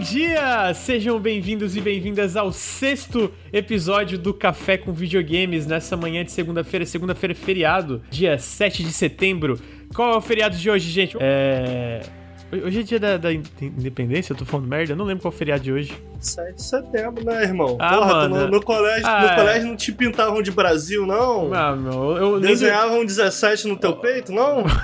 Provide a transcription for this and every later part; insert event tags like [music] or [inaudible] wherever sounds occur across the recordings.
dia! Sejam bem-vindos e bem-vindas ao sexto episódio do Café com Videogames nessa manhã de segunda-feira. Segunda-feira é feriado, dia 7 de setembro. Qual é o feriado de hoje, gente? É. Hoje é dia da, da independência, eu tô falando merda, eu não lembro qual é o feriado de hoje. 7 de setembro, né, irmão? Ah, Porra, no, no colégio, Ah, no é. colégio não te pintavam de Brasil, não? Ah, meu, eu nem. Desenhavam 17 no teu peito, não? [laughs]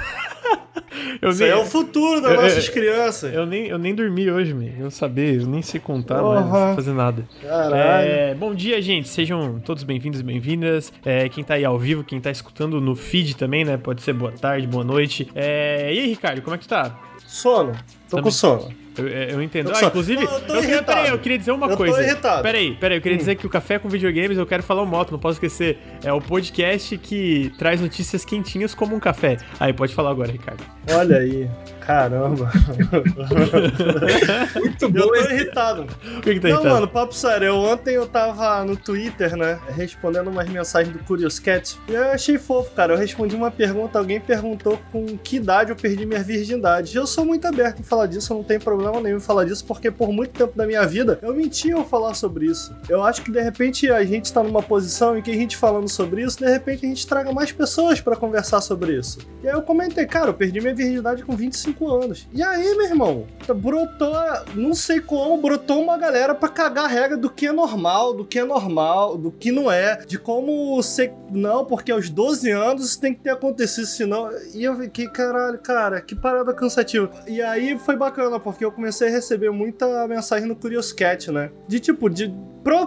[laughs] Eu Isso nem, é o futuro das Eu- eu- nossas crianças. eu, nem, eu nem dormi hoje, meu. Eu saber, eu nem sei contar, Porra. mas não sei fazer nada. Caralho. É, bom dia, gente. Sejam todos bem-vindos e bem-vindas. É, quem tá aí ao vivo, quem tá escutando no feed também, né? Pode ser boa tarde, boa noite. É, e aí, Ricardo, como é que tu tá? Sono. Tô Também. com sono. Eu, é, eu entendo. Eu Ah, inclusive, eu tô queria, irritado. peraí, eu queria dizer uma Eu tô coisa. irritado. Hum. Peraí, peraí, eu queria dizer que o Café com Videogames, eu quero falar o moto, não posso esquecer. É o podcast que traz notícias quentinhas como um café. Aí, pode falar agora, Ricardo. Olha aí. Caramba. [laughs] Muito Eu bom tô esse irritado. Por que, que tá Não, irritado? mano, papo sério. Eu, ontem eu tava no Twitter, né? Respondendo umas mensagens do Curious Cat. E eu achei fofo, cara. Eu respondi uma pergunta. Alguém perguntou com que idade eu perdi minha virgindade. Eu sou muito aberto em falar disso. Eu não tenho problema nenhum em falar disso. Porque por muito tempo da minha vida eu menti ao falar sobre isso. Eu acho que de repente a gente tá numa posição em que a gente falando sobre isso, de repente a gente traga mais pessoas pra conversar sobre isso. E aí eu comentei, cara, eu perdi minha virgindade com 25 anos. E aí, meu irmão, brotou, não sei como, brotou uma galera pra cagar a regra do que é normal, do que é normal, do que não é, de como ser. Não, porque aos 12 anos tem que ter acontecido, senão. E eu fiquei, caralho, cara, que parada cansativa. E aí foi bacana, porque eu comecei a receber muita mensagem no Curious Cat, né? De tipo, de.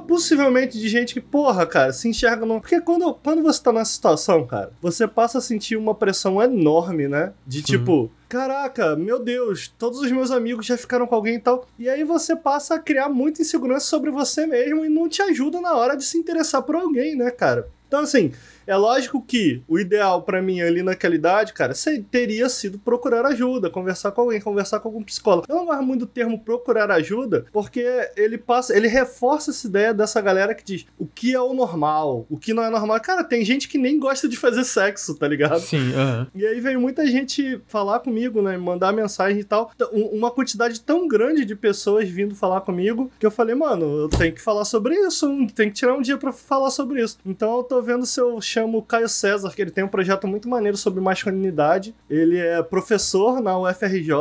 Possivelmente de gente que, porra, cara, se enxerga no. Porque quando, quando você tá nessa situação, cara, você passa a sentir uma pressão enorme, né? De tipo, caraca, meu Deus, todos os meus amigos já ficaram com alguém e tal. E aí você passa a criar muita insegurança sobre você mesmo e não te ajuda na hora de se interessar por alguém, né, cara? Então, assim, é lógico que o ideal pra mim ali naquela idade, cara, teria sido procurar ajuda, conversar com alguém, conversar com algum psicólogo. Eu não gosto muito do termo procurar ajuda, porque ele passa, ele reforça essa ideia dessa galera que diz o que é o normal, o que não é normal. Cara, tem gente que nem gosta de fazer sexo, tá ligado? Sim, aham. E aí veio muita gente falar comigo, né? Mandar mensagem e tal. Um- Uma quantidade tão grande de pessoas vindo falar comigo que eu falei, mano, eu tenho que falar sobre isso, tem que tirar um dia pra falar sobre isso. Então eu tô vendo se eu chamo o Caio César, que ele tem um projeto muito maneiro sobre masculinidade. Ele é professor na UFRJ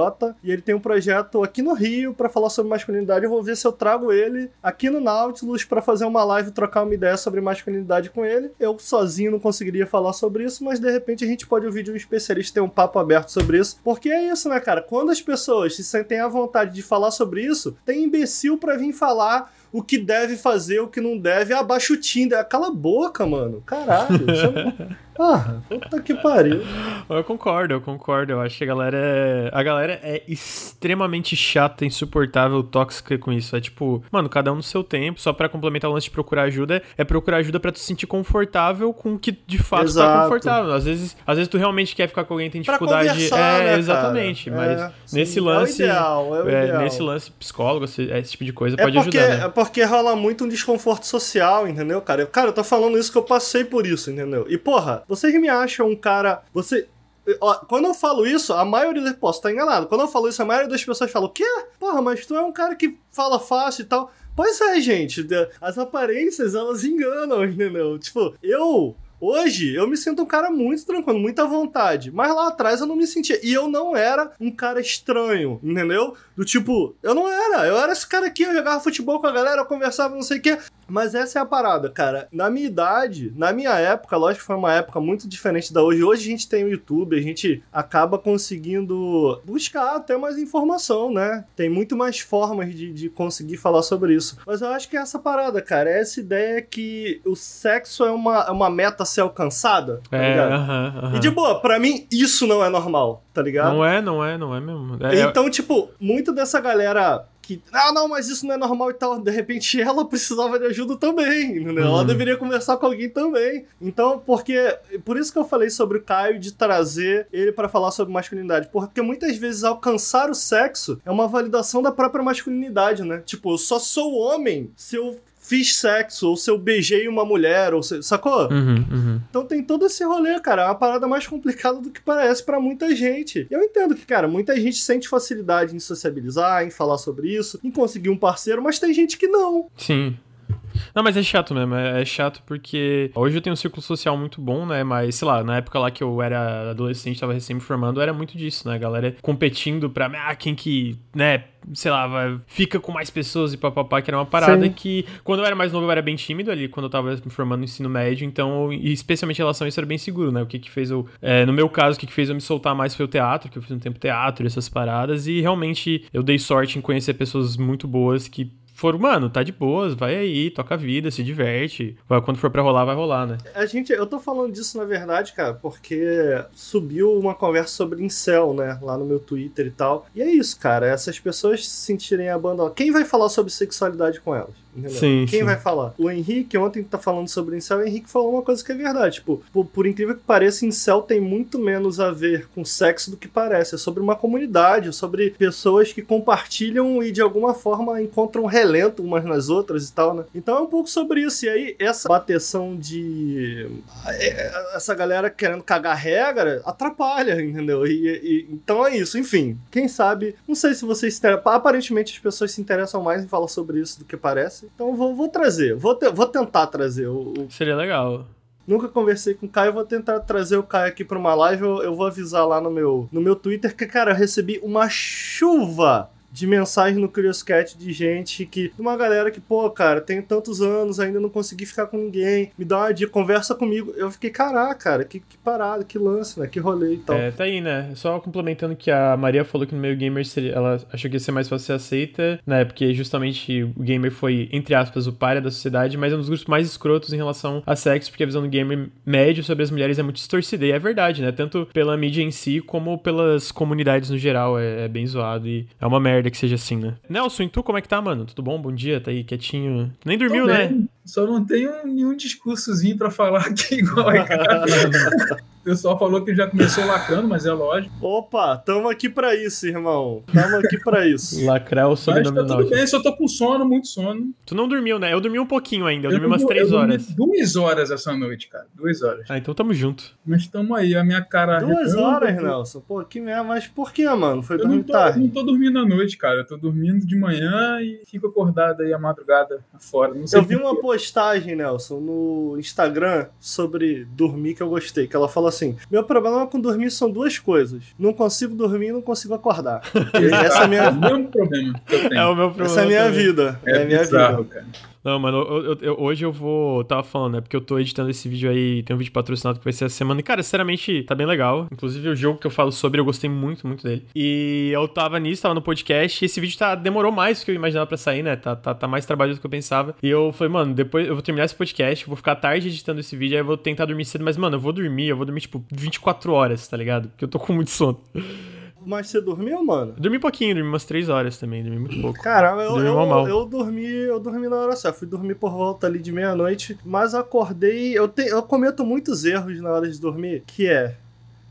e ele tem um projeto aqui no Rio pra falar sobre masculinidade. Eu vou ver se eu trago ele aqui no Nautilus pra fazer uma live, trocar uma ideia sobre masculinidade com ele. Eu sozinho não conseguiria falar sobre isso, mas de repente a gente pode ouvir de um especialista ter um papo aberto sobre isso. Porque é isso, né, cara? Quando as pessoas se sentem à vontade de falar sobre isso, tem imbecil pra vir falar o que deve fazer, o que não deve. Abaixa o Tinder. Cala a boca, mano. Caralho. Chama... [laughs] Porra, puta que pariu. Eu concordo, eu concordo. Eu acho que a galera é. A galera é extremamente chata, insuportável, tóxica com isso. É tipo, mano, cada um no seu tempo. Só pra complementar o lance de procurar ajuda, é procurar ajuda pra tu se sentir confortável com o que de fato tá Exato. confortável. Às vezes, às vezes tu realmente quer ficar com alguém que tem dificuldade. é, né, cara? exatamente. Mas É, nesse sim, lance. É o ideal, é o é, ideal. nesse lance psicólogo, esse, tipo de coisa É pode porque, ajudar, né? é porque rola muito um desconforto social, entendeu, cara? Cara, eu tô falando isso que eu passei por isso, entendeu? E, porra, vocês me acham um cara. Você. ó, Quando eu falo isso, a maioria. Posso estar enganado. Quando eu falo isso, a maioria das pessoas fala: o quê? Porra, mas tu é um cara que fala fácil e tal. Pois é, gente. As aparências, elas enganam, [laughs] entendeu? Tipo, eu. Hoje eu me sinto um cara muito tranquilo, muito à vontade. Mas lá atrás eu não me sentia. E eu não era um cara estranho, entendeu? Do tipo, eu não era. Eu era esse cara aqui, eu jogava futebol com a galera, eu conversava, não sei o quê. Mas essa é a parada, cara. Na minha idade, na minha época, lógico que foi uma época muito diferente da hoje. Hoje a gente tem o YouTube, a gente acaba conseguindo buscar até mais informação, né? Tem muito mais formas de, de conseguir falar sobre isso. Mas eu acho que é essa parada, cara. É essa ideia que o sexo é uma, é uma meta a ser alcançada, tá É, ligado? aham, aham. E de boa, pra mim, isso não é normal, tá ligado? Não é, não é, não é mesmo. É- Então, tipo, muito dessa galera que, ah, não, mas isso não é normal e tal, de repente [laughs] ela precisava de ajuda também, entendeu? Ela Uhum. deveria conversar com alguém também. Então, porque, por isso que eu falei sobre o Caio de trazer ele pra falar sobre masculinidade, porque muitas vezes alcançar o sexo é uma validação da própria masculinidade, né? Tipo, eu só sou homem se eu fiz sexo, ou se eu beijei uma mulher, ou se, sacou? Uhum, uhum. Então tem todo esse rolê, cara. É uma parada mais complicada do que parece para muita gente. Eu entendo que, cara, muita gente sente facilidade em sociabilizar, em falar sobre isso, em conseguir um parceiro, mas tem gente que não. Sim. Não, mas é chato mesmo. É, é chato porque hoje eu tenho um círculo social muito bom, né? Mas, sei lá, na época lá que eu era adolescente, tava recém me formando, era muito disso, né? A galera competindo pra ah, quem que, né? sei lá, vai, fica com mais pessoas e papapá, que era uma parada Sim. que, quando eu era mais novo, eu era bem tímido ali, quando eu tava me formando no ensino médio, então, e especialmente em relação a isso, era bem seguro, né? O que que fez eu, é, no meu caso, o que que fez eu me soltar mais foi o teatro, que eu fiz um tempo teatro e essas paradas, e realmente eu dei sorte em conhecer pessoas muito boas que foram, mano, tá de boas, vai aí, toca a vida, se diverte. Quando for pra rolar, vai rolar, né? A gente, eu tô falando disso na verdade, cara, porque subiu uma conversa sobre incel, né, lá no meu Twitter e tal. E é isso, cara, essas pessoas se sentirem abandonadas. Quem vai falar sobre sexualidade com elas? Entendeu? Sim, Quem sim. vai falar? O Henrique, ontem tá falando sobre o Incel, o Henrique falou uma coisa que é verdade. Tipo, por, por, incrível que pareça, Incel tem muito menos a ver com sexo do que parece. É sobre uma comunidade, é sobre pessoas que compartilham e de alguma forma encontram relento umas nas outras e tal, né? Então é um pouco sobre isso. E aí, essa bateção de. É, essa galera querendo cagar regra atrapalha, entendeu? E, e, então é isso. Enfim, quem sabe. Não sei se vocês. Aparentemente as pessoas se interessam mais em falar sobre isso do que parece. Então vou, vou trazer, vou, te, vou tentar trazer o, o... Seria legal. Nunca conversei com o Caio, vou tentar trazer o Caio aqui para uma live. Eu, eu, vou avisar lá no meu, no meu Twitter que, cara, eu recebi uma chuva de mensagem no Curious Cat de gente que. Uma galera que, pô, cara, tenho tantos anos, ainda não consegui ficar com ninguém. Me dá uma dica, conversa comigo. Eu fiquei, caraca, cara, que, que parada, que lance, né? Que rolê e tal. É, tá aí, né? Só complementando que a Maria falou que no meio gamer seria, ela achou que ia ser mais fácil ser aceita, né? Porque justamente o gamer foi, entre aspas, o páreo da sociedade, mas é um dos grupos mais escrotos em relação a sexo, porque a visão do gamer médio sobre as mulheres é muito distorcida. E é verdade, né? Tanto pela mídia em si, como pelas comunidades no geral. É, é bem zoado e é uma merda que seja assim, né? Nelson, e tu como é que tá, mano? Tudo bom? Bom dia, tá aí quietinho. Nem dormiu, né? Só não tenho nenhum discursozinho para falar [laughs] aqui igual a cara. [laughs] o pessoal falou que já começou lacrando, mas é lógico. Opa, tamo aqui para isso, irmão. Tamo aqui para isso. [laughs] Lacrar o sobrenome tá tudo bem, só tô com sono, muito sono. Tu não dormiu, né? Eu dormi um pouquinho ainda, eu, eu dormi umas três horas. Duas horas essa noite, cara. Duas horas. Ah, então tamo junto. Mas tamo aí, a minha cara. Duas horas, Nelson? Pô, que merda, mas por que, mano? Foi dormir tarde? Eu não tô dormindo à noite, cara. Eu tô dormindo de manhã e fico acordado aí a madrugada fora. eu vi uma postagem, Nelson, no Instagram sobre dormir que eu gostei. Que ela falou assim: Meu problema com dormir são duas coisas. Não consigo dormir e não consigo acordar. [laughs] Essa é, minha... é o mesmo problema que eu tenho. É o meu problema. Essa é a minha também. vida. É, é a minha bizarro, vida. Cara. Não, mano, eu, eu, hoje eu vou. Tava falando, né? Porque eu tô editando esse vídeo aí. Tem um vídeo patrocinado que vai ser essa semana. E, cara, sinceramente, tá bem legal. Inclusive, o jogo que eu falo sobre, eu gostei muito, muito dele. E eu tava nisso, tava no podcast. E esse vídeo tá, demorou mais do que eu imaginava pra sair, né? Tá, tá, tá mais trabalho do que eu pensava. E eu falei, mano, depois eu vou terminar esse podcast. Vou ficar tarde editando esse vídeo. Aí eu vou tentar dormir cedo. Mas, mano, eu vou dormir. Eu vou dormir, tipo, 24 horas, tá ligado? Porque eu tô com muito sono. Mas você dormiu, mano? Eu dormi pouquinho, dormi umas três horas também, dormi muito pouco. Caramba, eu, dormi eu, eu, dormi, eu dormi na hora certa. Fui dormir por volta ali de meia-noite, mas acordei. Eu, te, eu cometo muitos erros na hora de dormir, que é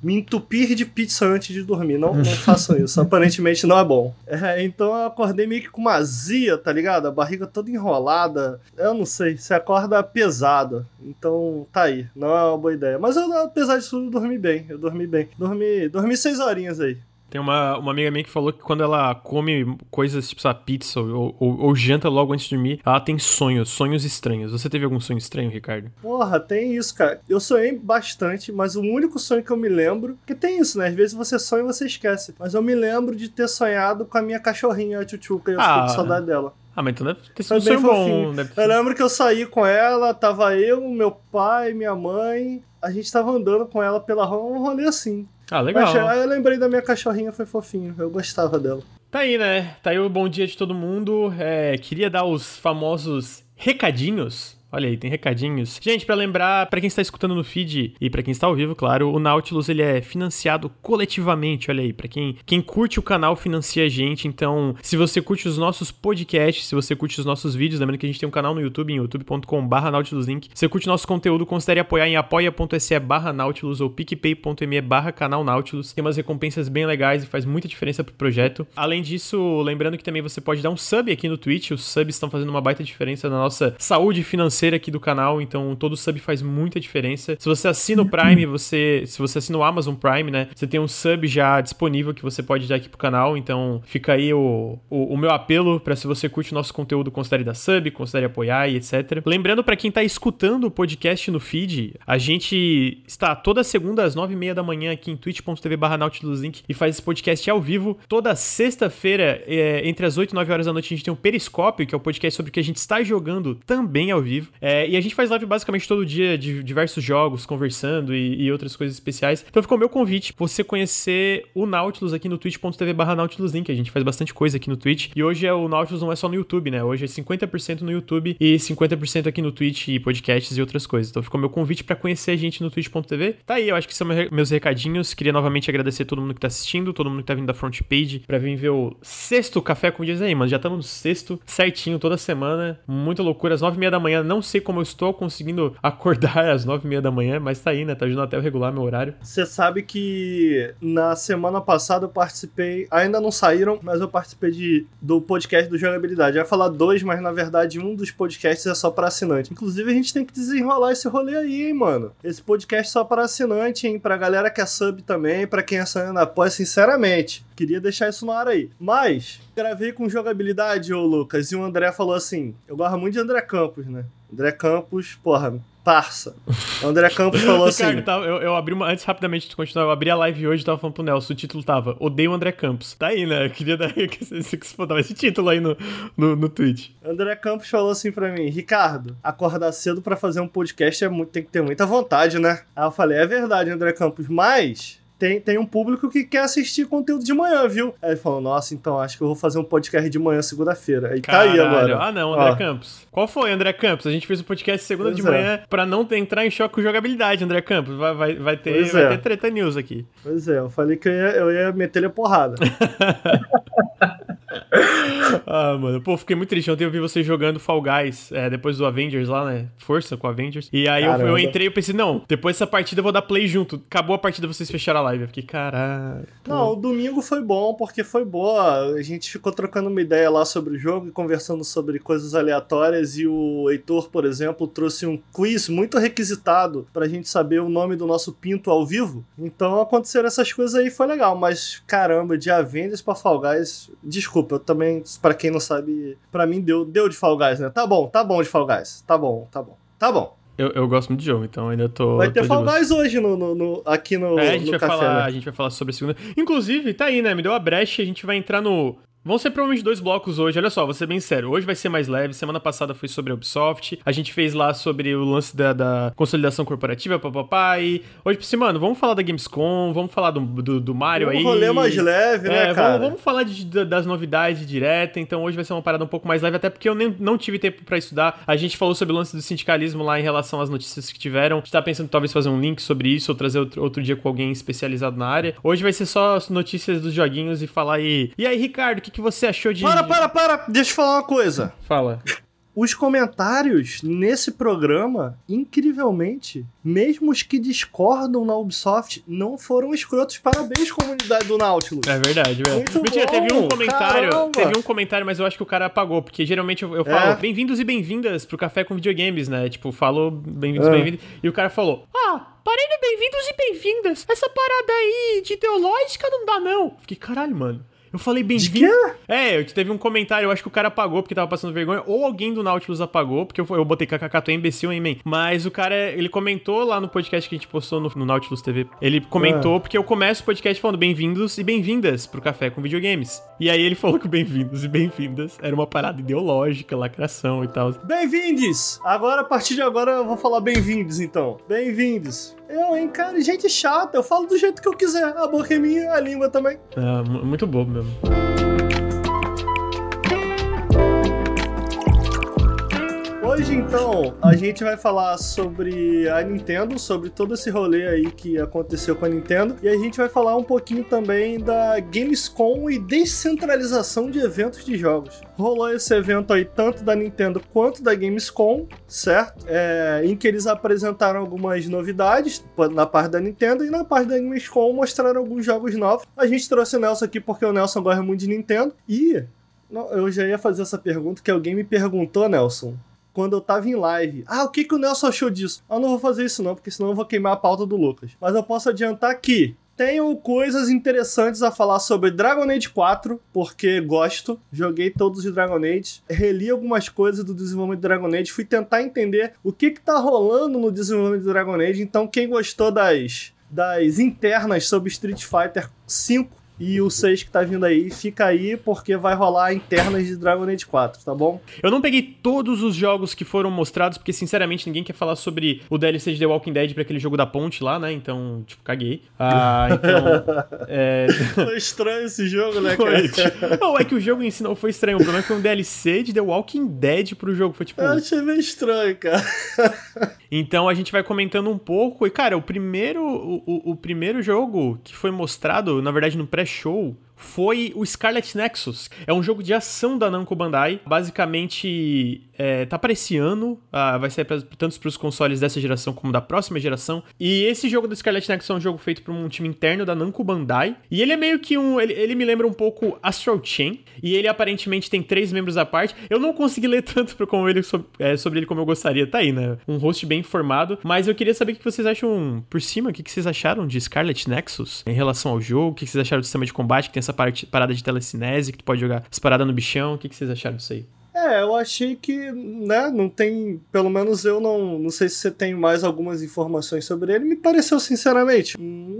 me entupir de pizza antes de dormir. Não, não [laughs] façam isso. Aparentemente não é bom. É, então eu acordei meio que com uma azia, tá ligado? A barriga toda enrolada. Eu não sei. Você acorda pesado. Então tá aí. Não é uma boa ideia. Mas eu, apesar disso, eu dormi bem. Eu dormi bem. Dormi, dormi seis horinhas aí. Tem uma, uma amiga minha que falou que quando ela come coisas tipo, sabe, pizza ou, ou, ou, janta logo antes de dormir, ela tem sonhos, sonhos estranhos. Você teve algum sonho estranho, Ricardo? Porra, tem isso, cara. Eu sonhei bastante, mas o único sonho que eu me lembro. Que tem isso, né? Às vezes você sonha e você esquece. Mas eu me lembro de ter sonhado com a minha cachorrinha, a Tchutchuca, e eu ah. fiquei com saudade dela. Ah, mas então deve ter sido um sonho bom. Deve. Eu lembro que eu saí com ela, tava eu, meu pai, minha mãe. A gente tava andando com ela pela rua, um rolê assim. Ah, legal. Aí eu lembrei da minha cachorrinha, foi fofinho. Eu gostava dela. Tá aí, né? Tá aí o bom dia de todo mundo. É, queria dar os famosos recadinhos Olha aí, tem recadinhos. Gente, para lembrar, para quem está escutando no feed e para quem está ao vivo, claro, o Nautilus ele é financiado coletivamente, olha aí, para quem quem curte o canal financia a gente. Então, se você curte os nossos podcasts, se você curte os nossos vídeos, lembrando que a gente tem um canal no YouTube em youtube.com/nautiluslink. Se você curte nosso conteúdo, considere apoiar em apoia.se/nautilus ou picpay.me/canal Nautilus. Tem umas recompensas bem legais e faz muita diferença pro projeto. Além disso, lembrando que também você pode dar um sub aqui no Twitch, os subs estão fazendo uma baita diferença na nossa saúde financeira financeira aqui do canal, então todo sub faz muita diferença. Se você assina o Prime, [clears throat] você, se você assina o Amazon Prime, né, você tem um sub já disponível que você pode dar aqui pro canal, então fica aí o, o, o meu apelo para se você curte o nosso conteúdo, considere dar sub, considere apoiar e etc. Lembrando para quem tá escutando o podcast no feed, a gente está toda segunda às nove e meia da manhã aqui em twitch.tv barra Nautiluslink e faz esse podcast ao vivo. Toda sexta-feira, é, entre as 8 e 9 horas da noite, a gente tem um Periscópio, que é o um podcast sobre o que a gente está jogando também ao vivo. É, e a gente faz live basicamente todo dia de diversos jogos, conversando e, e, outras coisas especiais. Então ficou meu convite você conhecer o Nautilus aqui no twitch.tv barra Nautiluslink. A gente faz bastante coisa aqui no Twitch. E hoje é, o Nautilus não é só no YouTube, né? Hoje é 50% no YouTube e 50% aqui no Twitch e podcasts e outras coisas. Então ficou meu convite para conhecer a gente no twitch.tv. Tá aí, eu acho que são meus recadinhos. Queria novamente agradecer todo mundo que tá assistindo, todo mundo que tá vindo da front page pra vir ver o sexto café com dias aí, mano. Já estamos no sexto, certinho, toda semana. Muita loucura. Às nove e meia da manhã, não sei como eu estou conseguindo [laughs] acordar às nove e meia da manhã, mas tá aí, né? Tá ajudando até eu regular meu horário. Você sabe que na semana passada eu participei, ainda não saíram, mas eu participei de, do podcast do Jogabilidade. Eu ia falar dois, mas na verdade um dos podcasts é só para assinante. Inclusive a gente tem que desenrolar esse rolê aí, hein, mano. Esse podcast é só para assinante, hein? Pra galera que é sub também, para quem é assinante apoia, sinceramente. Queria deixar isso no ar aí. Mas, gravei com jogabilidade, ô Lucas, e o André falou assim: eu gosto muito de André Campos, né? André Campos, porra, parça. O André Campos falou [laughs] assim. Tá, eu, eu, abri uma. Antes, rapidamente, de continuar, eu abri a live hoje e tava falando pro Nelson. O título tava Odeio André Campos. Tá aí, né? Eu queria dar [laughs] que você esse título aí no, no, no Twitch. André Campos falou assim pra mim: Ricardo, acordar cedo para fazer um podcast é muito, tem que ter muita vontade, né? Aí eu falei: é verdade, André Campos, mas tem, tem um público que quer assistir conteúdo de manhã, viu? Aí ele falou, nossa, então acho que eu vou fazer um podcast de manhã segunda-feira. Aí Caralho. tá aí agora. Ah, não, André Ó. Campos. Qual foi, André Campos? A gente fez o um podcast segunda pois de é. manhã pra não entrar em choque com jogabilidade, André Campos. Vai, vai, vai, ter, vai é. ter treta news aqui. Pois é, eu falei que eu ia, eu ia meter ele a porrada. [laughs] ah, mano. Pô, fiquei muito triste. Ontem eu vi vocês jogando Fall Guys, é, depois do Avengers lá, né? Força com Avengers. E aí eu, eu, entrei e pensei, não, depois dessa partida eu vou dar play junto. Acabou a partida, vocês fecharam a live. Eu fiquei, caralho. Não, o domingo foi bom, porque foi boa. A gente ficou trocando uma ideia lá sobre o jogo e conversando sobre coisas aleatórias. E o Heitor, por exemplo, trouxe um quiz muito requisitado pra gente saber o nome do nosso pinto ao vivo. Então aconteceram essas coisas aí, foi legal. Mas caramba, de Avengers pra Fall Guys, desculpa, eu também, para quem não sabe, para mim deu, deu de Fall Guys, né? Tá bom, tá bom de Fall Guys. Tá bom, tá bom. Tá bom. Eu, eu gosto muito de jogo, então ainda tô. Vai ter tô Fall Guys hoje no, no, no, aqui no. É, a gente, vai café, falar, né? a gente vai falar sobre a segunda. Inclusive, tá aí, né? Me deu a brecha, a gente vai entrar no Vão ser provavelmente dois blocos hoje. Olha só, vou ser bem sério. Hoje vai ser mais leve. Semana passada foi sobre a Ubisoft. A gente fez lá sobre o lance da, da consolidação corporativa, papapá. E hoje, assim, mano, vamos falar da Gamescom, vamos falar do, do, do Mario um aí. Um rolê mais leve, né, é, cara? Vamos, vamos falar de, das novidades direta. Então hoje vai ser uma parada um pouco mais leve, até porque eu nem, não tive tempo para estudar. A gente falou sobre o lance do sindicalismo lá em relação às notícias que tiveram. A gente tá pensando talvez fazer um link sobre isso ou trazer outro, outro dia com alguém especializado na área. Hoje vai ser só notícias dos joguinhos e falar aí. E aí, Ricardo, o que, que você achou de. Para, para, para! Deixa eu falar uma coisa. Fala. Os comentários nesse programa, incrivelmente, mesmo os que discordam na Ubisoft, não foram escrotos. Parabéns, comunidade do Nautilus. É verdade, velho. Mentira, bom, teve um comentário. Caramba. Teve um comentário, mas eu acho que o cara apagou, porque geralmente eu, eu falo é. bem-vindos e bem-vindas pro café com videogames, né? Tipo, falou bem-vindos e é. bem-vindos. E o cara falou: Ah, parei bem-vindos e bem-vindas. Essa parada aí de ideológica não dá, não. Fiquei, caralho, mano. Eu falei bem-vindo. É, teve um comentário, eu acho que o cara apagou porque tava passando vergonha, ou alguém do Nautilus apagou, porque eu, eu botei kkk, tu é imbecil, hein, man. Mas o cara, ele comentou lá no podcast que a gente postou no, no Nautilus TV. Ele comentou é. porque eu começo o podcast falando bem-vindos e bem-vindas pro Café com Videogames. E aí ele falou que bem-vindos e bem-vindas era uma parada ideológica, lacração e tal. Bem-vindos! Agora, a partir de agora, eu vou falar bem-vindos, então. Bem-vindos. Eu, hein, cara, gente chata, eu falo do jeito que eu quiser. A boca é minha, a língua também. É, muito bobo mesmo. Hoje então, a gente vai falar sobre a Nintendo, sobre todo esse rolê aí que aconteceu com a Nintendo, e a gente vai falar um pouquinho também da Gamescom e descentralização de eventos de jogos. Rolou esse evento aí tanto da Nintendo quanto da Gamescom, certo? É, em que eles apresentaram algumas novidades na parte da Nintendo e na parte da Gamescom mostraram alguns jogos novos. A gente trouxe o Nelson aqui porque o Nelson gosta muito de Nintendo e eu já ia fazer essa pergunta que alguém me perguntou, Nelson quando eu tava em live. Ah, o que, que o Nelson achou disso? Eu não vou fazer isso não, porque senão eu vou queimar a pauta do Lucas. Mas eu posso adiantar que tenho coisas interessantes a falar sobre Dragon Age 4, porque gosto. Joguei todos os Dragon Age. Reli algumas coisas do desenvolvimento de Dragon Age. Fui tentar entender o que que tá rolando no desenvolvimento de Dragon Age. Então, quem gostou das, das internas sobre Street Fighter 5 e o 6 que tá vindo aí, fica aí porque vai rolar internas de Dragon Age 4, tá bom? Eu não peguei todos os jogos que foram mostrados, porque sinceramente ninguém quer falar sobre o DLC de The Walking Dead pra aquele jogo da ponte lá, né? Então, tipo, caguei. Ah, então. [laughs] é... [laughs] Foi estranho esse jogo, né, cara? Não, é que o jogo em si não foi estranho. O problema é que foi um DLC de The Walking Dead pro jogo. Foi tipo. Eu achei meio estranho, cara. [laughs] Então a gente vai comentando um pouco. E, cara, o primeiro, o, o, o primeiro jogo que foi mostrado, na verdade, no pré-show, foi o Scarlet Nexus. É um jogo de ação da Namco Bandai. Basicamente, é, tá para esse ano. Ah, vai sair pra, tanto para os consoles dessa geração como da próxima geração. E esse jogo do Scarlet Nexus é um jogo feito por um time interno da Namco Bandai. E ele é meio que um. Ele, ele me lembra um pouco Astral Chain. E ele aparentemente tem três membros à parte. Eu não consegui [laughs] ler tanto como ele, sobre, é, sobre ele como eu gostaria. Tá aí, né? Um host bem informado. Mas eu queria saber o que vocês acham por cima. O que vocês acharam de Scarlet Nexus em relação ao jogo? O que vocês acharam do sistema de combate que tem essa parte, parada de telecinese, que tu pode jogar as paradas no bichão. O que, que vocês acharam disso aí? É, eu achei que, né, não tem, pelo menos eu não, não sei se você tem mais algumas informações sobre ele, me pareceu sinceramente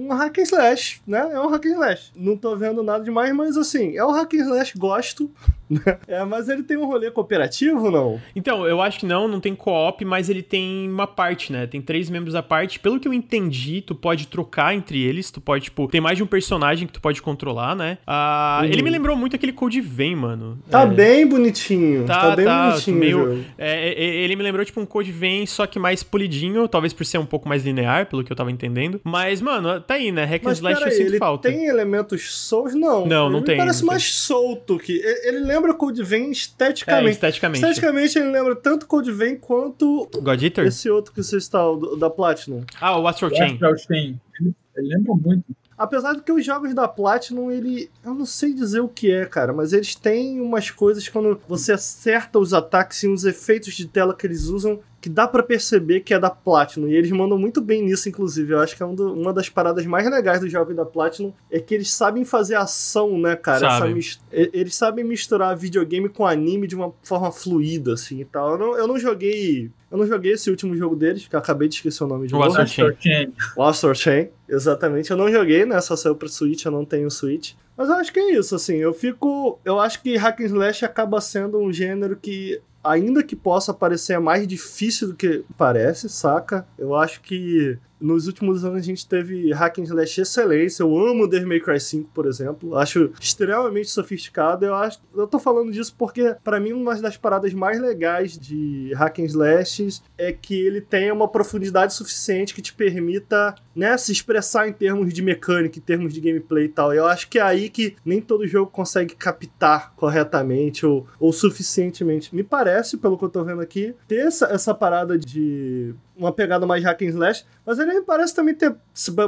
um hack and slash, né? É um hack and slash. Não tô vendo nada demais, mas assim, é um hack and slash, gosto. [laughs] Né? é, mas ele tem um rolê cooperativo, não? Então, eu acho que não, não tem co-op, mas ele tem uma parte, né? Tem três membros à parte. Pelo que eu entendi, tu pode trocar entre eles, tu pode, tipo, tem mais de um personagem que tu pode controlar, né? Ah, uhum. Ele me lembrou muito aquele Code Vein, mano. Tá é. bem bonitinho. Tá, tá bem tá, bonitinho. Meio, é, é, ele me lembrou, tipo, um Code Vein, só que mais polidinho, talvez por ser um pouco mais linear, pelo que eu tava entendendo. Mas, mano, tá aí, né? Hack and Slash eu sinto ele falta. Tem elementos Souls? Não. Não, não ele tem. parece não mais tem. solto que. Ele lembra Code Vein esteticamente. É, esteticamente. Esteticamente ele lembra tanto Code Vein quanto. God Eater? Esse outro que você está, o da Platinum. Ah, o Astral Chain. Astral Chain. Ele, ele lembra muito. Apesar de que os jogos da Platinum, ele. Eu não sei dizer o que é, cara, mas eles têm umas coisas quando você acerta os ataques e os efeitos de tela que eles usam que dá para perceber que é da Platinum. E eles mandam muito bem nisso, inclusive. Eu acho que é um do, uma das paradas mais legais do jogo da Platinum é que eles sabem fazer ação, né, cara? Sabe. eles sabem misturar videogame com anime de uma forma fluida, assim e tal. Eu não, eu não joguei. Eu não joguei esse último jogo deles, que eu acabei de esquecer o nome de o novo. Astral Chain. O Astral Chain, exatamente. Eu não joguei, né? Só saiu pra Switch, eu não tenho Switch. Mas eu acho que é isso, assim. Eu fico. Eu acho que Hack and Slash acaba sendo um gênero que ainda que possa parecer mais difícil do que parece, saca? Eu acho que nos últimos anos a gente teve hack and slash excelência. Eu amo Devil May Cry 5, por exemplo. Acho extremamente sofisticado. Eu acho, eu tô falando disso porque para mim uma das paradas mais legais de hack and slashes é que ele tenha uma profundidade suficiente que te permita, né, se expressar em termos de mecânica, em termos de gameplay e tal. Eu acho que é aí que nem todo jogo consegue captar corretamente ou, ou suficientemente. Me parece, pelo que eu tô vendo aqui, ter essa, essa parada de uma pegada mais hack and slash, mas ele parece também ter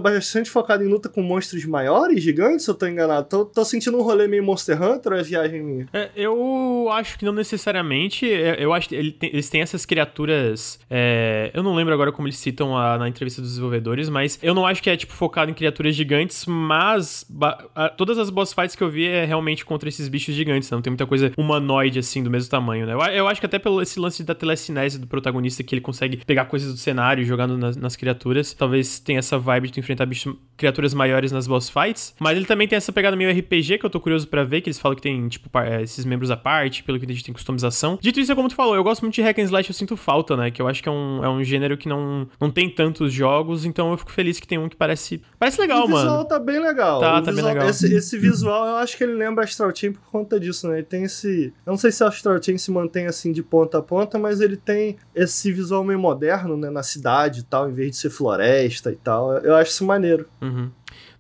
bastante focado em luta com monstros maiores, gigantes, se eu tô enganado. Tô, tô sentindo um rolê meio Monster Hunter ou é viagem minha? É, eu acho que não necessariamente. É, eu acho que ele tem, eles têm essas criaturas. É, eu não lembro agora como eles citam a, na entrevista dos desenvolvedores, mas eu não acho que é tipo focado em criaturas gigantes, mas a, todas as boss fights que eu vi é realmente contra esses bichos gigantes, né? não tem muita coisa humanoide assim do mesmo tamanho, né? Eu, eu acho que até pelo esse lance da telecinese do protagonista que ele consegue pegar coisas do cenário jogando nas, nas, criaturas. Talvez tenha essa vibe de tu enfrentar bichos criaturas maiores nas boss fights. Mas ele também tem essa pegada meio RPG que eu tô curioso para ver, que eles falam que tem, tipo, é, esses membros à parte, pelo que a gente tem customização. Dito isso, é como tu falou, eu gosto muito de hack and slash, eu sinto falta, né? Que eu acho que é um, é um gênero que não, não tem tantos jogos, então eu fico feliz que tem um que parece. Parece legal, mano. O visual tá bem legal. Tá, o tá visual, bem legal. Esse, esse, visual, eu acho que ele lembra Astral Chain por conta disso, né? Ele tem esse. Eu não sei se Astral Chain se mantém assim de ponta a ponta, mas ele tem esse visual meio moderno, né? Na cidade e tal, em vez de ser floresta e tal. Eu acho isso maneiro. Uhum.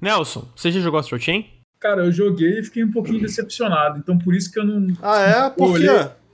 Nelson, você já jogou Astral Chain? Cara, eu joguei e fiquei um pouquinho decepcionado. Então por isso que eu não. Ah, é? Por quê?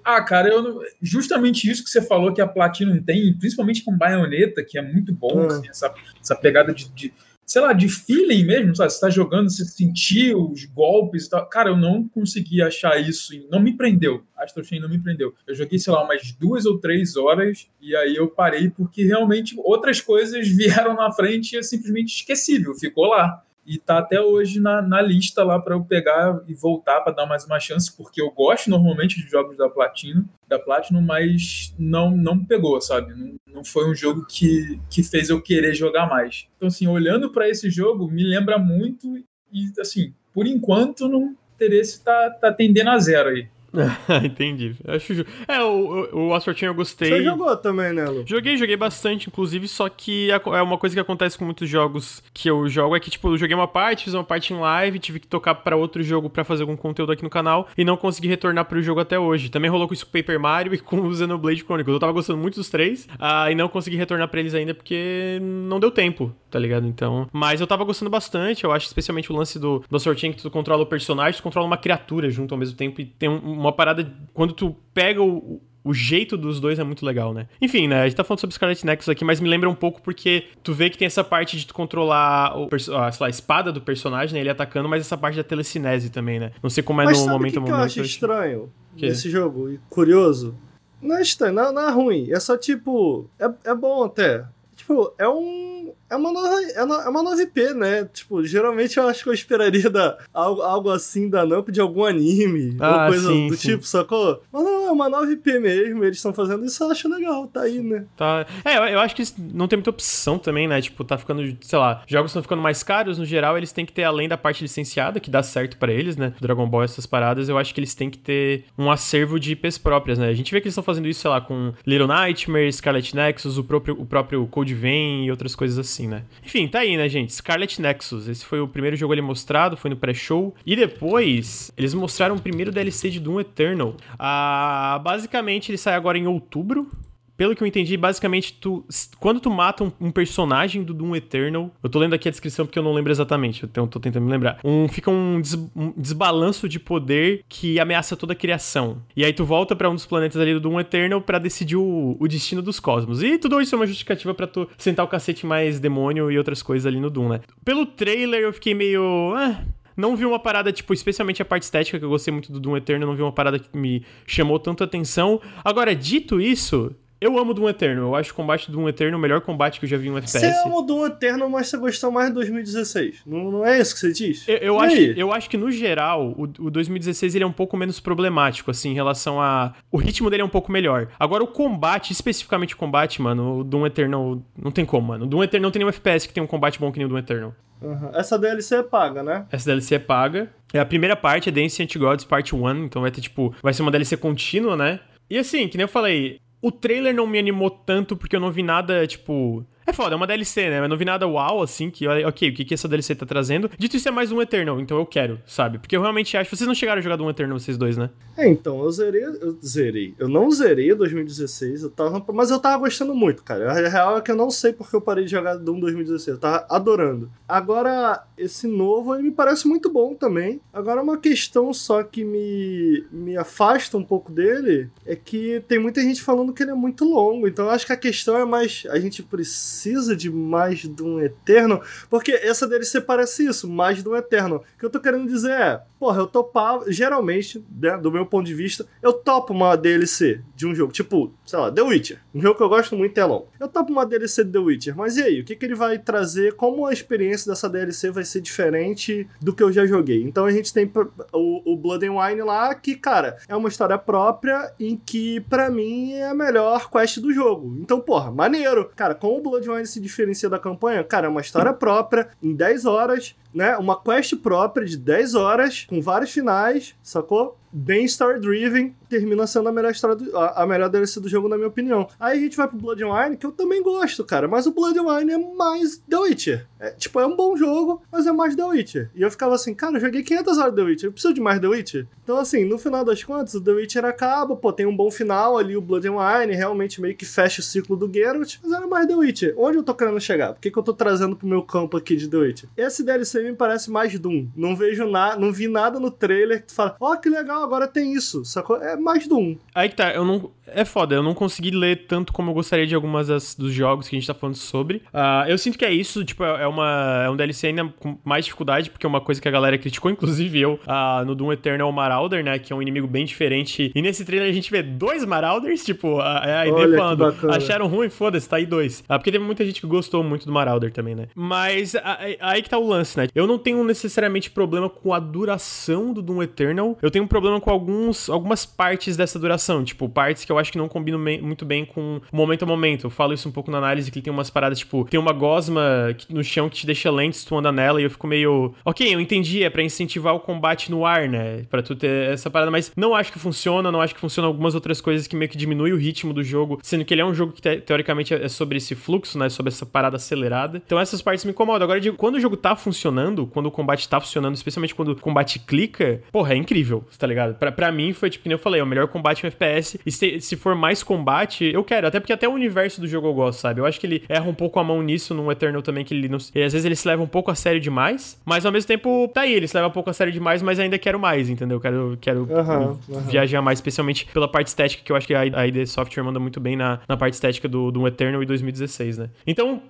Ah, cara, eu não... justamente isso que você falou que a Platinum tem, principalmente com baioneta, que é muito bom, hum. assim, essa, essa pegada de, de, sei lá, de feeling mesmo, sabe? Você tá jogando, você sentiu os golpes e tal. Cara, eu não consegui achar isso, não me prendeu. Astro Chain não me prendeu. Eu joguei, sei lá, umas duas ou três horas e aí eu parei porque realmente outras coisas [laughs] vieram na frente e é simplesmente esquecível, ficou lá e tá até hoje na, na lista lá para eu pegar e voltar para dar mais uma chance, porque eu gosto normalmente de jogos da Platinum, da Platinum, mas não não pegou, sabe? Não, não foi um jogo que, que fez eu querer jogar mais. Então assim, olhando para esse jogo, me lembra muito e assim, por enquanto não interesse tá tá tendendo a zero aí. [laughs] Entendi. Acho ju... É, o, o, o Chain eu gostei. Você jogou também, né, Lu? Joguei, joguei bastante, inclusive, só que é uma coisa que acontece com muitos jogos que eu jogo é que, tipo, eu joguei uma parte, fiz uma parte em live, tive que tocar para outro jogo para fazer algum conteúdo aqui no canal e não consegui retornar pro jogo até hoje. Também rolou com isso com Paper Mario e [laughs] com o Xenoblade Chronicles. Eu tava gostando muito dos três uh, e não consegui retornar pra eles ainda porque não deu tempo, tá ligado? Então. Mas eu tava gostando bastante, eu acho, especialmente o lance do, do Chain que tu controla o personagem, tu controla uma criatura junto ao mesmo tempo e tem uma parada quando tu pega o, o jeito dos dois é muito legal, né? Enfim, né? A gente tá falando sobre Scarlet Nexus aqui, mas me lembra um pouco porque tu vê que tem essa parte de tu controlar o, a, lá, a espada do personagem, né? Ele atacando, mas essa parte da telecinese também, né? Não sei como é mas no momento que a que momento. eu acho estranho que? nesse jogo, e curioso. Não é estranho, não, não é ruim. É só tipo. É, é bom até. Tipo, é um é uma nova, é uma nova IP, né? Tipo, geralmente eu acho que eu esperaria da, algo, algo assim da Namp de algum anime ah, ou coisa sim, do sim. tipo, sacou? Mas não, é uma nova IP mesmo, eles estão fazendo isso, eu acho legal, tá aí, né? Tá. É, eu, eu acho que não tem muita opção também, né? Tipo, tá ficando, sei lá, jogos estão ficando mais caros, no geral, eles têm que ter, além da parte licenciada, que dá certo para eles, né? Dragon Ball, essas paradas, eu acho que eles têm que ter um acervo de IPs próprias, né? A gente vê que eles estão fazendo isso, sei lá, com Little Nightmare, Scarlet Nexus, o próprio, o próprio Code Vein e outras coisas assim, né? Enfim, tá aí, né, gente? Scarlet Nexus. Esse foi o primeiro jogo ali mostrado, foi no pré-show. E depois, eles mostraram o primeiro DLC de Doom Eternal. Ah, basicamente, ele sai agora em outubro pelo que eu entendi, basicamente, tu, quando tu mata um, um, personagem do Doom Eternal, eu tô lendo aqui a descrição porque eu não lembro exatamente, eu tô, tentando me lembrar. Um, fica um, des, um, desbalanço de poder que ameaça toda a criação. E aí tu volta para um dos planetas ali do Doom Eternal para decidir o, o, destino dos cosmos. E tudo isso é uma justificativa para tu sentar o cacete mais demônio e outras coisas ali no Doom, né? Pelo trailer eu fiquei meio. Ah, não vi uma parada, tipo, especialmente a parte estética, que eu gostei muito do Doom Eternal, não vi uma parada que me chamou tanto atenção. Agora, dito isso, eu amo Doom Eternal. Eu acho o combate do Doom Eternal o melhor combate que eu já vi em um FPS. Você ama o Doom Eternal, mas você gostou mais de 2016. Não, não é isso que você diz? Eu, eu acho, eu acho que, no geral, o, o 2016 ele é um pouco menos problemático, assim, em relação a... O ritmo dele é um pouco melhor. Agora, o combate, especificamente o combate, mano, o Doom Eternal não tem como, mano. O Doom Eternal não tem nenhum FPS que tem um combate bom que nem o Doom Eternal. Uhum. Essa DLC é paga, né? Essa DLC é paga. É a primeira parte, é The Ancient Gods Part 1, então vai ter, tipo... Vai ser uma DLC contínua, né? E assim, que nem eu falei, o trailer não me animou tanto porque eu não vi nada, tipo. É foda, é uma DLC, né? Mas não vi nada uau, assim, que, ok, o que, que essa DLC tá trazendo. Dito isso, é mais um Eternal, então eu quero, sabe? Porque eu realmente acho. Vocês não chegaram a jogar um Eternal, vocês dois, né? É, então, eu zerei. Eu zerei. Eu não zerei 2016, eu tava, mas eu tava gostando muito, cara. A real é que eu não sei porque eu parei de jogar Doom 2016. Eu tava adorando. Agora, esse novo, ele me parece muito bom também. Agora, uma questão só que me, me afasta um pouco dele é que tem muita gente falando que ele é muito longo. Então, eu acho que a questão é mais. A gente precisa precisa de mais de um Eterno, porque essa DLC parece isso, mais de um Eterno. O que eu tô querendo dizer é, porra, eu topava, geralmente, né, do meu ponto de vista, eu topo uma DLC de um jogo, tipo, sei lá, The Witcher, um jogo que eu gosto muito é longo. Eu topo uma DLC de The Witcher, mas e aí, o que, que ele vai trazer, como a experiência dessa DLC vai ser diferente do que eu já joguei? Então a gente tem o, o Blood and Wine lá, que, cara, é uma história própria em que, para mim, é a melhor quest do jogo. Então, porra, maneiro. Cara, como o Blood and Wine se diferencia da campanha? Cara, é uma história própria, em 10 horas, né? Uma quest própria de 10 horas, com vários finais, sacou? Bem story-driven, termina sendo a melhor história do, a, a, melhor DLC do jogo, na minha opinião. Aí a gente vai pro Blood and Wine, que eu também gosto, cara, mas o Blood and Wine é mais The Witcher. É, tipo, é um bom jogo, mas é mais The Witcher. E eu ficava assim, cara, eu joguei 500 horas de The Witcher, eu preciso de mais The Witcher? Então, assim, no final das contas, o The Witcher acaba, pô, tem um bom final ali, o Blood and Wine realmente meio que fecha o ciclo do Geralt, mas era mais The Witcher. Onde eu tô querendo chegar? Por que, que eu tô trazendo pro meu campo aqui de The Witcher? Esse DLC me parece mais Doom. Não vejo nada, não vi nada no trailer que tu fala, ó, oh, que legal, agora tem isso, sacou? É mais do um. Aí que tá, eu não. É foda, eu não consegui ler tanto como eu gostaria de algumas das, dos jogos que a gente tá falando sobre. Uh, eu sinto que é isso, tipo, é, é uma, é um DLC ainda com mais dificuldade, porque é uma coisa que a galera criticou, [laughs] inclusive eu, uh, no Doom Eternal Marauder, né? Que é um inimigo bem diferente. E nesse trailer a gente vê dois Marauders, tipo, a, a ideia falando, acharam ruim, foda-se, tá aí dois. Uh, porque teve muita gente que gostou muito do Marauder também, né? Mas aí que tá o lance, né? Eu não tenho necessariamente problema com a duração do Doom Eternal. Eu tenho um problema com algum alguns, algumas partes dessa duração, tipo, partes que eu acho que não combinam muito bem com o momento a momento. Eu falo isso um pouco na análise, que tem umas paradas, tipo, tem uma gosma no chão que te deixa lento tu anda nela, e eu fico meio. Ok, eu entendi, é pra incentivar o combate no ar, né? Pra tu ter essa parada, mas não acho que funciona, não acho que funciona algumas outras coisas que meio que diminui o ritmo do jogo, sendo que ele é um jogo que te teoricamente é sobre esse fluxo, né? Sobre essa parada acelerada. Então essas partes me incomodam. Agora, digo, quando o jogo tá funcionando, quando o combate tá funcionando, especialmente quando o combate clica, porra, é incrível, tá ligado? Pra, pra mim foi, tipo, que eu falei, é o melhor combate em FPS. E se, se for mais combate, eu quero. Até porque até o universo do jogo eu gosto, sabe? Eu acho que ele erra um pouco a mão nisso no Eternal também, que ele, não, às vezes ele se leva um pouco a sério demais, mas ao mesmo tempo, tá aí, ele se leva um pouco a sério demais, mas ainda quero mais, entendeu? Quero, quero uhum, uhum. viajar mais, especialmente pela parte estética, que eu acho que a ID Software manda muito bem na, na parte estética do, do Eternal e 2016, né? Então,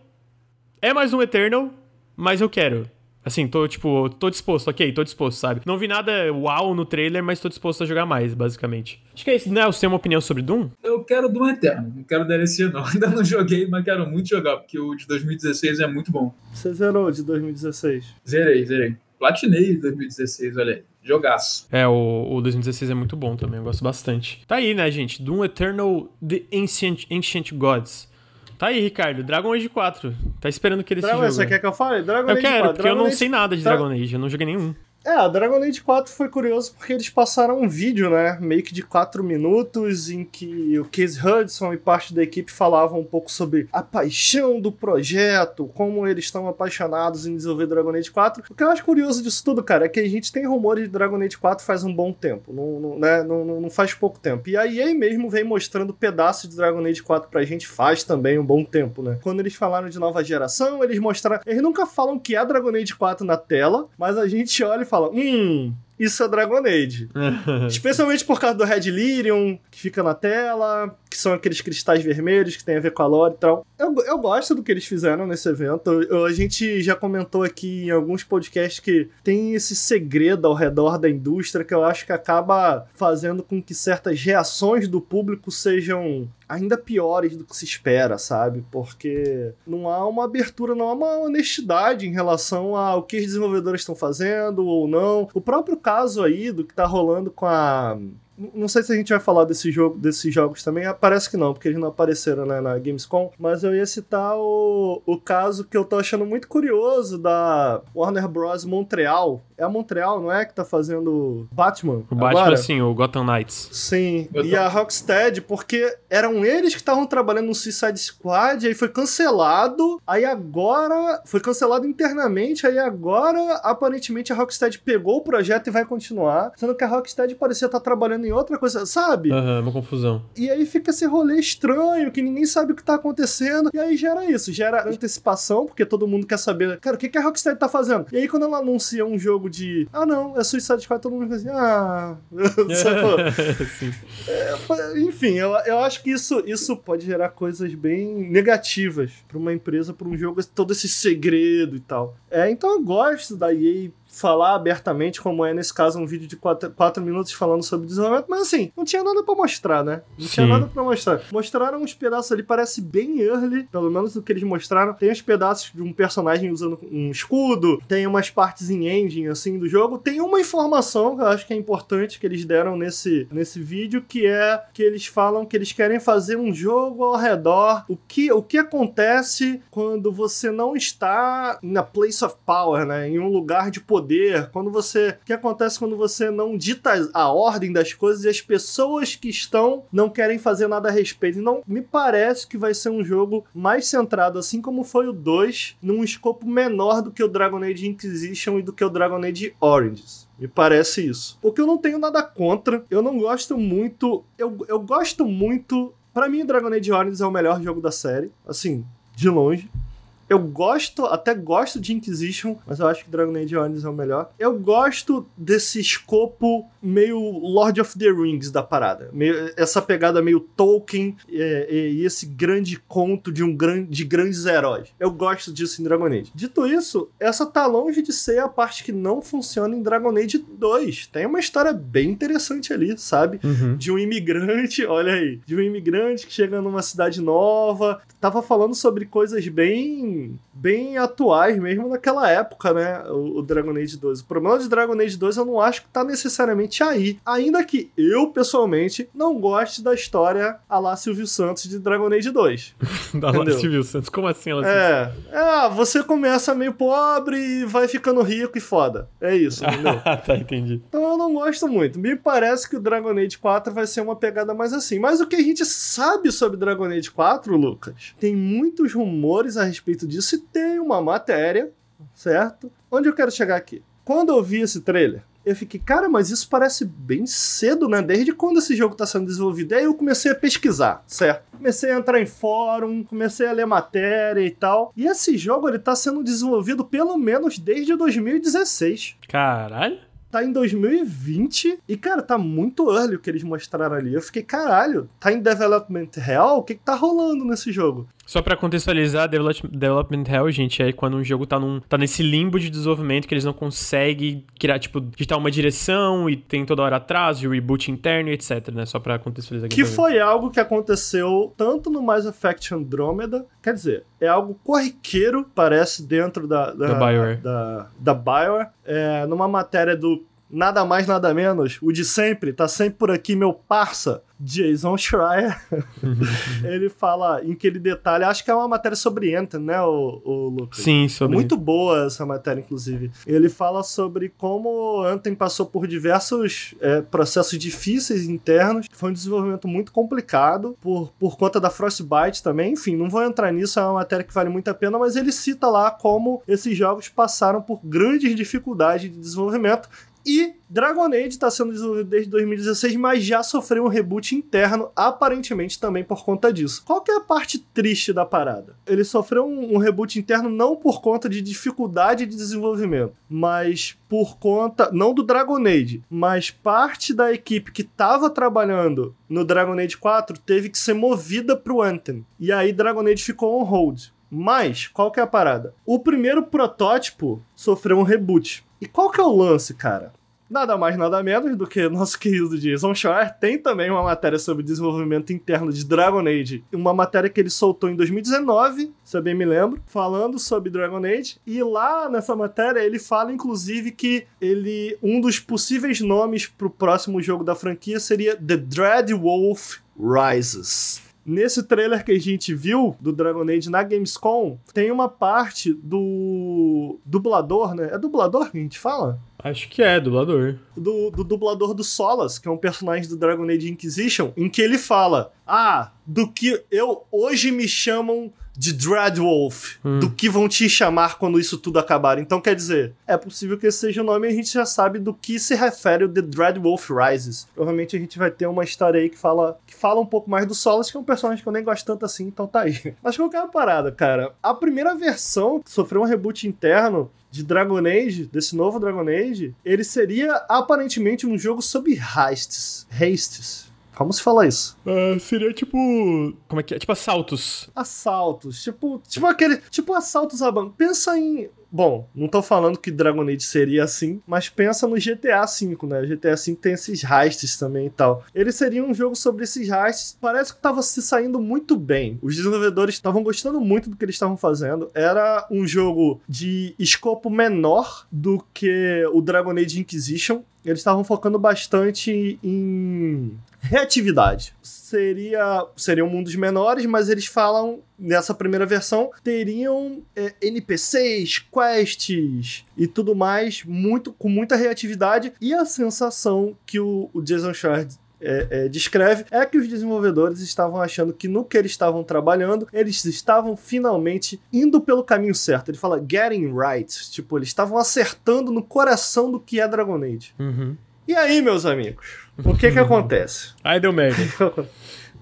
é mais um Eternal, mas eu quero. Assim, tô, tipo, tô disposto, ok, tô disposto, sabe? Não vi nada uau no trailer, mas tô disposto a jogar mais, basicamente. Acho que é isso. Nelson, tem uma opinião sobre Doom? Eu quero Doom Eterno, não quero DLC não. [laughs] Ainda não joguei, mas quero muito jogar, porque o de 2016 é muito bom. Você zerou de 2016? Zerei, zerei. Platinei 2016, olha aí. Jogaço. É, o, o 2016 é muito bom também, eu gosto bastante. Tá aí, né, gente? Doom Eternal The Ancient, Ancient Gods. Tá aí, Ricardo. Dragon Age 4. Tá esperando que ele Dragon. Você quer que eu fale? Dragon eu Age quero, 4. porque Dragon eu não Age... sei nada de. Dragon Age. Eu não joguei nenhum. É, a Dragon Age 4 foi curioso porque eles passaram um vídeo, né, meio que de 4 minutos, em que o Case Hudson e parte da equipe falavam um pouco sobre a paixão do projeto, como eles estão apaixonados em desenvolver Dragon Age 4. O que eu acho curioso disso tudo, cara, é que a gente tem rumores de Dragon Age 4 faz um bom tempo, não, não, né, não, não faz pouco tempo. E a EA mesmo vem mostrando pedaços de Dragon Age 4 pra gente faz também um bom tempo, né. Quando eles falaram de nova geração, eles mostraram... Eles nunca falam que é Dragon Age 4 na tela, mas a gente olha e fala fala: hum, isso é Dragon Age. [laughs] Especialmente por causa do Red Lyrium, que fica na tela, que são aqueles cristais vermelhos que tem a ver com a lore e tal. Eu, eu gosto do que eles fizeram nesse evento. Eu, a gente já comentou aqui em alguns podcasts que tem esse segredo ao redor da indústria que eu acho que acaba fazendo com que certas reações do público sejam ainda piores do que se espera, sabe? Porque não há uma abertura, não há uma honestidade em relação ao que os desenvolvedores estão fazendo ou não. O próprio caso aí do que tá rolando com a não sei se a gente vai falar desse jogo, desses jogos também. Parece que não, porque eles não apareceram né, na Gamescom. Mas eu ia citar o, o caso que eu tô achando muito curioso da Warner Bros. Montreal. É a Montreal, não é? Que tá fazendo Batman. O Batman, agora? sim, o Gotham Knights. Sim. E a Rocksteady, porque eram eles que estavam trabalhando no Suicide Squad, aí foi cancelado. Aí agora. Foi cancelado internamente. Aí agora, aparentemente, a Rocksteady pegou o projeto e vai continuar. Sendo que a Rocksteady parecia estar trabalhando em outra coisa, sabe? Aham, uhum, uma confusão. E aí fica esse rolê estranho, que ninguém sabe o que tá acontecendo. E aí gera isso, gera antecipação, porque todo mundo quer saber, cara, o que, que a Rockstar tá fazendo? E aí quando ela anuncia um jogo de, ah não, é Suicide Squad, todo mundo fica assim, ah... [laughs] [laughs] é, enfim, eu, eu acho que isso, isso pode gerar coisas bem negativas pra uma empresa, pra um jogo, todo esse segredo e tal. É, então eu gosto da EA falar abertamente, como é nesse caso um vídeo de 4 minutos falando sobre desenvolvimento, mas assim, não tinha nada para mostrar, né? Não Sim. tinha nada para mostrar. Mostraram uns pedaços ali, parece bem early, pelo menos do que eles mostraram. Tem uns pedaços de um personagem usando um escudo, tem umas partes em engine, assim, do jogo. Tem uma informação que eu acho que é importante que eles deram nesse, nesse vídeo, que é que eles falam que eles querem fazer um jogo ao redor. O que, o que acontece quando você não está na place of power, né? Em um lugar de poder. Quando você. O que acontece quando você não dita a ordem das coisas e as pessoas que estão não querem fazer nada a respeito. Então, me parece que vai ser um jogo mais centrado, assim como foi o 2, num escopo menor do que o Dragon Age Inquisition e do que o Dragon Age Origins. Me parece isso. O que eu não tenho nada contra, eu não gosto muito. Eu, eu gosto muito. Para mim, Dragon Age Origins é o melhor jogo da série. Assim, de longe. Eu gosto, até gosto de Inquisition, mas eu acho que Dragon Age Origins é o melhor. Eu gosto desse escopo meio Lord of the Rings da parada. Meio, essa pegada meio Tolkien é, e esse grande conto de um grande, de grandes heróis. Eu gosto disso em Dragon Age. Dito isso, essa tá longe de ser a parte que não funciona em Dragon Age 2. Tem uma história bem interessante ali, sabe? Uhum. De um imigrante, [laughs] olha aí, de um imigrante que chega numa cidade nova, tava falando sobre coisas bem bem, atuais mesmo naquela época, né? O, o, Dragon Age 2. O problema de Dragon Age 2 eu não acho que tá necessariamente aí. Ainda que eu, pessoalmente, não goste da história a lá Silvio Santos de Dragon Age 2. [laughs] da lá Silvio Santos? Como assim ela É, é, você começa meio pobre e vai ficando rico e foda. É isso, entendeu? [laughs] tá, entendi. Então eu não gosto muito. Me parece que o Dragon Age 4 vai ser uma pegada mais assim. Mas o que a gente sabe sobre Dragon Age 4, Lucas, tem muitos rumores a respeito disso e tem uma matéria, certo? Onde eu quero chegar aqui? Quando eu vi esse trailer, eu fiquei, cara, mas isso parece bem cedo, né? Desde quando esse jogo está sendo desenvolvido? Aí eu comecei a pesquisar, certo? Comecei a entrar em fórum, comecei a ler matéria e tal. E esse jogo ele tá sendo desenvolvido pelo menos desde 2016. Caralho tá em 2020 e, cara, tá muito early o que eles mostraram ali. Eu fiquei, caralho, tá em development real? O que que tá rolando nesse jogo? Só para contextualizar, development hell, gente, é quando um jogo tá, num, tá nesse limbo de desenvolvimento que eles não conseguem criar, tipo, digitar uma direção e tem toda hora atraso, reboot interno e etc, né? Só pra contextualizar aqui. Que foi algo que aconteceu tanto no Mass Effect Andromeda, quer dizer, é algo corriqueiro, parece, dentro da... Da, da Bioware. Da, da Bioware. É, numa matéria do nada mais, nada menos, o de sempre, tá sempre por aqui, meu parça, Jason Schreier, [laughs] ele fala em que ele detalha, acho que é uma matéria sobre Anthem, né, o, o Lucas? Sim, sobre. Muito boa essa matéria, inclusive. Ele fala sobre como Anthem passou por diversos é, processos difíceis internos, foi um desenvolvimento muito complicado por, por conta da Frostbite também. Enfim, não vou entrar nisso, é uma matéria que vale muito a pena, mas ele cita lá como esses jogos passaram por grandes dificuldades de desenvolvimento e Dragon Age está sendo desenvolvido desde 2016, mas já sofreu um reboot interno, aparentemente também por conta disso. Qual que é a parte triste da parada? Ele sofreu um, um reboot interno não por conta de dificuldade de desenvolvimento, mas por conta, não do Dragon Age, mas parte da equipe que estava trabalhando no Dragon Age 4 teve que ser movida para o Anthem. E aí Dragon Age ficou on hold. Mas, qual que é a parada? O primeiro protótipo sofreu um reboot. E qual que é o lance, cara? Nada mais, nada menos do que nosso [laughs] querido Jason Schreier tem também uma matéria sobre desenvolvimento interno de Dragon Age. Uma matéria que ele soltou em 2019, se eu bem me lembro, falando sobre Dragon Age. E lá nessa matéria ele fala, inclusive, que ele um dos possíveis nomes para o próximo jogo da franquia seria The Dread Wolf Rises. Nesse trailer que a gente viu do Dragon Age na Gamescom, tem uma parte do dublador, né? É dublador que a gente fala? Acho que é, dublador. Do, do dublador do Solas, que é um personagem do Dragon Age Inquisition, em que ele fala: Ah, do que eu hoje me chamam de Dreadwolf, hum. do que vão te chamar quando isso tudo acabar. Então, quer dizer, é possível que esse seja o nome e a gente já sabe do que se refere o The Dreadwolf Rises. Provavelmente a gente vai ter uma história aí que fala, que fala um pouco mais do Solas, que é um personagem que eu nem gosto tanto assim, então tá aí. [laughs] Mas qual que é a parada, cara? A primeira versão sofreu um reboot interno de Dragon Age, desse novo Dragon Age, ele seria aparentemente um jogo sobre heists. Hastes como se fala isso? Uh, seria tipo. Como é que é? Tipo assaltos. Assaltos. Tipo, tipo aquele. Tipo assaltos a banco. Pensa em bom, não tô falando que Dragon Age seria assim, mas pensa no GTA V, né? O GTA V tem esses heists também e tal. Ele seria um jogo sobre esses heists. Parece que tava se saindo muito bem. Os desenvolvedores estavam gostando muito do que eles estavam fazendo. Era um jogo de escopo menor do que o Dragon Age Inquisition. Eles estavam focando bastante em reatividade. Seria, seriam mundos menores, mas eles falam, nessa primeira versão, teriam é, NPCs, quests e tudo mais, muito com muita reatividade. E a sensação que o, o Jason Schreier é, é, descreve é que os desenvolvedores estavam achando que no que eles estavam trabalhando, eles estavam finalmente indo pelo caminho certo. Ele fala getting right. Tipo, eles estavam acertando no coração do que é Dragon Age. Uhum. E aí, meus amigos? O que que acontece? Aí deu merda. [laughs]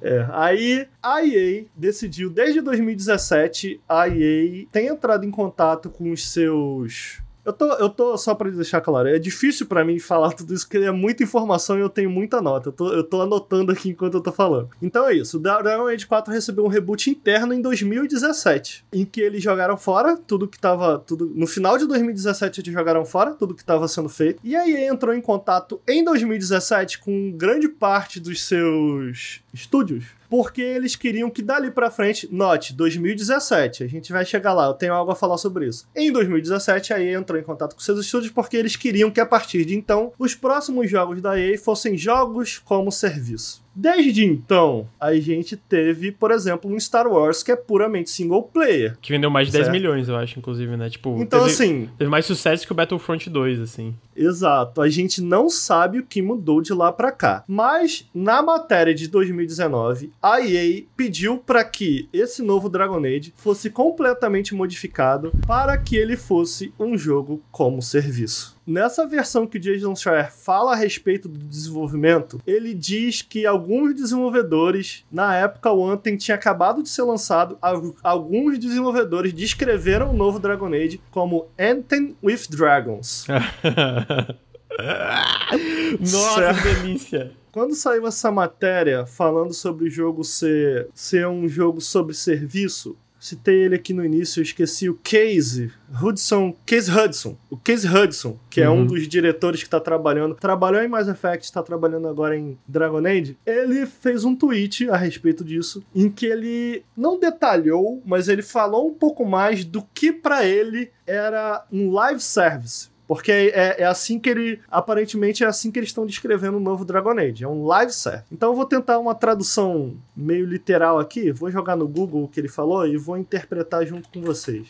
É, aí a EA decidiu, desde 2017, a EA tem entrado em contato com os seus eu tô, eu tô, só pra deixar claro, é difícil para mim falar tudo isso, porque é muita informação e eu tenho muita nota. Eu tô, eu tô anotando aqui enquanto eu tô falando. Então é isso, o Dragon Age 4 recebeu um reboot interno em 2017, em que eles jogaram fora tudo que tava. Tudo, no final de 2017 eles jogaram fora tudo que tava sendo feito. E aí entrou em contato em 2017 com grande parte dos seus estúdios porque eles queriam que dali para frente, note, 2017, a gente vai chegar lá, eu tenho algo a falar sobre isso. Em 2017, a EA entrou em contato com seus estúdios porque eles queriam que a partir de então os próximos jogos da EA fossem jogos como serviço. Desde então, a gente teve, por exemplo, um Star Wars que é puramente single player. Que vendeu mais de certo? 10 milhões, eu acho, inclusive, né? Tipo, então, teve, assim. Teve mais sucesso que o Battlefront 2, assim. Exato. A gente não sabe o que mudou de lá para cá. Mas, na matéria de 2019, a EA pediu para que esse novo Dragon Age fosse completamente modificado para que ele fosse um jogo como serviço. Nessa versão que o Jason Schreier fala a respeito do desenvolvimento, ele diz que alguns desenvolvedores, na época o Anthem tinha acabado de ser lançado, alguns desenvolvedores descreveram o novo Dragon Age como Anthem with Dragons. [laughs] Nossa, que delícia! Quando saiu essa matéria falando sobre o jogo ser, ser um jogo sobre serviço, citei ele aqui no início, eu esqueci o Case Hudson, Case Hudson, o Case Hudson, que uhum. é um uhum. dos diretores que está trabalhando, trabalhou em Mass Effect, está trabalhando agora em Dragon Age. Ele fez um tweet a respeito disso, em que ele não detalhou, mas ele falou um pouco mais do que para ele era um live service. Porque é, é, assim que ele. Aparentemente é assim que eles estão descrevendo o novo Dragon Age. É um live set. Então eu vou tentar uma tradução meio literal aqui. Vou jogar no Google o que ele falou e vou interpretar junto com vocês.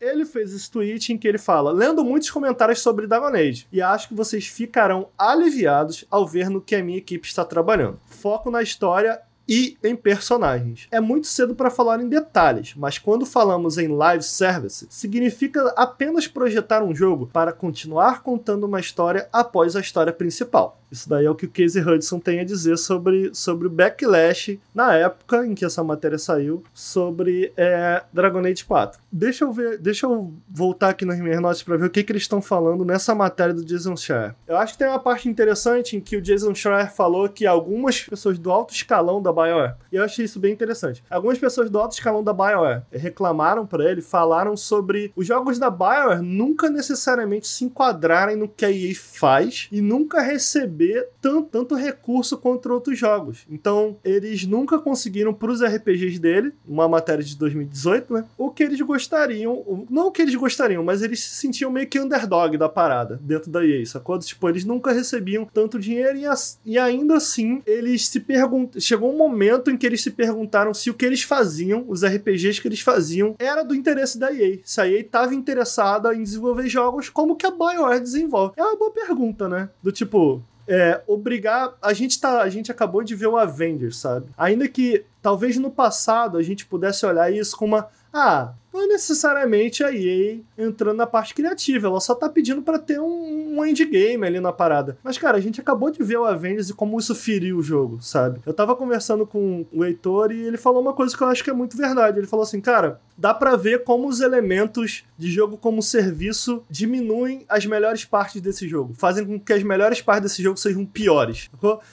Ele fez esse tweet em que ele fala: lendo muitos comentários sobre Dragon Age, e acho que vocês ficarão aliviados ao ver no que a minha equipe está trabalhando. Foco na história e em personagens. É muito cedo para falar em detalhes, mas quando falamos em live service, significa apenas projetar um jogo para continuar contando uma história após a história principal. Isso daí é o que o Casey Hudson tem a dizer sobre, sobre o backlash na época em que essa matéria saiu sobre é, Dragon Age 4. Deixa eu ver, deixa eu voltar aqui nas minhas notas para ver o que, que eles estão falando nessa matéria do Jason Schreier. Eu acho que tem uma parte interessante em que o Jason Schreier falou que algumas pessoas do alto escalão da BioWare, e eu achei isso bem interessante. Algumas pessoas do alto escalão da BioWare reclamaram para ele, falaram sobre os jogos da BioWare nunca necessariamente se enquadrarem no que a EA faz e nunca receber receber tanto, tanto recurso contra outros jogos. Então, eles nunca conseguiram para os RPGs dele, uma matéria de 2018, né? O que eles gostariam, não o que eles gostariam, mas eles se sentiam meio que underdog da parada dentro da EA, sacou? Tipo, eles nunca recebiam tanto dinheiro e, e ainda assim eles se perguntam. Chegou um momento em que eles se perguntaram se o que eles faziam, os RPGs que eles faziam, era do interesse da EA. Se a EA estava interessada em desenvolver jogos como que a BioWare desenvolve. É uma boa pergunta, né? Do tipo, é, obrigar. A gente, tá, a gente acabou de ver o Avengers, sabe? Ainda que talvez no passado a gente pudesse olhar isso como uma. Ah, não é necessariamente a EA entrando na parte criativa, ela só tá pedindo para ter um, um endgame ali na parada. Mas, cara, a gente acabou de ver o Avengers e como isso feriu o jogo, sabe? Eu tava conversando com o Heitor e ele falou uma coisa que eu acho que é muito verdade. Ele falou assim, cara, dá para ver como os elementos de jogo como serviço diminuem as melhores partes desse jogo, fazem com que as melhores partes desse jogo sejam piores.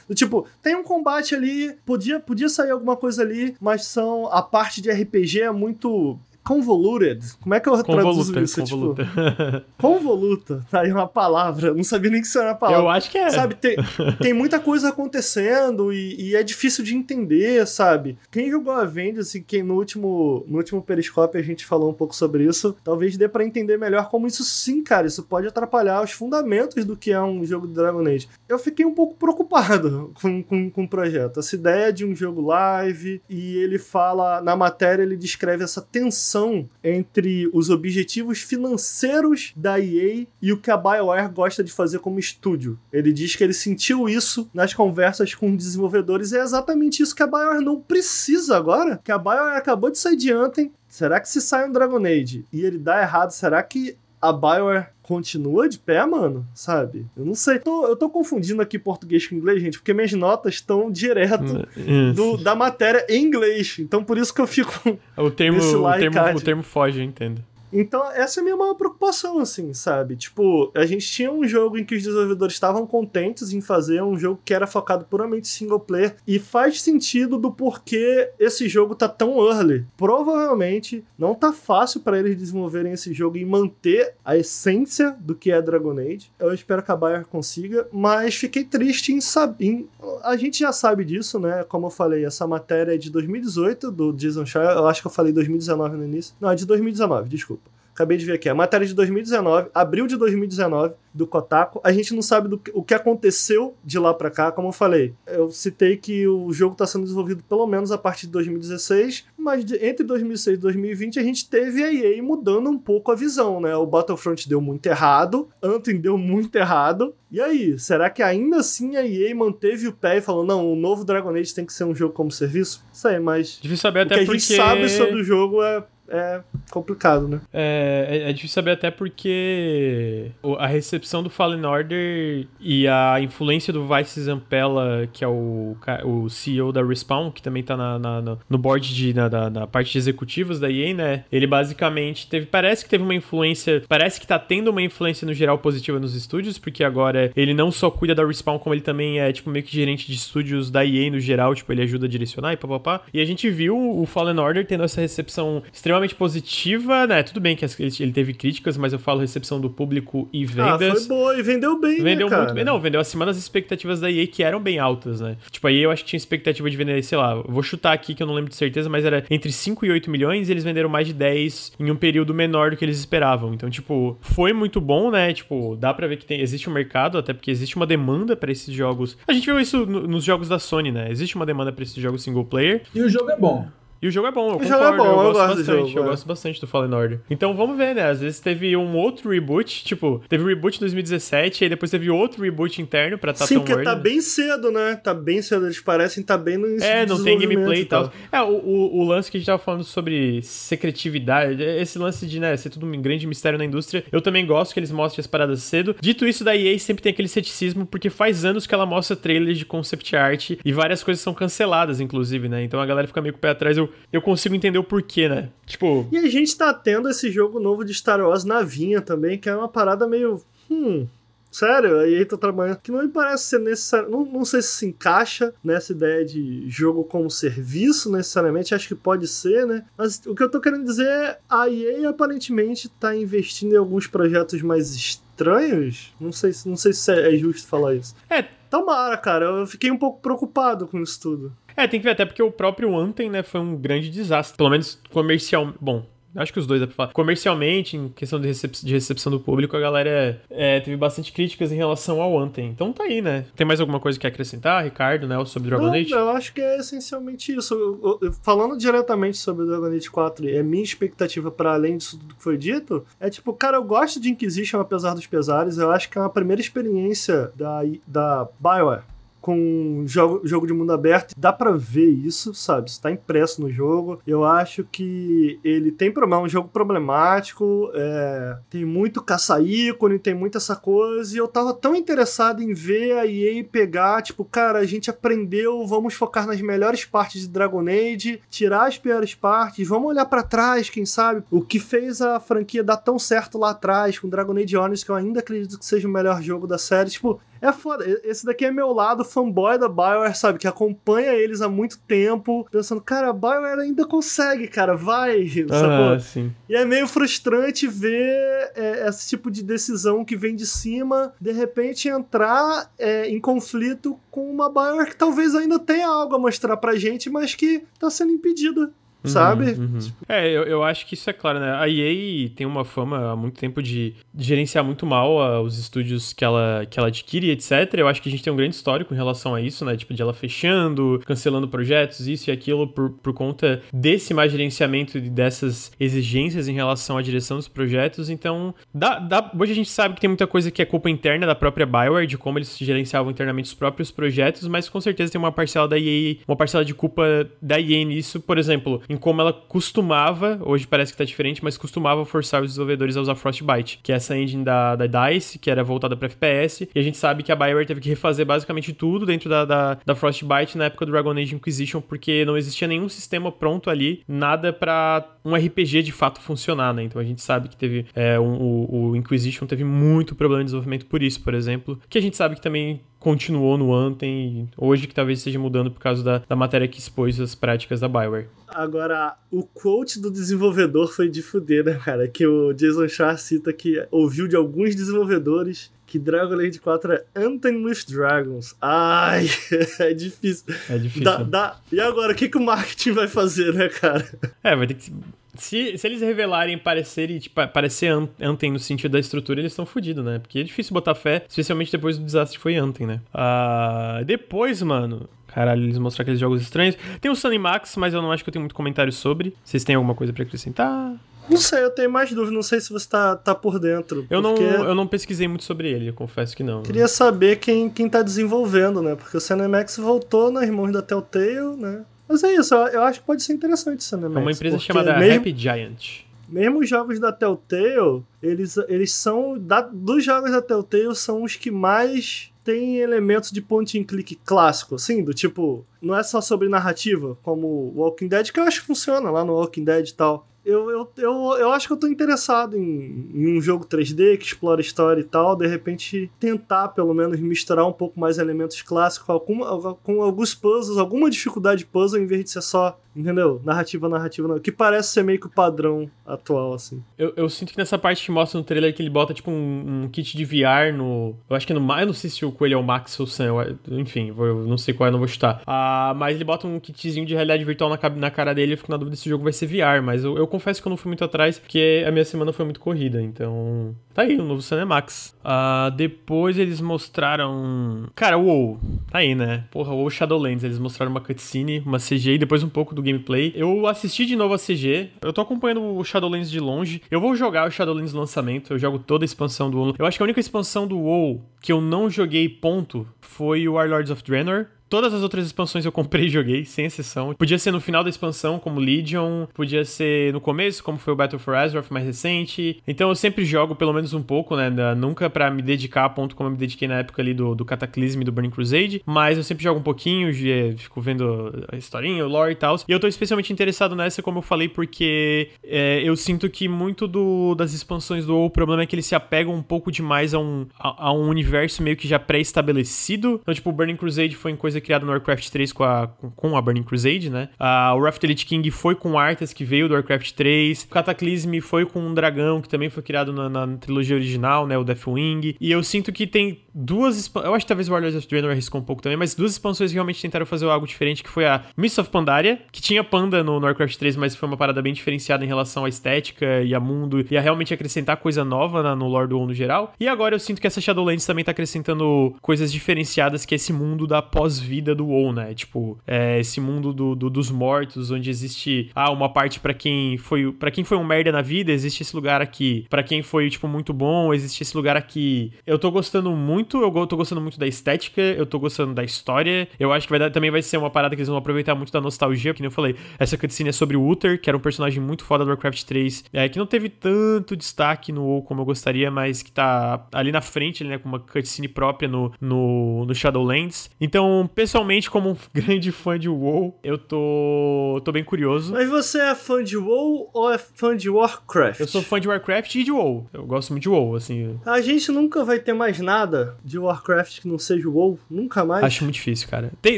Do tipo, tem um combate ali, podia, podia sair alguma coisa ali, mas são a parte de RPG é muito convoluted. Como é que eu traduzo isso? Convoluta. Tipo, [laughs] convoluta. Tá aí uma palavra. Não sabia nem que isso era uma palavra. Eu acho que é. Sabe, tem, [laughs] tem muita coisa acontecendo e, e, é difícil de entender, sabe? Quem jogou Avengers e quem no último, no último Periscope a gente falou um pouco sobre isso, talvez dê para entender melhor como isso sim, cara, isso pode atrapalhar os fundamentos do que é um jogo de Dragon Age. Eu fiquei um pouco preocupado [laughs] com, com, com o projeto. Essa ideia de um jogo live e ele fala, na matéria ele descreve essa tensão entre os objetivos financeiros da EA e o que a BioWare gosta de fazer como estúdio. Ele diz que ele sentiu isso nas conversas com desenvolvedores e é exatamente isso que a BioWare não precisa agora, que a BioWare acabou de sair de Anthem. Será que se sai um Dragon Age e ele dá errado, será que a BioWare continua de pé, mano, sabe? Eu não sei. Tô, eu tô confundindo aqui português com inglês, gente, porque minhas notas estão direto do, da matéria em inglês. Então por isso que eu fico. O termo, [laughs] o termo, o termo foge, eu entendo. Então, essa é a minha maior preocupação, assim, sabe? Tipo, a gente tinha um jogo em que os desenvolvedores estavam contentes em fazer um jogo que era focado puramente single player e faz sentido do porquê esse jogo tá tão early. Provavelmente não tá fácil para eles desenvolverem esse jogo e manter a essência do que é Dragon Age. Eu espero que a Bayer consiga, mas fiquei triste em saber. A gente já sabe disso, né? Como eu falei, essa matéria é de 2018 do Jason Schreier. Eu acho que eu falei 2019 no início. Não, é de 2019, desculpa. Acabei de ver aqui. A matéria de 2019, abril de 2019, do Kotaku. A gente não sabe do, o que aconteceu de lá para cá. Como eu falei, eu citei que o jogo está sendo desenvolvido pelo menos a partir de 2016, mas de, entre 2006 e 2020 a gente teve a EA mudando um pouco a visão, né? O Battlefront deu muito errado, Anthem deu muito errado. E aí, será que ainda assim a EA manteve o pé e falou: não, o novo Dragon Age tem que ser um jogo como serviço? Isso aí, mas. Difícil saber o até que porque... a gente sabe sobre o jogo é é complicado, né? É, é, é, difícil saber até porque a recepção do Fallen Order e a influência do Vice Zampella, que é o, o CEO da Respawn, que também tá na, na no board de, na, na, parte de executivos da EA, né? Ele basicamente teve, parece que teve uma influência, parece que tá tendo uma influência no geral positiva nos estúdios, porque agora ele não só cuida da Respawn, como ele também é, tipo, meio que gerente de estúdios da EA no geral, tipo, ele ajuda a direcionar e papapá. E a gente viu o Fallen Order tendo essa recepção extremamente extremamente positiva, né? Tudo bem que ele teve críticas, mas eu falo recepção do público e vendas. Ah, foi boa e vendeu bem, né, Vendeu né, muito bem. Não, vendeu acima das expectativas da EA, que eram bem altas, né? Tipo, a EA eu acho que tinha expectativa de vender, sei lá, vou chutar aqui que eu não lembro de certeza, mas era entre 5 e 8 milhões e eles venderam mais de 10 em um período menor do que eles esperavam. Então, tipo, foi muito bom, né? Tipo, dá pra ver que tem, existe um mercado, até porque existe uma demanda para esses jogos. A gente viu isso no, nos jogos da Sony, né? Existe uma demanda para esses jogos single player. E o jogo é bom. E o jogo é bom, eu o concordo, jogo é bom, eu, eu gosto, gosto bastante. jogo, eu é. gosto bastante do Fallen Order. Então vamos ver, né? Às vezes teve um outro reboot, tipo, teve reboot em 2017, aí depois teve outro reboot interno pra Tatum Sim, porque World. tá bem cedo, né? Tá bem cedo, eles parecem tá bem no É, não tem gameplay e tal. É, o, o, o, lance que a gente tava falando sobre secretividade, esse lance de, né, ser tudo um grande mistério na indústria, eu também gosto que eles mostrem as paradas cedo. Dito isso, da EA sempre tem aquele ceticismo, porque faz anos que ela mostra trailers de concept art e várias coisas são canceladas, inclusive, né? Então a galera fica meio com o pé atrás, eu, eu consigo entender o porquê, né? Tipo. E a gente tá tendo esse jogo novo de Star Wars na vinha também, que é uma parada meio. Hum. Sério, aí tá trabalhando. Que não me parece ser necessário. Não, não sei se se encaixa nessa ideia de jogo como serviço, necessariamente. Acho que pode ser, né? Mas o que eu tô querendo dizer é: a EA aparentemente tá investindo em alguns projetos mais estranhos. Não sei, não sei se é justo falar isso. É. Tomara, cara. Eu fiquei um pouco preocupado com isso tudo. É, tem que ver até porque o próprio Anthem, né, foi um grande desastre. Pelo menos comercial. Bom, Acho que os dois dá pra falar. Comercialmente, em questão de, recep de recepção do público, a galera é, teve bastante críticas em relação ao Anthem. Então tá aí, né? Tem mais alguma coisa que quer acrescentar, Ricardo, né? Sobre Dragon Não, Age? Eu acho que é essencialmente isso. Eu, eu, falando diretamente sobre Dragon Age 4, é minha expectativa para além disso tudo que foi dito, é tipo, cara, eu gosto de Inquisition apesar dos pesares. Eu acho que é uma primeira experiência da, da BioWare com jogo, jogo de mundo aberto. Dá para ver isso, sabe? Está impresso no jogo. Eu acho que ele tem problema, é um jogo problemático, é, tem muito caça-ícone, tem muita essa coisa. E eu tava tão interessado em ver a EA pegar, tipo, cara, a gente aprendeu, vamos focar nas melhores partes de Dragon Age, tirar as piores partes, vamos olhar para trás, quem sabe? O que fez a franquia dar tão certo lá atrás, com Dragon Age Origins, que eu ainda acredito que seja o melhor jogo da série. Tipo, É foda. Esse daqui é meu lado fanboy da BioWare, sabe? Que acompanha eles há muito tempo, pensando, cara, a BioWare ainda consegue, cara, vai, ah, sim. E é meio frustrante ver é, esse tipo de decisão que vem de cima, de repente entrar é, em conflito com uma BioWare que talvez ainda tenha algo a mostrar pra gente, mas que tá sendo impedida Uhum, sabe? Uhum. É, eu, eu acho que isso é claro, né? A EA tem uma fama há muito tempo de, de gerenciar muito mal uh, os estúdios que ela, que ela adquire, etc. Eu acho que a gente tem um grande histórico em relação a isso, né? Tipo, de ela fechando, cancelando projetos, isso e aquilo, por, por conta desse mais gerenciamento e dessas exigências em relação à direção dos projetos. Então, dá, dá, hoje a gente sabe que tem muita coisa que é culpa interna da própria Bioware, de como eles gerenciavam internamente os próprios projetos, mas com certeza tem uma parcela da EA, uma parcela de culpa da EA nisso. Por exemplo, em como ela costumava, hoje parece que tá diferente, mas costumava forçar os desenvolvedores a usar Frostbite, que é essa engine da, da DICE, que era voltada para FPS, e a gente sabe que a BioWare teve que refazer basicamente tudo dentro da, da, da Frostbite na época do Dragon Age Inquisition, porque não existia nenhum sistema pronto ali, nada para um RPG de fato funcionar, né? Então a gente sabe que teve é, um, o, o Inquisition teve muito problema de desenvolvimento por isso, por exemplo, que a gente sabe que também continuou no Anthem, hoje que talvez esteja mudando por causa da, da matéria que expôs as práticas da Bioware. Agora, o quote do desenvolvedor foi de fuder, né, cara? Que o Jason Schar cita que ouviu de alguns desenvolvedores que Dragon Age 4 é Anthem with Dragons. Ai, [laughs] é difícil. É difícil. Dá, dá... E agora, o que, que o marketing vai fazer, né, cara? É, vai ter que se, se eles revelarem parecer, tipo, parecer Anthem no sentido da estrutura, eles estão fodidos, né? Porque é difícil botar fé, especialmente depois do desastre que foi Anthem, né? Uh, depois, mano, Caralho, eles mostraram aqueles jogos estranhos. Tem o Sunny Max, mas eu não acho que eu tenho muito comentário sobre. Vocês têm alguma coisa para acrescentar? Não sei, eu tenho mais dúvida. Não sei se você tá, tá por dentro. Eu, não, eu não pesquisei muito sobre ele, eu confesso que não. Queria saber quem, quem tá desenvolvendo, né? Porque o Cinemax voltou nas mãos da Telltale, né? Mas é isso, eu acho que pode ser interessante isso, né? É uma empresa chamada mesmo, Happy Giant. Mesmo os jogos da Telltale, eles, eles são. Da, dos jogos da Telltale, são os que mais têm elementos de point and click clássico, assim, do tipo. Não é só sobre narrativa, como Walking Dead, que eu acho que funciona lá no Walking Dead e tal eu, eu, eu, eu acho que eu tô interessado em, em, um jogo 3D que explora história e tal, de repente tentar pelo menos misturar um pouco mais elementos clássicos com, com alguns puzzles, alguma dificuldade de puzzle em vez de ser só Entendeu? Narrativa, narrativa, não. Que parece ser meio que o padrão atual, assim. Eu, eu sinto que nessa parte que mostra no trailer que ele bota, tipo, um, um kit de VR no. Eu acho que é no. Eu não sei se o coelho é o Max ou o Sam. Enfim, vou, eu não sei qual é, não vou chutar. Ah, mas ele bota um kitzinho de realidade virtual na, na cara dele. Eu fico na dúvida se o jogo vai ser VR. Mas eu, eu confesso que eu não fui muito atrás, porque a minha semana foi muito corrida. Então. Tá aí, o novo Cinemax. Uh, depois eles mostraram. Cara, o WoW. Tá aí, né? Porra, o WoW Shadowlands. Eles mostraram uma cutscene, uma CG e depois um pouco do gameplay. Eu assisti de novo a CG. Eu tô acompanhando o Shadowlands de longe. Eu vou jogar o Shadowlands lançamento. Eu jogo toda a expansão do WoW. Eu acho que a única expansão do WoW que eu não joguei, ponto, foi o Warlords of Draenor. Todas as outras expansões eu comprei e joguei, sem exceção. Podia ser no final da expansão, como Legion. Podia ser no começo, como foi o Battle for Azeroth mais recente. Então eu sempre jogo pelo menos um pouco, né? Nunca para me dedicar a ponto como eu me dediquei na época ali do, do Cataclysm e do Burning Crusade. Mas eu sempre jogo um pouquinho, fico vendo a historinha, o lore e tal. E eu tô especialmente interessado nessa, como eu falei, porque é, eu sinto que muito do, das expansões do WoW, o problema é que eles se apegam um pouco demais a um, a, a um universo meio que já pré-estabelecido. Então, tipo, o Burning Crusade foi em coisa criada criado no Warcraft 3 com a, com a Burning Crusade, né? Uh, o Raft Elite King foi com Arthas, que veio do Warcraft 3. O Cataclysm foi com um dragão, que também foi criado na, na trilogia original, né? O Deathwing. E eu sinto que tem duas... Eu acho que talvez o Warlords of Draenor arriscou um pouco também, mas duas expansões que realmente tentaram fazer algo diferente, que foi a Mist of Pandaria, que tinha panda no, no Warcraft 3, mas foi uma parada bem diferenciada em relação à estética e a mundo, e a realmente acrescentar coisa nova na, no lore do no geral. E agora eu sinto que essa Shadowlands também tá acrescentando coisas diferenciadas, que esse mundo da pós-vida do WoW, né? Tipo, é esse mundo do, do, dos mortos, onde existe ah, uma parte para quem foi para quem foi um merda na vida, existe esse lugar aqui. para quem foi, tipo, muito bom, existe esse lugar aqui. Eu tô gostando muito, eu tô gostando muito da estética, eu tô gostando da história. Eu acho que vai dar, também vai ser uma parada que eles vão aproveitar muito da nostalgia, que nem eu falei. Essa cutscene é sobre o Uther, que era um personagem muito foda do Warcraft 3, é, que não teve tanto destaque no WoW como eu gostaria, mas que tá ali na frente, né, com uma cutscene própria no, no, no Shadowlands. Então, pessoalmente, como um [laughs] grande fã de WoW, eu tô, tô bem curioso. Mas você é fã de WoW ou é fã de Warcraft? Eu sou fã de Warcraft e de WoW. Eu gosto muito de WoW, assim. A gente nunca vai ter mais nada de Warcraft que não seja WoW. Nunca mais. Acho muito difícil, cara. Tem,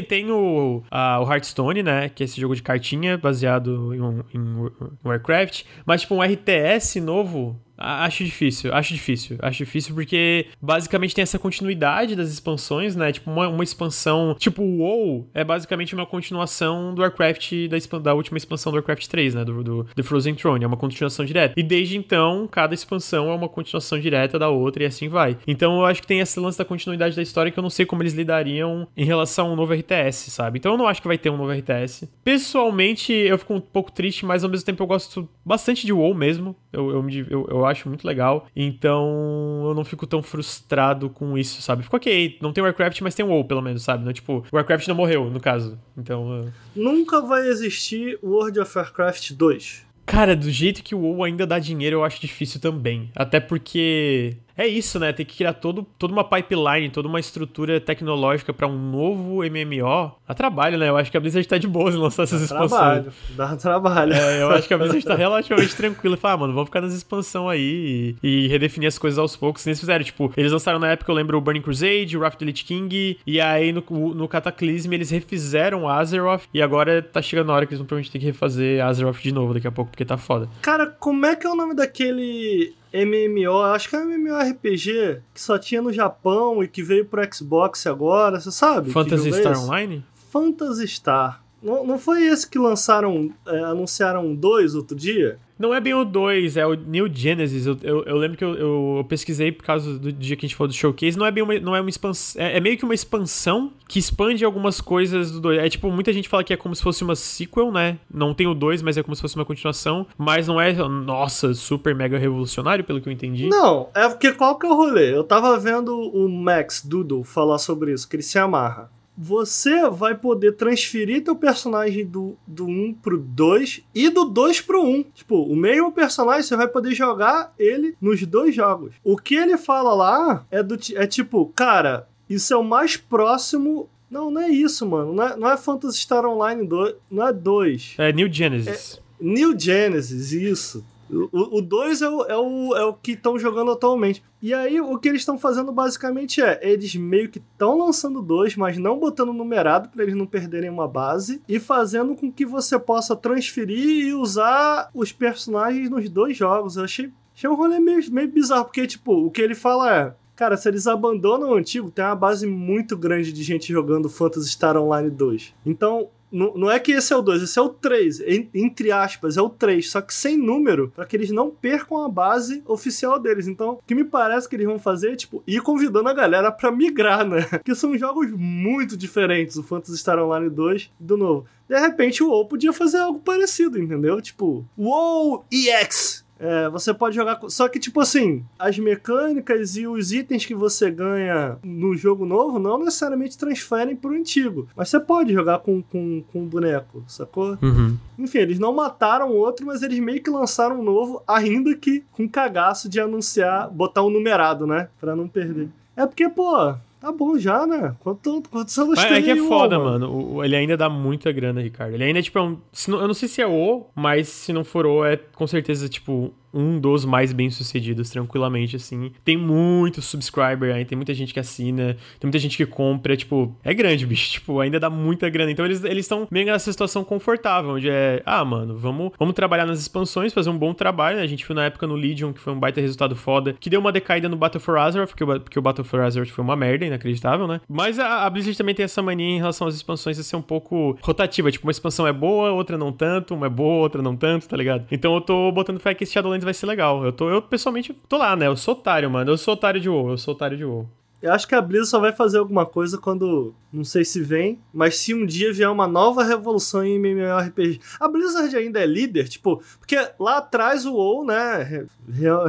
tem o, a, o Hearthstone, né? Que é esse jogo de cartinha baseado em, em Warcraft. Mas, tipo, um RTS novo Acho difícil, acho difícil. Acho difícil porque basicamente tem essa continuidade das expansões, né? Tipo, uma, uma expansão. Tipo, o WoW é basicamente uma continuação do Warcraft, da, da última expansão do Warcraft 3, né? Do, do The Frozen Throne. É uma continuação direta. E desde então, cada expansão é uma continuação direta da outra e assim vai. Então eu acho que tem esse lance da continuidade da história que eu não sei como eles lidariam em relação a um novo RTS, sabe? Então eu não acho que vai ter um novo RTS. Pessoalmente, eu fico um pouco triste, mas ao mesmo tempo eu gosto bastante de WoW mesmo. Eu, eu, eu, eu acho muito legal. Então eu não fico tão frustrado com isso, sabe? Fico ok, não tem Warcraft, mas tem WoW, pelo menos, sabe? Não, tipo, Warcraft não morreu, no caso. Então. Uh... Nunca vai existir World of Warcraft 2. Cara, do jeito que o WoW ainda dá dinheiro, eu acho difícil também. Até porque é isso, né? Tem que criar todo, toda uma pipeline, toda uma estrutura tecnológica para um novo MMO. Dá trabalho, né? Eu acho que a Blizzard tá de boas em lançar essas dá expansões. Trabalho, dá trabalho. É, eu acho que a Blizzard tá [laughs] relativamente tranquila. Fala, ah, mano, vamos ficar nas expansões aí e, e, redefinir as coisas aos poucos. Eles fizeram, tipo, eles lançaram na época, eu lembro, o Burning Crusade, o Wrath of the Lich King, e aí no, no Cataclysm eles refizeram Azeroth, e agora tá chegando a hora que eles vão provavelmente ter que refazer Azeroth de novo daqui a pouco, porque tá foda. Cara, como é que é o nome daquele MMO, acho que é um MMORPG que só tinha no Japão e que veio pro Xbox agora, você sabe? Phantasy é Star Online? Phantasy Star. Não, não foi esse que lançaram, é, anunciaram dois outro dia? Não é bem o 2, é o New Genesis. Eu, eu, eu lembro que eu, eu, pesquisei por causa do dia que a gente falou do showcase. Não é bem uma, não é uma expansão. É, é, meio que uma expansão que expande algumas coisas do 2. É tipo, muita gente fala que é como se fosse uma sequel, né? Não tem o 2, mas é como se fosse uma continuação. Mas não é, nossa, super mega revolucionário, pelo que eu entendi. Não, é porque qual que é o rolê? Eu tava vendo o Max Doodle falar sobre isso, que ele se amarra você vai poder transferir teu personagem do, do 1 pro 2 e do 2 pro 1. Tipo, o mesmo personagem você vai poder jogar ele nos dois jogos. O que ele fala lá é do é tipo, cara, isso é o mais próximo não, não é isso, mano. Não é, não é Phantasy Star Online 2. Não é 2. É New Genesis. É New Genesis, isso. O 2 é, o, é, o, é o que estão jogando atualmente. E aí, o que eles estão fazendo basicamente é: eles meio que estão lançando dois, mas não botando numerado para eles não perderem uma base, e fazendo com que você possa transferir e usar os personagens nos dois jogos. Eu achei, achei um rolê meio, meio bizarro, porque, tipo, o que ele fala é. Cara, se eles abandonam o antigo, tem uma base muito grande de gente jogando Phantasy Star Online 2. Então, não, é que esse é o 2, esse é o 3, entre aspas, é o 3, só que sem número, para que eles não percam a base oficial deles. Então, o que me parece que eles vão fazer é, tipo, ir convidando a galera para migrar, né? [laughs] Que são jogos muito diferentes, o Phantasy Star Online 2 do novo. De repente, o WoW podia fazer algo parecido, entendeu? Tipo, WoW EX, é, você pode jogar. Só que, tipo assim, as mecânicas e os itens que você ganha no jogo novo não necessariamente transferem pro antigo. Mas você pode jogar com, com, com um boneco, sacou? Uhum. Enfim, eles não mataram o outro, mas eles meio que lançaram um novo, ainda que com cagaço de anunciar, botar um numerado, né? Pra não perder. É porque, pô, Tá bom já, né? Quanto, quantos anos Mas tem? É que é foda, mano. mano. O, ele ainda dá muita grana, Ricardo. Ele ainda, tipo, é um. Não, eu não sei se é o, mas se não for o, é com certeza, tipo, um dos mais bem-sucedidos, tranquilamente, assim. Tem muito subscriber aí, tem muita gente que assina, tem muita gente que compra, tipo, é grande, [laughs] bicho, tipo, ainda dá muita grana. Então eles estão meio nessa situação confortável, onde é, ah, mano, vamos, vamos trabalhar nas expansões, fazer um bom trabalho, né? A gente viu na época no Legion, que foi um baita resultado foda, que deu uma decaída no Battle for Azeroth, porque o, porque o Battle for Azeroth foi uma merda, inacreditável, né? Mas a, a Blizzard também tem essa mania em relação às expansões de ser um pouco rotativa, tipo, uma expansão é boa, outra não tanto, uma é boa, outra não tanto, tá ligado? Então eu tô botando fé que esse Shadowlands vai ser legal. Eu, tô, eu pessoalmente tô lá, né? Eu sou otário, mano. Eu sou otário de WoW, eu sou otário de WoW. Eu acho que a Blizzard só vai fazer alguma coisa quando. Não sei se vem, mas se um dia vier uma nova revolução em MMORPG. A Blizzard ainda é líder, tipo, porque lá atrás o WoW, né,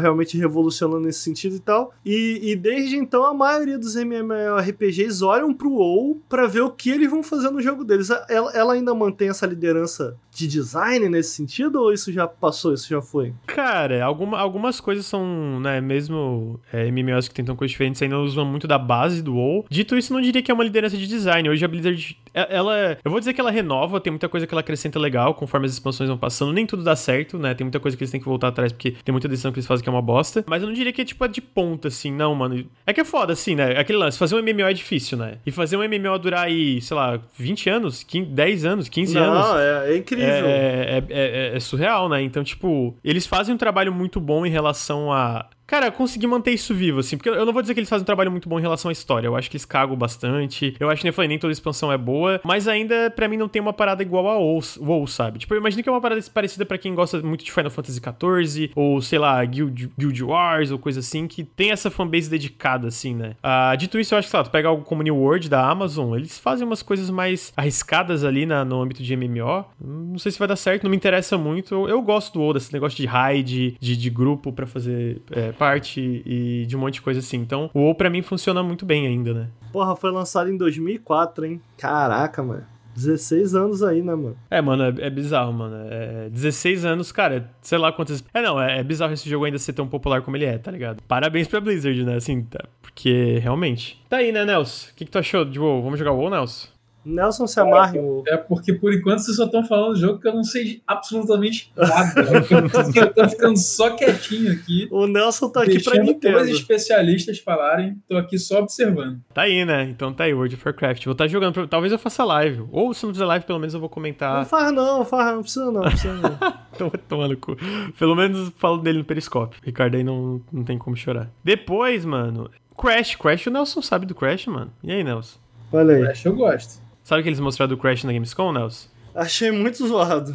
realmente revolucionou nesse sentido e tal. E, e desde então a maioria dos MMORPGs olham pro WoW pra ver o que eles vão fazer no jogo deles. Ela, ela ainda mantém essa liderança de design nesse sentido ou isso já passou, isso já foi? Cara, alguma, algumas coisas são, né, mesmo é, MMOs que tentam coisas diferentes ainda usam muito da base do WoW. Dito isso, não diria que é uma liderança de design. Hoje a Blizzard, ela, eu vou dizer que ela renova, tem muita coisa que ela acrescenta legal conforme as expansões vão passando. Nem tudo dá certo, né? Tem muita coisa que eles têm que voltar atrás porque tem muita decisão que eles fazem que é uma bosta. Mas eu não diria que é tipo de ponta, assim, não, mano. É que é foda, assim, né? Aquele lance, fazer um MMO é difícil, né? E fazer um MMO durar aí, sei lá, 20 anos, 15, 10 anos, 15 não, anos. Não, é, é, incrível. É, é, é, é surreal, né? Então, tipo, eles fazem um trabalho muito bom em relação a Cara, consegui manter isso vivo, assim, porque eu não vou dizer que eles fazem um trabalho muito bom em relação à história. Eu acho que eles cagam bastante. Eu acho que nem falei, nem toda expansão é boa, mas ainda, para mim, não tem uma parada igual a WoW sabe? Tipo, eu imagino que é uma parada parecida para quem gosta muito de Final Fantasy XIV, ou sei lá, Guild, Guild Wars, ou coisa assim, que tem essa fanbase dedicada, assim, né? Uh, dito isso, eu acho que, sei lá, tu pega algo como New World da Amazon, eles fazem umas coisas mais arriscadas ali na, no âmbito de MMO. Não sei se vai dar certo, não me interessa muito. Eu, eu gosto do WoW, desse negócio de raid, de, de grupo para fazer é, parte e de um monte de coisa assim. Então, o WoW pra mim funciona muito bem ainda, né? Porra, foi lançado em 2004, hein? Caraca, mano. 16 anos aí, né, mano? É, mano, é, é bizarro, mano. É, 16 anos, cara, sei lá quantas. É, não, é, é, bizarro esse jogo ainda ser tão popular como ele é, tá ligado? Parabéns pra Blizzard, né? Assim, tá, porque realmente. Tá aí, né, Nelson? O que, que tu achou de WoW? Vamos jogar WoW, Nelson? Nelson se amarra em É porque por enquanto vocês só estão falando de jogo que eu não sei absolutamente nada. [laughs] eu tô ficando só quietinho aqui. O Nelson tá aqui pra mim. Dois especialistas falarem, tô aqui só observando. Tá aí, né? Então tá aí, World of Warcraft. Vou estar tá jogando, talvez eu faça live. Ou se não fizer live, pelo menos eu vou comentar. Não faz não, faz não, precisa não, precisa não. [laughs] Tô tomando cu. Pelo menos falo dele no Periscope. Ricardo aí não, não tem como chorar. Depois, mano, Crash. Crash, o Nelson sabe do Crash, mano. E aí, Nelson? Olha aí. Crash eu gosto. Sabe o que eles mostraram do Crash na Gamescom, Nelson? Achei muito zoado.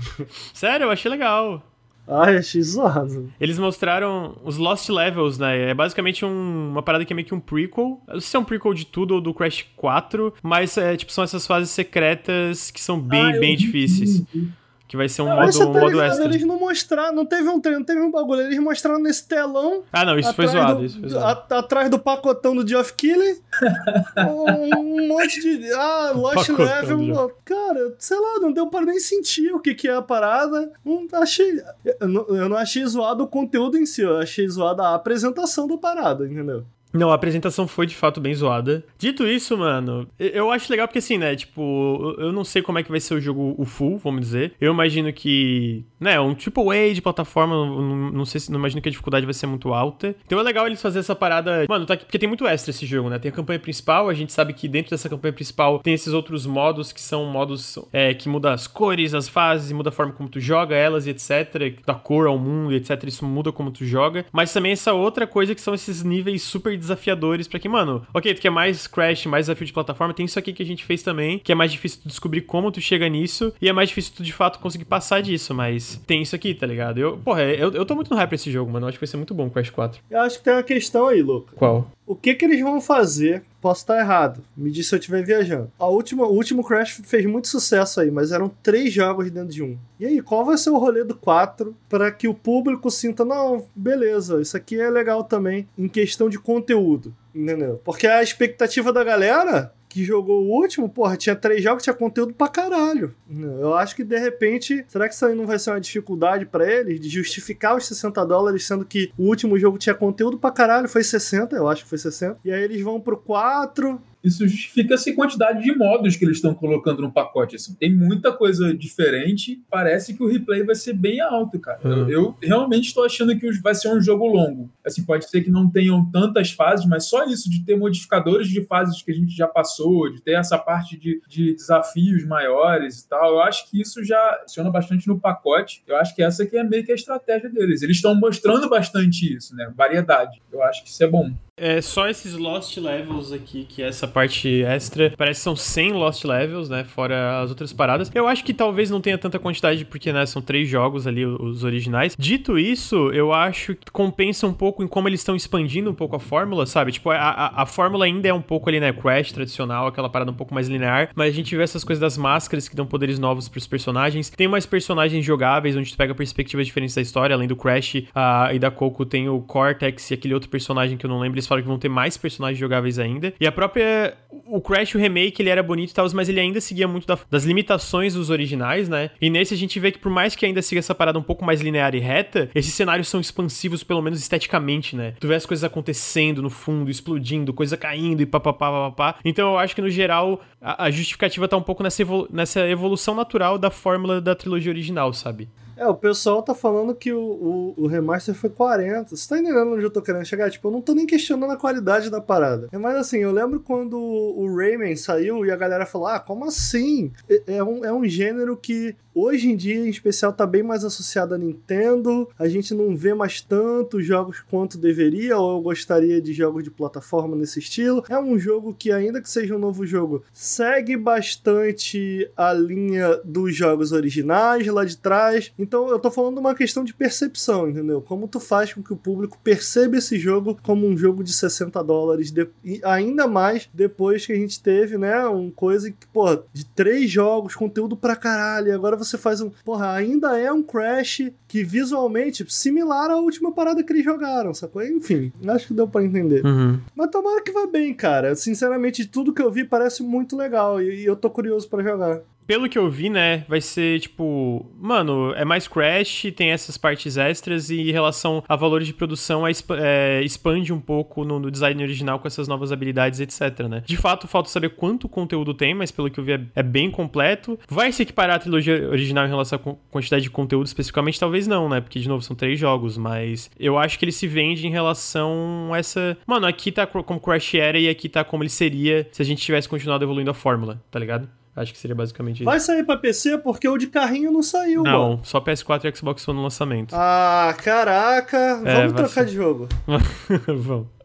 Sério, eu achei legal. Ai, achei zoado. Eles mostraram os Lost Levels, né? É basicamente um, uma parada que é meio que um prequel. Não sei se é um prequel de tudo ou do Crash 4, mas é, tipo, são essas fases secretas que são bem, ah, bem difíceis. Vi. Que vai ser um modo, um tá modo extra. Eles não mostraram, não teve um treino, não teve um bagulho. Eles mostraram nesse telão. Ah, não, isso foi zoado. Do, isso foi zoado. A, atrás do pacotão do Geoff Keighley. [laughs] um, monte de. Ah, Lost Level. Cara, sei lá, não deu para nem sentir o que, que é a parada. Não achei. Eu não, eu não achei zoado o conteúdo em si, eu achei zoada a apresentação da parada, entendeu? Não, a apresentação foi de fato bem zoada. Dito isso, mano, eu acho legal porque assim, né? Tipo, eu não sei como é que vai ser o jogo o full, vamos dizer. Eu imagino que, né, um tipo A de plataforma, não, não sei se não imagino que a dificuldade vai ser muito alta. Então é legal eles fazer essa parada. Mano, tá aqui porque tem muito extra esse jogo, né? Tem a campanha principal, a gente sabe que dentro dessa campanha principal tem esses outros modos que são modos é, que muda as cores, as fases, muda a forma como tu joga elas e etc. Da cor ao mundo etc. Isso muda como tu joga. Mas também essa outra coisa que são esses níveis super desafiadores para que, mano, ok, tu quer mais Crash, mais desafio de plataforma, tem isso aqui que a gente fez também, que é mais difícil tu descobrir como tu chega nisso, e é mais difícil tu de fato conseguir passar disso, mas tem isso aqui, tá ligado? Eu, porra, eu, eu tô muito no hype pra esse jogo, mano. Eu acho que vai ser muito bom o Crash 4. Eu acho que tem uma questão aí, Luca. Qual? O que que eles vão fazer? Posso estar errado. Me diz se eu estiver viajando. A última, o último Crash fez muito sucesso aí, mas eram três jogos dentro de um. E aí, qual vai ser o rolê do 4 para que o público sinta, não, beleza, isso aqui é legal também em questão de conteúdo, entendeu? Porque a expectativa da galera que jogou o último, porra, tinha três jogos, tinha conteúdo pra caralho. Eu acho que de repente, será que isso aí não vai ser uma dificuldade para eles de justificar os 60 dólares, sendo que o último jogo tinha conteúdo pra caralho, foi 60, eu acho que foi 60. E aí eles vão pro 4, isso justifica essa quantidade de modos que eles estão colocando no pacote. Assim. Tem muita coisa diferente. Parece que o replay vai ser bem alto, cara. Uhum. Eu, eu, realmente estou achando que vai ser um jogo longo. Assim, pode ser que não tenham tantas fases, mas só isso de ter modificadores de fases que a gente já passou, de ter essa parte de, de desafios maiores e tal. Eu acho que isso já funciona bastante no pacote. Eu acho que essa aqui é meio que a estratégia deles. Eles estão mostrando bastante isso, né? Variedade. Eu acho que isso é bom. É só esses Lost Levels aqui, que é essa parte extra. Parece que são 100 Lost Levels, né? Fora as outras paradas. Eu acho que talvez não tenha tanta quantidade, porque, né? São três jogos ali, os originais. Dito isso, eu acho que compensa um pouco em como eles estão expandindo um pouco a fórmula, sabe? Tipo, a, a, a, fórmula ainda é um pouco ali, né? Crash tradicional, aquela parada um pouco mais linear. Mas a gente vê essas coisas das máscaras que dão poderes novos pros personagens. Tem mais personagens jogáveis, onde tu pega perspectivas diferentes da história. Além do Crash uh, e da Coco, tem o Cortex e aquele outro personagem que eu não lembro. Eles falam que vão ter mais personagens jogáveis ainda. E a própria. o Crash, o remake, ele era bonito e tal, mas ele ainda seguia muito da, das limitações dos originais, né? E nesse a gente vê que por mais que ainda siga essa parada um pouco mais linear e reta, esses cenários são expansivos, pelo menos esteticamente, né? Tu vê as coisas acontecendo no fundo, explodindo, coisa caindo e papapá, papapá. Então eu acho que no geral a, a justificativa tá um pouco nessa, evolu nessa evolução natural da fórmula da trilogia original, sabe? É, o pessoal tá falando que o, o, o, remaster foi 40. Você tá entendendo onde eu tô querendo chegar? Tipo, eu não tô nem questionando a qualidade da parada. Mas assim, eu lembro quando o Rayman saiu e a galera falou: ah, como assim? É, é um, é um gênero que hoje em dia, em especial, tá bem mais associado à Nintendo. A gente não vê mais tantos jogos quanto deveria, ou eu gostaria de jogos de plataforma nesse estilo. É um jogo que, ainda que seja um novo jogo, segue bastante a linha dos jogos originais lá de trás. Então, eu tô falando uma questão de percepção, entendeu? Como tu faz com que o público perceba esse jogo como um jogo de 60 dólares, de... e ainda mais depois que a gente teve, né, um coisa que, pô, de três jogos, conteúdo pra caralho, e agora você você faz um. Porra, ainda é um Crash que visualmente similar à última parada que eles jogaram, sacou? Enfim, acho que deu para entender. Uhum. Mas tomara que vá bem, cara. Sinceramente, tudo que eu vi parece muito legal e, e eu tô curioso para jogar pelo que eu vi, né, vai ser tipo, mano, é mais Crash, tem essas partes extras e em relação a valores de produção é, é, expande um pouco no, no, design original com essas novas habilidades, etc, né. De fato, falta saber quanto conteúdo tem, mas pelo que eu vi é, é bem completo. Vai se equiparar a trilogia original em relação à quantidade de conteúdo especificamente? Talvez não, né, porque de novo são três jogos, mas eu acho que ele se vende em relação a essa... Mano, aqui tá como Crash era e aqui tá como ele seria se a gente tivesse continuado evoluindo a fórmula, tá ligado? Acho que seria basicamente isso. Vai sair pra PC porque o de carrinho não saiu, Não, mano. só PS4 e Xbox One no lançamento. Ah, caraca. É, Vamos trocar ser... de jogo. [laughs] Vamos.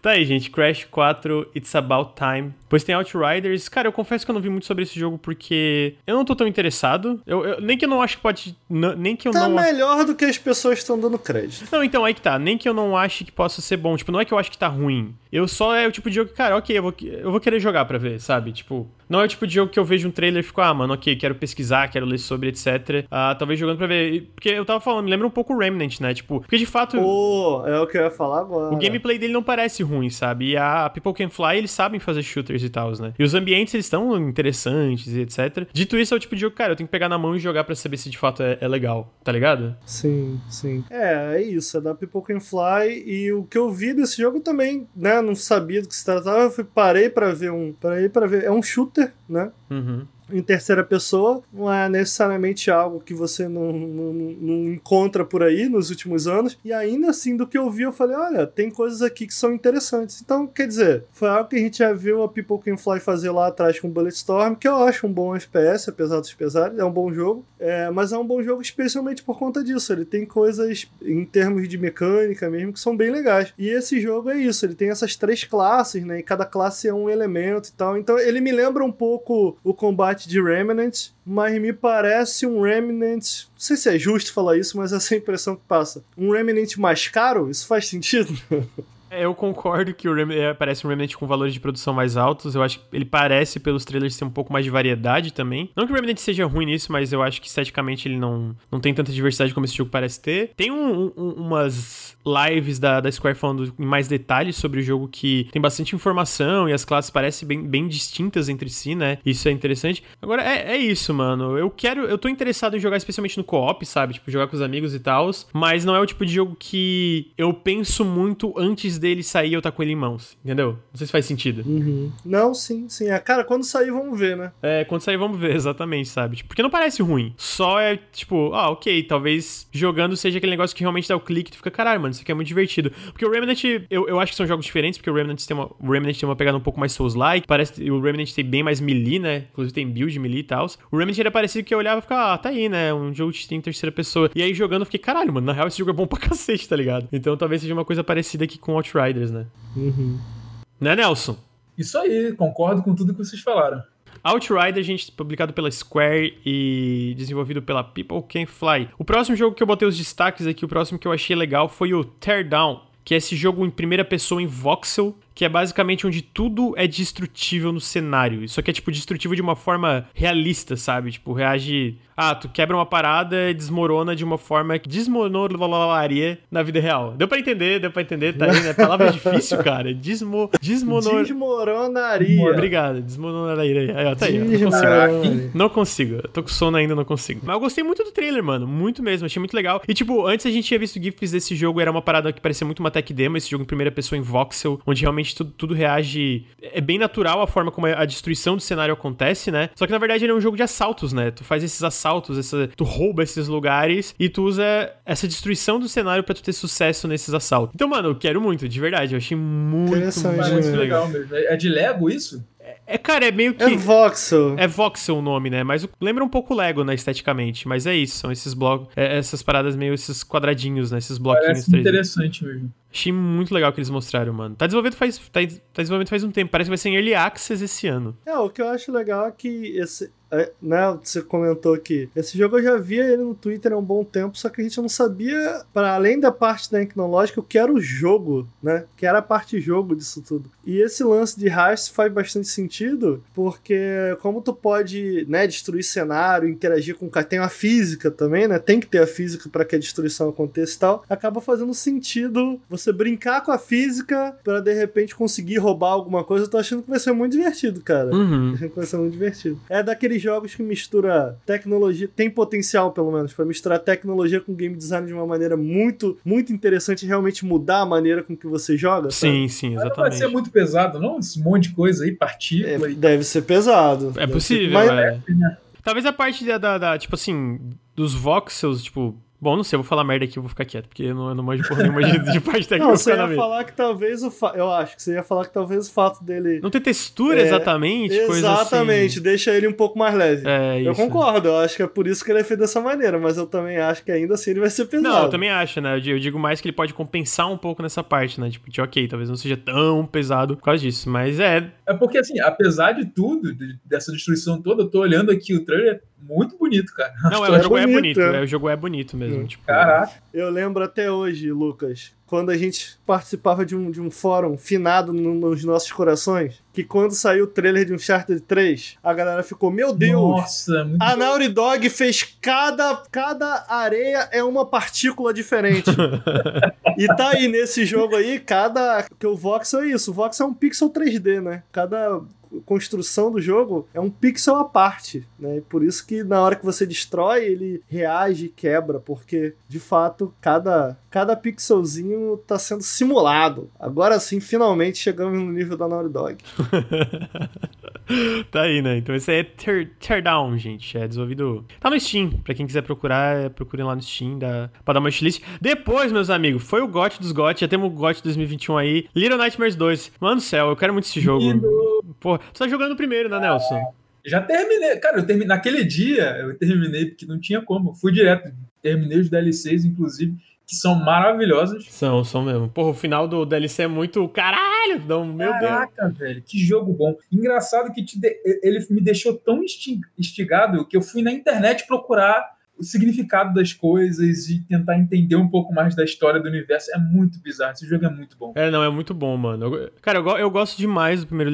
Tá aí, gente. Crash 4, It's About Time. Pois tem Outriders. Cara, eu confesso que eu não vi muito sobre esse jogo porque eu não tô tão interessado. Eu, eu nem que eu não acho que pode. nem que eu tá não. Tá melhor do que as pessoas estão dando crédito. Não, então aí que tá. Nem que eu não ache que possa ser bom. Tipo, não é que eu acho que tá ruim. Eu só é o tipo de jogo que, cara, ok, eu vou, eu vou querer jogar pra ver, sabe? Tipo, não é o tipo de jogo que eu vejo um trailer e fico, ah, mano, ok, quero pesquisar, quero ler sobre, etc. Ah, talvez jogando pra ver. Porque eu tava falando, me lembra um pouco o Remnant, né? Tipo, porque de fato. Pô, é o que eu ia falar agora. O gameplay dele não parece ruim, sabe? E a People Can Fly, eles sabem fazer shooters e tal, né? E os ambientes, eles estão interessantes e etc. Dito isso, é o tipo de jogo, cara, eu tenho que pegar na mão e jogar para saber se de fato é, é, legal, tá ligado? Sim, sim. É, é isso, é da People Can Fly. E o que eu vi desse jogo também, né? Não sabia do que se tratava, eu fui, parei para ver um. Parei para ver. É um shooter, né? Uhum em terceira pessoa não é necessariamente algo que você não, não, não, encontra por aí nos últimos anos. E ainda assim, do que eu vi, eu falei: olha, tem coisas aqui que são interessantes. Então, quer dizer, foi algo que a gente já viu a People Can Fly fazer lá atrás com Bulletstorm, que eu acho um bom FPS, apesar dos pesares, é um bom jogo. É, mas é um bom jogo especialmente por conta disso. Ele tem coisas em termos de mecânica mesmo que são bem legais. E esse jogo é isso, ele tem essas três classes, né? E cada classe é um elemento e tal. Então ele me lembra um pouco o combate de Remnant, mas me parece um Remnant. Não sei se é justo falar isso, mas essa é a impressão que passa. Um Remnant mais caro? Isso faz sentido? [laughs] É, eu concordo que o Rem é, parece um Remnant com valores de produção mais altos. Eu acho que ele parece, pelos trailers, ter um pouco mais de variedade também. Não que o Remnant seja ruim nisso, mas eu acho que esteticamente ele não, não tem tanta diversidade como esse jogo parece ter. Tem um, um, umas lives da, da Square falando em mais detalhes sobre o jogo que tem bastante informação e as classes parecem bem, bem distintas entre si, né? Isso é interessante. Agora, é, é isso, mano. Eu quero. Eu tô interessado em jogar especialmente no co-op, sabe? Tipo, jogar com os amigos e tal. Mas não é o tipo de jogo que eu penso muito antes dele sair eu tá com ele em mãos. Entendeu? Não sei se faz sentido. Uhum. Não, sim, sim. É, cara, quando sair, vamos ver, né? É, quando sair, vamos ver, exatamente, sabe? Tipo, porque não parece ruim. Só é, tipo, ah, ok, talvez jogando seja aquele negócio que realmente dá o clique e tu fica, caralho, mano, isso aqui é muito divertido. Porque o Remnant, eu, eu acho que são jogos diferentes, porque o Remnant tem uma, o Remnant tem uma pegada um pouco mais Souls-like. Parece o Remnant tem bem mais melee, né? Inclusive tem build melee e tal. O Remnant era parecido que eu olhava e ficava, ah, tá aí, né? Um jogo que tem terceira pessoa. E aí jogando eu fiquei, caralho, mano, na real esse jogo é bom pra [laughs] cacete, tá ligado? Então talvez seja uma coisa parecida aqui com Outriders, né? Uhum. Né, Nelson? Isso aí, concordo com tudo que vocês falaram. Outrider, gente, publicado pela Square e desenvolvido pela People Can Fly. O próximo jogo que eu botei os destaques aqui, o próximo que eu achei legal foi o Teardown que é esse jogo em primeira pessoa em voxel. Que é basicamente onde tudo é destrutível no cenário. Isso aqui é, tipo, destrutível de uma forma realista, sabe? Tipo, reage. Ah, tu quebra uma parada e desmorona de uma forma que desmonolaria na vida real. Deu pra entender, deu pra entender, tá aí, né? Palavra [laughs] difícil, cara. Desmo... Desmonor... Desmoronaria. Obrigado, desmoronaria. Aí, ó, tá aí, não consigo. Não consigo. Eu tô com sono ainda, não consigo. Mas eu gostei muito do trailer, mano. Muito mesmo, achei muito legal. E, tipo, antes a gente tinha visto GIFs desse jogo, era uma parada que parecia muito uma tech demo, esse jogo em primeira pessoa em voxel, onde realmente tudo, tudo reage. É bem natural a forma como a destruição do cenário acontece, né? Só que na verdade ele é um jogo de assaltos, né? Tu faz esses assaltos, essa, tu rouba esses lugares e tu usa essa destruição do cenário para tu ter sucesso nesses assaltos. Então, mano, eu quero muito, de verdade. Eu achei muito, muito, muito legal. mesmo. É de Lego isso? É, cara, é meio que. É voxel. É voxel o nome, né? Mas lembra um pouco Lego, né, esteticamente. Mas é isso, são esses blocos. É, essas paradas meio esses quadradinhos, né? Esses bloquinhos. Parece 3D. interessante mesmo. Achei muito legal que eles mostraram, mano. Tá desenvolvido faz, tá, tá desenvolvendo faz um tempo. Parece que vai ser em Early Access esse ano. É, o que eu acho legal é que esse, é, né, você comentou aqui. Esse jogo eu já via ele no Twitter há um bom tempo, só que a gente não sabia, para além da parte tecnológica, o que era o jogo, né? Que era a parte jogo disso tudo. E esse lance de heist faz bastante sentido, porque como tu pode, né, destruir cenário, interagir com tem a física também, né? Tem que ter a física para que a destruição aconteça e tal. Acaba fazendo sentido você brincar com a física para de repente conseguir roubar alguma coisa. Eu tô achando que vai ser muito divertido, cara. Uhum. [laughs] Vai ser muito divertido. É daqueles jogos que mistura tecnologia, tem potencial pelo menos para misturar tecnologia com game design de uma maneira muito, muito interessante e realmente mudar a maneira com que você joga. Sim, sabe? sim, exatamente. Não vai ser muito pesado, não? Esse monte de coisa aí, partícula. É, Deve ser pesado. É possível, ser... Mas... é. Talvez a parte da, da, da, tipo assim, dos voxels, tipo, Bom, não sei, eu vou falar merda aqui, eu vou ficar quieto, porque eu não, eu não manjo porra nenhuma de, de [laughs] parte técnica. Não, você ia falar que talvez o fa... Eu acho que você ia falar que talvez o fato dele. Não ter textura é, exatamente, Exatamente, assim. deixa ele um pouco mais leve. É, eu concordo, eu acho que é por isso que ele é feito dessa maneira, mas eu também acho que ainda assim ele vai ser pesado. Não, eu também acho, né? Eu digo mais que ele pode compensar um pouco nessa parte, né? Tipo, de ok, talvez não seja tão pesado por causa disso, mas é. É porque, assim, apesar de tudo, dessa destruição toda, eu tô olhando aqui o trailer muito bonito, cara. Não, é, o jogo é bonito, é, o jogo é bonito mesmo. Hum. Tipo, Caraca. Eu lembro até hoje, Lucas, quando a gente participava de um, de um fórum finado no, nos nossos corações, que quando saiu o trailer de Uncharted 3, a galera ficou, meu Deus, Nossa, muito a Naughty Dog fez cada, cada areia é uma partícula diferente. [laughs] e tá aí nesse jogo aí, cada... que o voxel é isso, o voxel é um pixel 3D, né? Cada construção do jogo é um pixel à parte, né? E por isso que na hora que você destrói, ele reage e quebra, porque de fato cada, cada pixelzinho tá sendo simulado. Agora sim, finalmente chegamos no nível da Naughty Dog. [laughs] tá aí, né? Então esse aí é tear, Teardown, gente. É desenvolvido. Tá no Steam. Pra quem quiser procurar, é, procurem lá no Steam da... pra dar uma wishlist. Depois, meus amigos, foi o GOT dos GOT. Já temos o GOT 2021 aí. Little Nightmares 2. Mano do céu, eu quero muito esse jogo. Lindo. Você tá jogando primeiro, né, Nelson? Já terminei. Cara, eu terminei. Naquele dia, eu terminei porque não tinha como. fui direto. Terminei os DLCs, inclusive que são maravilhosos. São, são mesmo. Porra, o final do DLC é muito caralho, não, meu Caraca, Deus. velho, que jogo bom. Engraçado que de... ele me deixou tão instigado que eu fui na internet procurar o significado das coisas e tentar entender um pouco mais da história do universo. É muito bizarro. Esse jogo é muito bom. É, não, é muito bom, mano. Cara, eu, eu, gosto demais do primeiro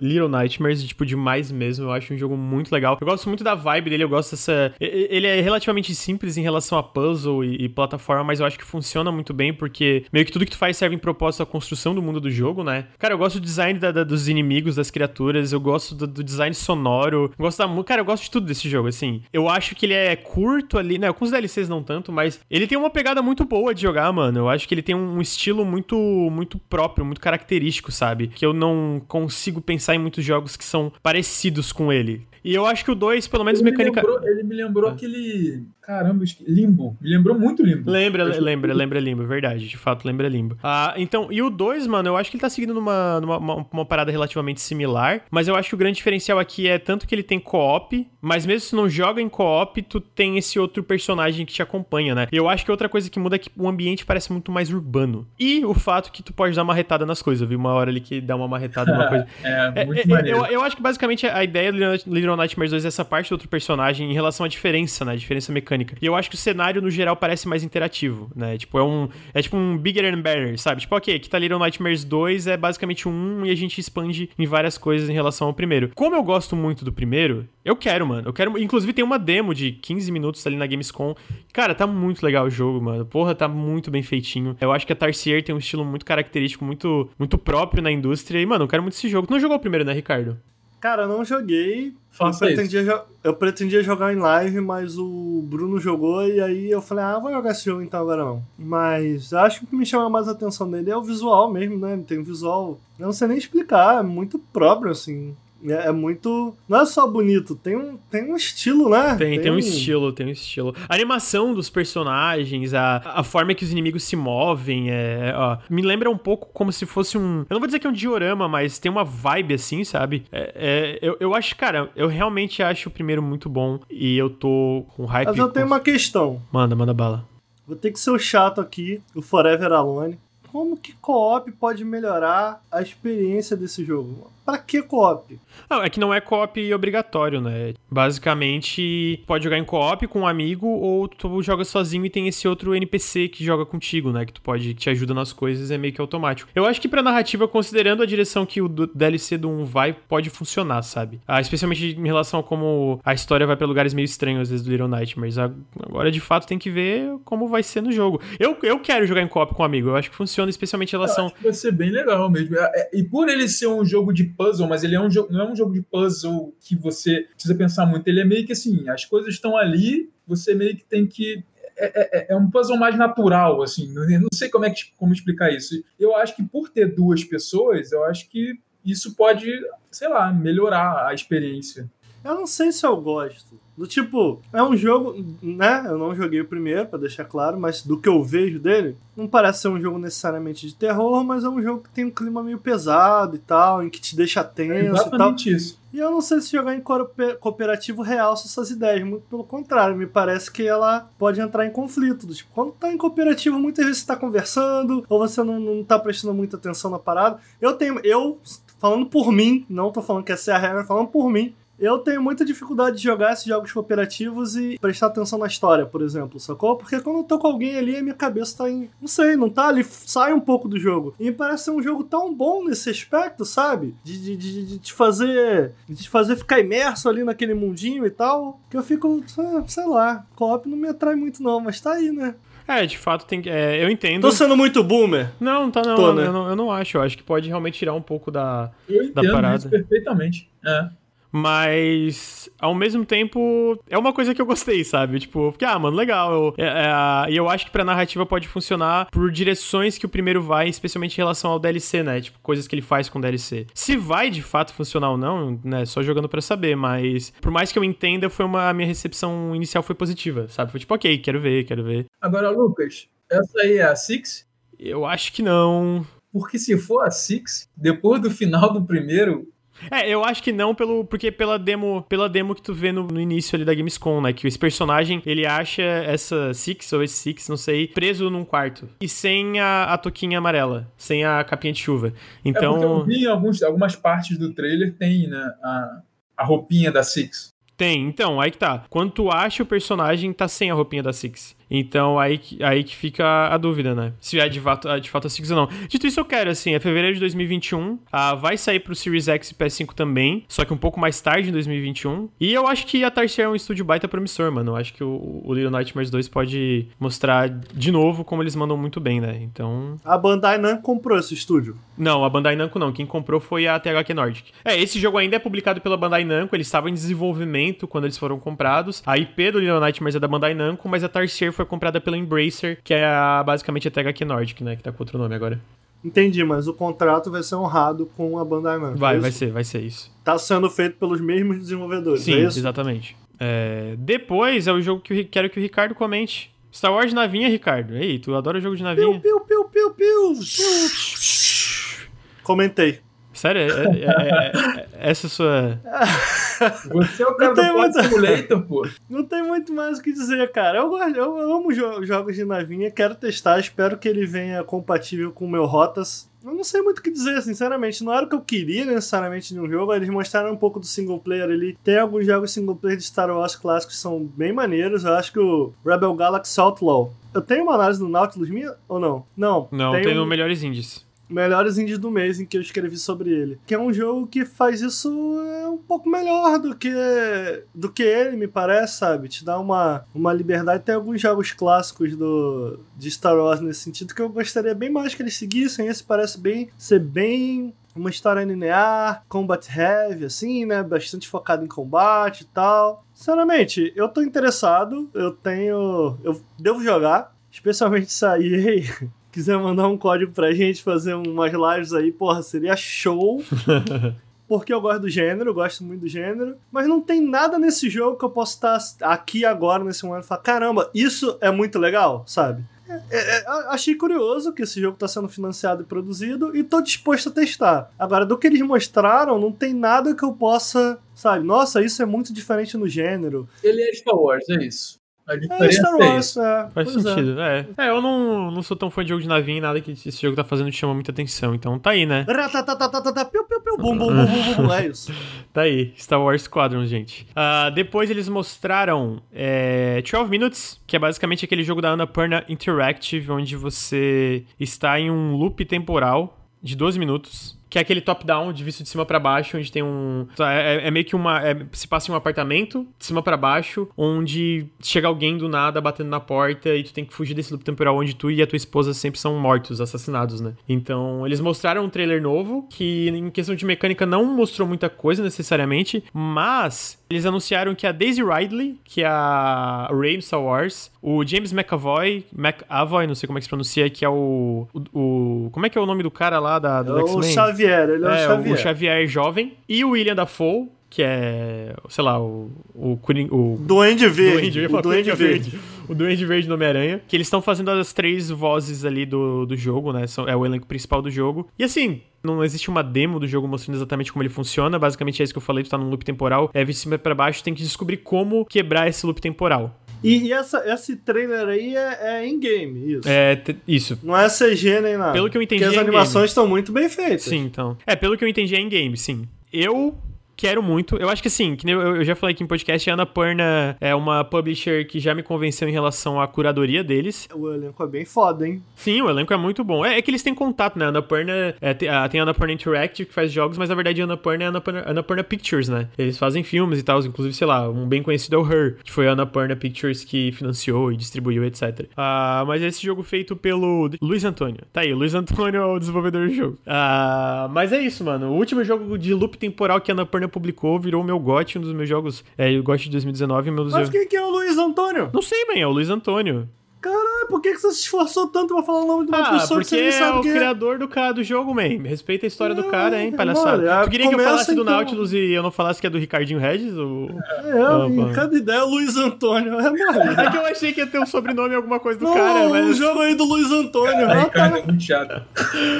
Little Nightmares, tipo, demais mesmo. Eu acho um jogo muito legal. Eu gosto muito da vibe dele, eu gosto dessa. Ele é relativamente simples em relação a puzzle e, e plataforma, mas eu acho que funciona muito bem, porque meio que tudo que tu faz serve em propósito à construção do mundo do jogo, né? Cara, eu gosto do design da, da, dos inimigos, das criaturas, eu gosto do, do design sonoro, gosto da. Cara, eu gosto de tudo desse jogo, assim. Eu acho que ele é curto curto ali, né? Com os DLCs não tanto, mas ele tem uma pegada muito boa de jogar, mano. Eu acho que ele tem um estilo muito muito próprio, muito característico, sabe? Que eu não consigo pensar em muitos jogos que são parecidos com ele. E eu acho que o 2, pelo menos ele mecânica. Me lembrou, ele me lembrou ah. aquele. Caramba, Limbo. Me lembrou muito Limbo. Lembra, lembra, lembra Limbo, é verdade. De fato, lembra Limbo. Ah, então, e o 2, mano, eu acho que ele tá seguindo numa, numa uma, uma, parada relativamente similar. Mas eu acho que o grande diferencial aqui é tanto que ele tem co-op, mas mesmo se não joga em co-op, tu tem esse outro personagem que te acompanha, né? E eu acho que outra coisa que muda é que o ambiente parece muito mais urbano. E o fato que tu pode dar uma retada nas coisas. Eu vi uma hora ali que dá uma marretada numa [laughs] coisa. é, muito é, é maneiro. Eu, eu acho que basicamente a ideia do Little Nightmares 2 é essa parte do outro personagem em relação à diferença, né? A diferença mecânica mecânica. E eu acho que o cenário, no geral, parece mais interativo, né? Tipo, é um. É tipo um bigger and better, sabe? Tipo, ok, aqui tá Little Nightmares 2 é basicamente um e a gente expande em várias coisas em relação ao primeiro. Como eu gosto muito do primeiro, eu quero, mano. Eu quero. Inclusive, tem uma demo de 15 minutos ali na Gamescom. Cara, tá muito legal o jogo, mano. Porra, tá muito bem feitinho. Eu acho que a Tarsier tem um estilo muito característico, muito, muito próprio na indústria. E, mano, eu quero muito esse jogo. Tu não jogou o primeiro, né, Ricardo? Cara, eu não joguei. Faça eu, pretendia eu pretendia jogar em live, mas o Bruno jogou e aí eu falei, ah, vou jogar esse jogo então agora não. Mas acho que o que me chama mais a atenção dele é o visual mesmo, né? Tem um visual. Eu não sei nem explicar, é muito próprio, assim. É, é muito. Não é só bonito, tem um, tem um estilo, né? Tem, tem um estilo, tem um estilo. A animação dos personagens, a, a forma que os inimigos se movem, é, ó, me lembra um pouco como se fosse um. Eu não vou dizer que é um diorama, mas tem uma vibe assim, sabe? É, é, eu, eu acho, cara, eu realmente acho o primeiro muito bom e eu tô com hype. Mas eu tenho com- uma questão. Manda, manda bala. Vou ter que ser o chato aqui, o Forever Alone. Como que co-op pode melhorar a experiência desse jogo? Pra que co-op? Não, é que não é co-op obrigatório, né? Basicamente, pode jogar em co-op com um amigo ou tu joga sozinho e tem esse outro NPC que joga contigo, né? Que tu pode, que te ajuda nas coisas, é meio que automático. Eu acho que pra narrativa, considerando a direção que o DLC do 1 vai, pode funcionar, sabe? Ah, especialmente em relação a como a história vai pra lugares meio estranhos, às vezes, do Little Nightmares. Agora, de fato, tem que ver como vai ser no jogo. Eu, eu quero jogar em co-op com um amigo, eu acho que funciona, especialmente em relação... Acho que vai ser bem legal mesmo. É, é, E por ele ser um jogo de puzzle, mas ele é um jogo, não é um jogo de puzzle que você precisa pensar muito. Ele é meio que assim, as coisas estão ali, você meio que tem que. É, é- é um puzzle mais natural, assim. Não, não sei como é que como explicar isso. Eu acho que por ter duas pessoas, eu acho que isso pode, sei lá, melhorar a experiência. Eu não sei se eu gosto. Do tipo, é um jogo, né? Eu não joguei o primeiro, pra deixar claro, mas do que eu vejo dele, não parece ser um jogo necessariamente de terror, mas é um jogo que tem um clima meio pesado e tal, em que te deixa É tenso e tal. isso. E eu não sei se jogar em coope- cooperativo realça essas ideias, muito pelo contrário, me parece que ela pode entrar em conflito. Do tipo, quando tá em cooperativo, muitas vezes você tá conversando, ou você não, não tá prestando muita atenção na parada. Eu tenho, eu, falando por mim, não tô falando que essa é a regra, falando por mim, eu tenho muita dificuldade de jogar esses jogos cooperativos e prestar atenção na história, por exemplo, sacou? Porque quando eu tô com alguém ali, a minha cabeça tá em. Não sei, não tá ali, sai um pouco do jogo. E me parece ser um jogo tão bom nesse aspecto, sabe? De, de, de, de te fazer. De te fazer ficar imerso ali naquele mundinho e tal. Que eu fico. ah, Sei lá, co-op não me atrai muito, não, mas tá aí, né? É, de fato, tem é, eu entendo... Tô sendo muito boomer. Não, tá não, Tô, eu, né? não eu não acho. Eu acho que pode realmente tirar um pouco da, Eu entendo parada. isso perfeitamente. É. Mas, ao mesmo tempo, é uma coisa que eu gostei, sabe? Tipo, porque, ah, mano, legal. eu- é- é, E eu acho que pra narrativa pode funcionar por direções que o primeiro vai, especialmente em relação ao DLC, né? Tipo, coisas que ele faz com o DLC. Se vai de fato funcionar ou não, né? Só jogando pra saber, mas por mais que eu entenda, foi uma. A minha recepção inicial foi positiva, sabe? Foi tipo, ok, quero ver, quero ver. Agora, Lucas, essa aí é a Six? Eu acho que não. Porque se for a Six, depois do final do primeiro, É, eu acho que não pelo porque pela demo, pela demo que tu vê no, no início ali da Gamescom, né, que esse personagem, ele acha essa Six ou esse Six, não sei, preso num quarto e sem a, a toquinha amarela, sem a capinha de chuva. É porque eu Então, vi em alguns, algumas partes do trailer tem, né, a, a roupinha da Six. tem, então, aí que tá. Quando tu acha o personagem tá sem a roupinha da Six. Então, aí que, aí que fica a dúvida, né? Se é de fato, de fato a Six ou não. Dito isso, eu quero, assim, é fevereiro de 2021. Ah, vai sair pro Series X e PS5 também, só que um pouco mais tarde, em 2021. E eu acho que a Tarsier é um estúdio baita promissor, mano. Eu acho que o, o Little Nightmares 2 pode mostrar de novo como eles mandam muito bem, né? Então... A Bandai Namco comprou esse estúdio. Não, a Bandai Namco não. Quem comprou foi a THQ Nordic. É, esse jogo ainda é publicado pela Bandai Namco. Ele estava em desenvolvimento quando eles foram comprados. A IP do Little Nightmares é da Bandai Namco, mas a Tarsier foi comprada pela Embracer, que é a- basicamente a THQ Nordic, né? Que tá com outro nome agora. Entendi, mas o contrato vai ser honrado com a Bandai Namco. Vai, é vai ser, vai ser isso. Tá sendo feito pelos mesmos desenvolvedores, Sim, é isso? exatamente. É, depois é o jogo que eu quero que o Ricardo comente. Star Wars de navinha, Ricardo. Ei, tu adora jogo de Piu, navinha? piu, piu, piu, piu. Comentei. Sério? É, é- é- é- essa é a sua... Você é o cara Não do muita- Simulator, pô. Não tem muito mais o que dizer, cara. Eu, gosto, eu amo jo- jogos de navinha, quero testar, espero que ele venha compatível com o meu Rotas. eu não sei muito o que dizer, sinceramente. Não era o que eu queria necessariamente de um jogo. Eles mostraram um pouco do single player ali. Tem alguns jogos single player de Star Wars clássicos que são bem maneiros. Eu acho que o Rebel Galaxy Outlaw. Eu tenho uma análise do Nautilus minha ou não? Não. Não, tem, tem no Melhores Indies melhores indies do mês em que eu escrevi sobre ele. Que é um jogo que faz isso é, um pouco melhor do que do que ele, me parece, sabe? Te dá uma, uma liberdade. Tem alguns jogos clássicos do, de Star Wars nesse sentido que eu gostaria bem mais que eles seguissem. Esse parece bem ser bem uma história linear, combat heavy, assim, né? Bastante focado em combate e tal. Sinceramente, eu tô interessado, eu tenho. Eu devo jogar, especialmente sair quiser mandar um código pra gente fazer umas lives aí, porra, seria show. [laughs] porque eu gosto do gênero, eu gosto muito do gênero, mas não tem nada nesse jogo que eu possa estar aqui agora, nesse momento, e falar: caramba, isso é muito legal, sabe? É, é, é achei curioso que esse jogo está sendo financiado e produzido e tô disposto a testar. Agora, do que eles mostraram, não tem nada que eu possa, sabe? Nossa, isso é muito diferente no gênero. Ele é Star Wars, é isso. A diferença é Star Wars, é. Faz pois é. sentido, é. é. eu não, não sou tão fã de jogo de navinha e nada que esse jogo tá fazendo te chama muita atenção. Então tá aí, né? É [laughs] isso. Tá aí, Star Wars Squadron, gente. Uh, depois eles mostraram é, 12 Minutes, que é basicamente aquele jogo da Annapurna Interactive, onde você está em um loop temporal de 12 minutos que é aquele top-down de visto de cima para baixo, onde tem um. É, é, é meio que uma. É, se passa em um apartamento, de cima para baixo, onde chega alguém do nada batendo na porta e tu tem que fugir desse loop temporal onde tu e a tua esposa sempre são mortos, assassinados, né? Então, eles mostraram um trailer novo, que em questão de mecânica não mostrou muita coisa necessariamente, mas eles anunciaram que a Daisy Ridley, que é a Ray Star Wars, o James McAvoy, McAvoy, não sei como é que se pronuncia, que é o, o, o como é que é o nome do cara lá da, do é X-Men? O Xavier, ele é, é o Xavier. O Xavier jovem. E o William Dafoe, que é, sei lá, o. O, o Duende Verde. Duende, o Duende Verde. Verde. O Duende Verde no Homem-Aranha. Que eles estão fazendo as três vozes ali do, do jogo, né? São, é o elenco principal do jogo. E assim, não existe uma demo do jogo mostrando exatamente como ele funciona. Basicamente é isso que eu falei, tu tá num loop temporal, é de cima pra baixo, tem que descobrir como quebrar esse loop temporal. E, e essa, esse trailer aí é, é in-game, isso. É, isso. Não é CG nem nada. Pelo que eu entendi, Porque as é animações estão muito bem feitas. Sim, então. É, pelo que eu entendi, é in-game, sim. Eu quero muito. Eu acho que assim, que eu, já falei aqui em podcast, a Annapurna é uma publisher que já me convenceu em relação à curadoria deles. O elenco é bem foda, hein? Sim, o elenco é muito bom. É, é que eles têm contato, né? A Annapurna é, tem, a, Annapurna Interactive que faz jogos, mas na verdade a Annapurna é a Annapurna, Annapurna Pictures, né? Eles fazem filmes e tal, inclusive, sei lá, um bem conhecido é o Her, que foi a Annapurna Pictures que financiou e distribuiu, etc. Uh, mas esse jogo feito pelo Luiz Antônio. Tá aí, o Luiz Antônio é o desenvolvedor do jogo. Uh, mas é isso, mano. O último jogo de loop temporal que a Annapurna publicou virou o meu GOT, um dos meus jogos. É, o GOT de 2019. Meu Mas quem que é o Luiz Antônio? Não sei, man, é o Luiz Antônio. Caralho, por que, você se esforçou tanto pra falar o nome de uma ah, pessoa que você não sabe é o quem é? criador do, cara, do jogo, man. Respeita a história do cara, hein, palhaçada. tu queria que eu falasse então... do Nautilus e eu não falasse que é do Ricardinho Regis? Ou... É, ah, cada ideia é Luiz Antônio. É, mano. é que eu achei que ia ter um sobrenome alguma coisa do não, cara, mas... o jogo aí do Luiz Antônio. Cara, ah, tá. é muito chato.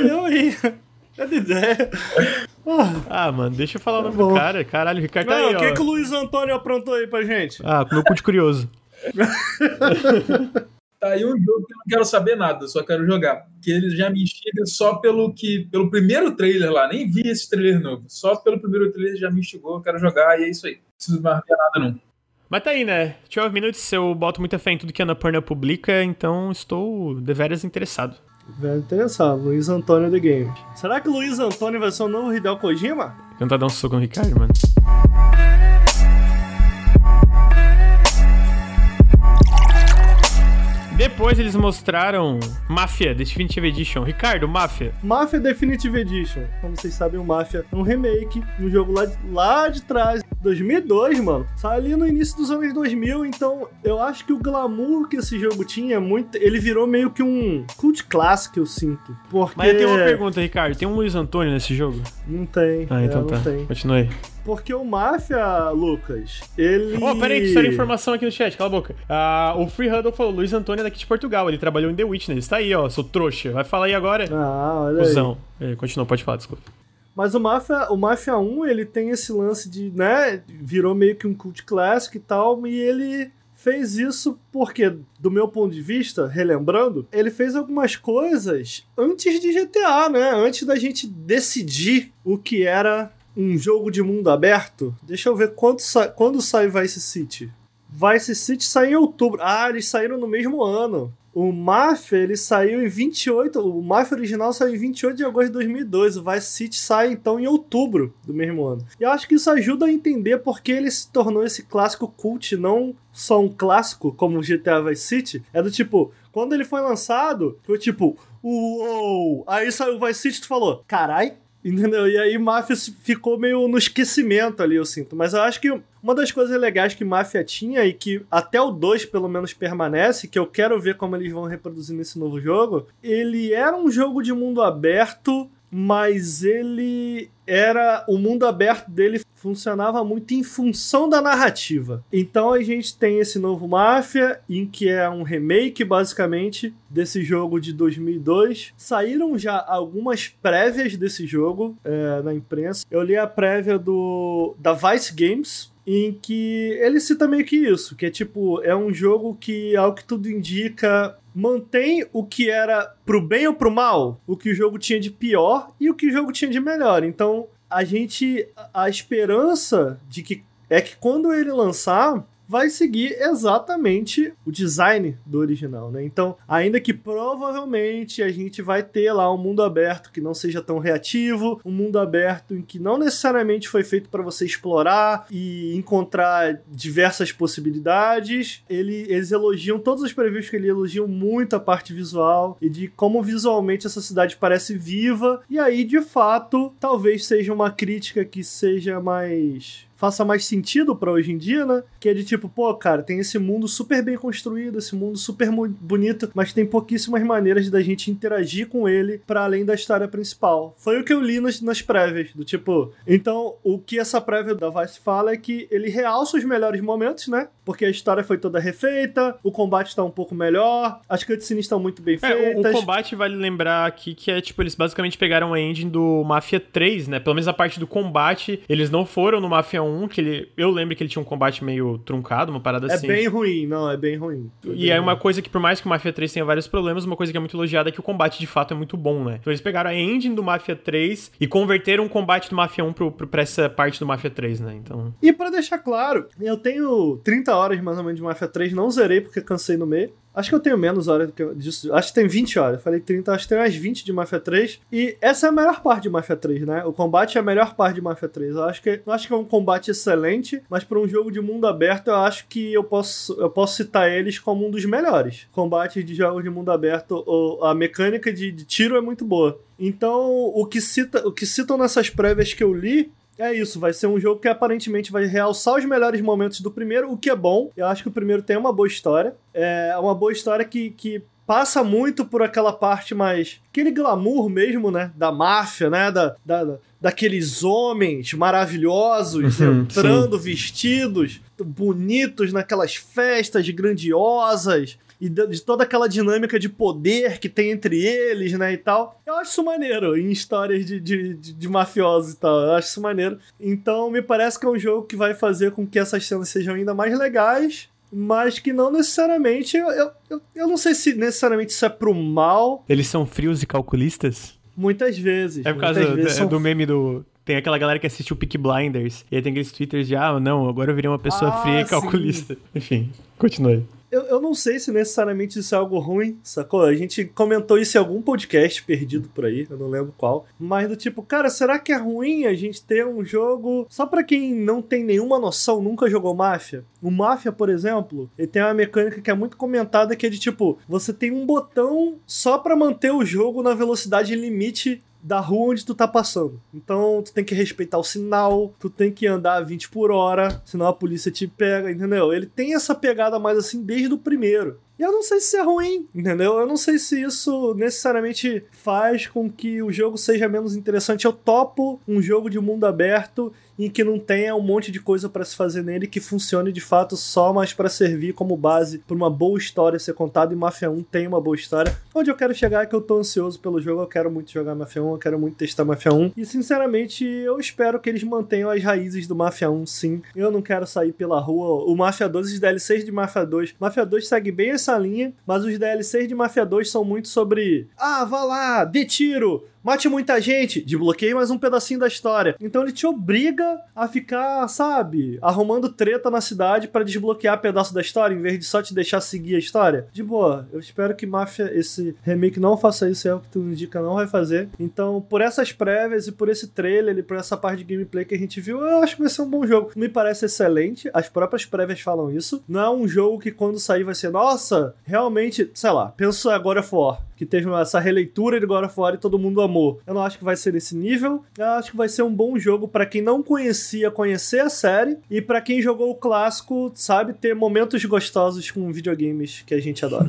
Eu aí. Ideia? Ah, mano, deixa eu falar o nome do cara. Caralho, o Ricardo tá aí, o que, que o Luiz Antônio aprontou aí pra gente? Ah, com meu cu de curioso. [laughs] tá aí um jogo que eu não quero saber nada, só quero jogar. Que ele já me instiga só pelo que pelo primeiro trailer lá. Nem vi esse trailer novo. Só pelo primeiro trailer já me instigou, eu quero jogar e é isso aí. Não preciso mais ver nada, não. Mas tá aí, né? 12 Minutes, eu boto muita fé em tudo que a Annapurna publica, então estou deveras interessado. Velho interessado, Luiz Antônio The Game. Será que o Luiz Antônio vai ser o novo Hideo Kojima? Tentar dar um soco no Ricardo, mano. Depois eles mostraram Mafia Definitive Edition. Ricardo, Mafia. Mafia Definitive Edition. Como vocês sabem, o Mafia é um remake, um jogo lá de, lá de trás, 2002, mano. Saiu ali no início dos anos 2000, então eu acho que o glamour que esse jogo tinha, muito, ele virou meio que um cult clássico, eu sinto. Porque... Mas eu tenho uma pergunta, Ricardo. Tem um Luiz Antônio nesse jogo? Não tem. Ah, então é, tá. Tem. Continue. Porque o Máfia, Lucas, ele. Oh, peraí, que informação aqui no chat, cala a boca. Uh, o Free Huddle falou: Luiz Antônio é daqui de Portugal, ele trabalhou em The Witness. Está aí, ó, sou trouxa. Vai falar aí agora. Ah, olha Cusão. aí. É, continua, pode falar, desculpa. Mas o Mafia, o Mafia 1, ele tem esse lance de, né, virou meio que um cult clássico e tal, e ele fez isso porque, do meu ponto de vista, relembrando, ele fez algumas coisas antes de GTA, né? Antes da gente decidir o que era um jogo de mundo aberto. Deixa eu ver quando, sa quando sai Vice City. Vice City sai em outubro. Ah, eles saíram no mesmo ano. O Mafia, ele saiu em 28. O Mafia original saiu em 28 de agosto de 2002. O Vice City sai então em outubro do mesmo ano. E eu acho que isso ajuda a entender porque ele se tornou esse clássico cult, não só um clássico como o GTA Vice City. É do tipo, quando ele foi lançado, foi tipo, uou! Aí saiu o Vice City e tu falou, carai, Entendeu? E aí Máfia ficou meio no esquecimento ali, eu sinto. Mas eu acho que uma das coisas legais que Máfia tinha e que até o 2 pelo menos permanece, que eu quero ver como eles vão reproduzir nesse novo jogo, ele era um jogo de mundo aberto mas ele era o mundo aberto dele funcionava muito em função da narrativa. Então a gente tem esse novo Máfia, em que é um remake basicamente desse jogo de 2002. Saíram já algumas prévias desse jogo é, na imprensa. Eu li a prévia do da Vice Games, em que ele cita meio que isso, que é tipo, é um jogo que, ao que tudo indica, mantém o que era pro bem ou pro mal, o que o jogo tinha de pior e o que o jogo tinha de melhor. Então, a gente a esperança de que é que quando ele lançar, vai seguir exatamente o design do original, né? Então, ainda que provavelmente a gente vai ter lá um mundo aberto que não seja tão reativo, um mundo aberto em que não necessariamente foi feito para você explorar e encontrar diversas possibilidades. Ele, eles elogiam todos os previews que ele elogiam muito a parte visual e de como visualmente essa cidade parece viva. E aí, de fato, talvez seja uma crítica que seja mais faça mais sentido para hoje em dia, né? Que é de tipo, pô, cara, tem esse mundo super bem construído, esse mundo super bonito, mas tem pouquíssimas maneiras da gente interagir com ele para além da história principal. Foi o que eu li nas, nas prévias, do tipo. Então, o que essa prévia da Vice fala é que ele realça os melhores momentos, né? Porque a história foi toda refeita, o combate tá um pouco melhor, as cutscenes estão muito bem feitas. É, o, o, combate vale lembrar aqui que é tipo, eles basicamente pegaram a engine do Mafia 3, né? Pelo menos a parte do combate, eles não foram no Mafia 1, que ele. Eu lembro que ele tinha um combate meio truncado, uma parada é assim. É bem ruim, não, é bem ruim. É e bem é ruim. uma coisa que, por mais que o Mafia 3 tenha vários problemas, uma coisa que é muito elogiada é que o combate de fato é muito bom, né? Então eles pegaram a engine do Mafia 3 e converteram o combate do Mafia 1 pro, pro, pra essa parte do Mafia 3, né? Então. E para deixar claro, eu tenho 30 horas mais ou menos de Mafia 3, não zerei porque cansei no meio. Acho que eu tenho menos horas do que disso. Acho que tem 20 horas. Falei 30, acho que tem umas 20 de Mafia 3. E essa é a melhor parte de Mafia 3, né? O combate é a melhor parte de Mafia 3. Eu acho que, eu acho que é um combate excelente, mas para um jogo de mundo aberto, eu acho que eu posso, eu posso citar eles como um dos melhores. Combates de jogos de mundo aberto, a mecânica de, de tiro é muito boa. Então, o que, cita, o que citam nessas prévias que eu li é isso, vai ser um jogo que aparentemente vai realçar os melhores momentos do primeiro, o que é bom. Eu acho que o primeiro tem uma boa história. É uma boa história que, que passa muito por aquela parte mais. aquele glamour mesmo, né? Da máfia, né? Da, da, daqueles homens maravilhosos uhum, entrando sim. vestidos, bonitos naquelas festas grandiosas e de toda aquela dinâmica de poder que tem entre eles, né, e tal. Eu acho isso maneiro em histórias de, de, de, de mafiosos e tal. Eu acho isso maneiro. Então, me parece que é um jogo que vai fazer com que essas cenas sejam ainda mais legais mas que não necessariamente. Eu, eu, eu não sei se necessariamente isso é pro mal. Eles são frios e calculistas? Muitas vezes. É por causa do, são... do, meme do. Tem aquela galera que assiste o Peak Blinders. E aí tem aqueles twitters de, ah, não, agora eu virei uma pessoa ah, fria e calculista. Sim. Enfim, continue eu, eu não sei se necessariamente isso é algo ruim, sacou? A gente comentou isso em algum podcast perdido por aí, eu não lembro qual. Mas do tipo, cara, será que é ruim a gente ter um jogo só para quem não tem nenhuma noção, nunca jogou Máfia? O Máfia, por exemplo, ele tem uma mecânica que é muito comentada que é de tipo, você tem um botão só para manter o jogo na velocidade limite da rua onde tu tá passando. Então, tu tem que respeitar o sinal, tu tem que andar a 20 por hora, senão a polícia te pega, entendeu? Ele tem essa pegada mais assim desde o primeiro. E eu não sei se é ruim, entendeu? Eu não sei se isso necessariamente faz com que o jogo seja menos interessante. Eu topo um jogo de mundo aberto em que não tenha um monte de coisa para se fazer nele que funcione de fato só mais para servir como base para uma boa história ser contada. E Mafia 1 tem uma boa história. Onde eu quero chegar é que eu tô ansioso pelo jogo, eu quero muito jogar Mafia 1, eu quero muito testar Mafia 1. E sinceramente, eu espero que eles mantenham as raízes do Mafia 1, sim. Eu não quero sair pela rua. O Mafia 2, os DLCs de Mafia 2. Mafia 2 segue bem essa linha, mas os DLCs de Mafia 2 são muito sobre. Ah, vá lá, dê tiro, mate muita gente, desbloqueie mais um pedacinho da história. Então ele te obriga a ficar, sabe, arrumando treta na cidade para desbloquear pedaço da história, em vez de só te deixar seguir a história. De boa, eu espero que Mafia, esse remake não faça isso, é o que tu indica, não vai fazer. Então, por essas prévias e por esse trailer e por essa parte de gameplay que a gente viu, eu acho que vai ser um bom jogo. Me parece excelente, as próprias prévias falam isso. Não é um jogo que quando sair vai ser, nossa, realmente, sei lá, penso agora for que teve essa releitura de God of War e todo mundo amou. Eu não acho que vai ser nesse nível. Eu acho que vai ser um bom jogo para quem não conhecia conhecer a série e para quem jogou o clássico, sabe, ter momentos gostosos com videogames que a gente adora.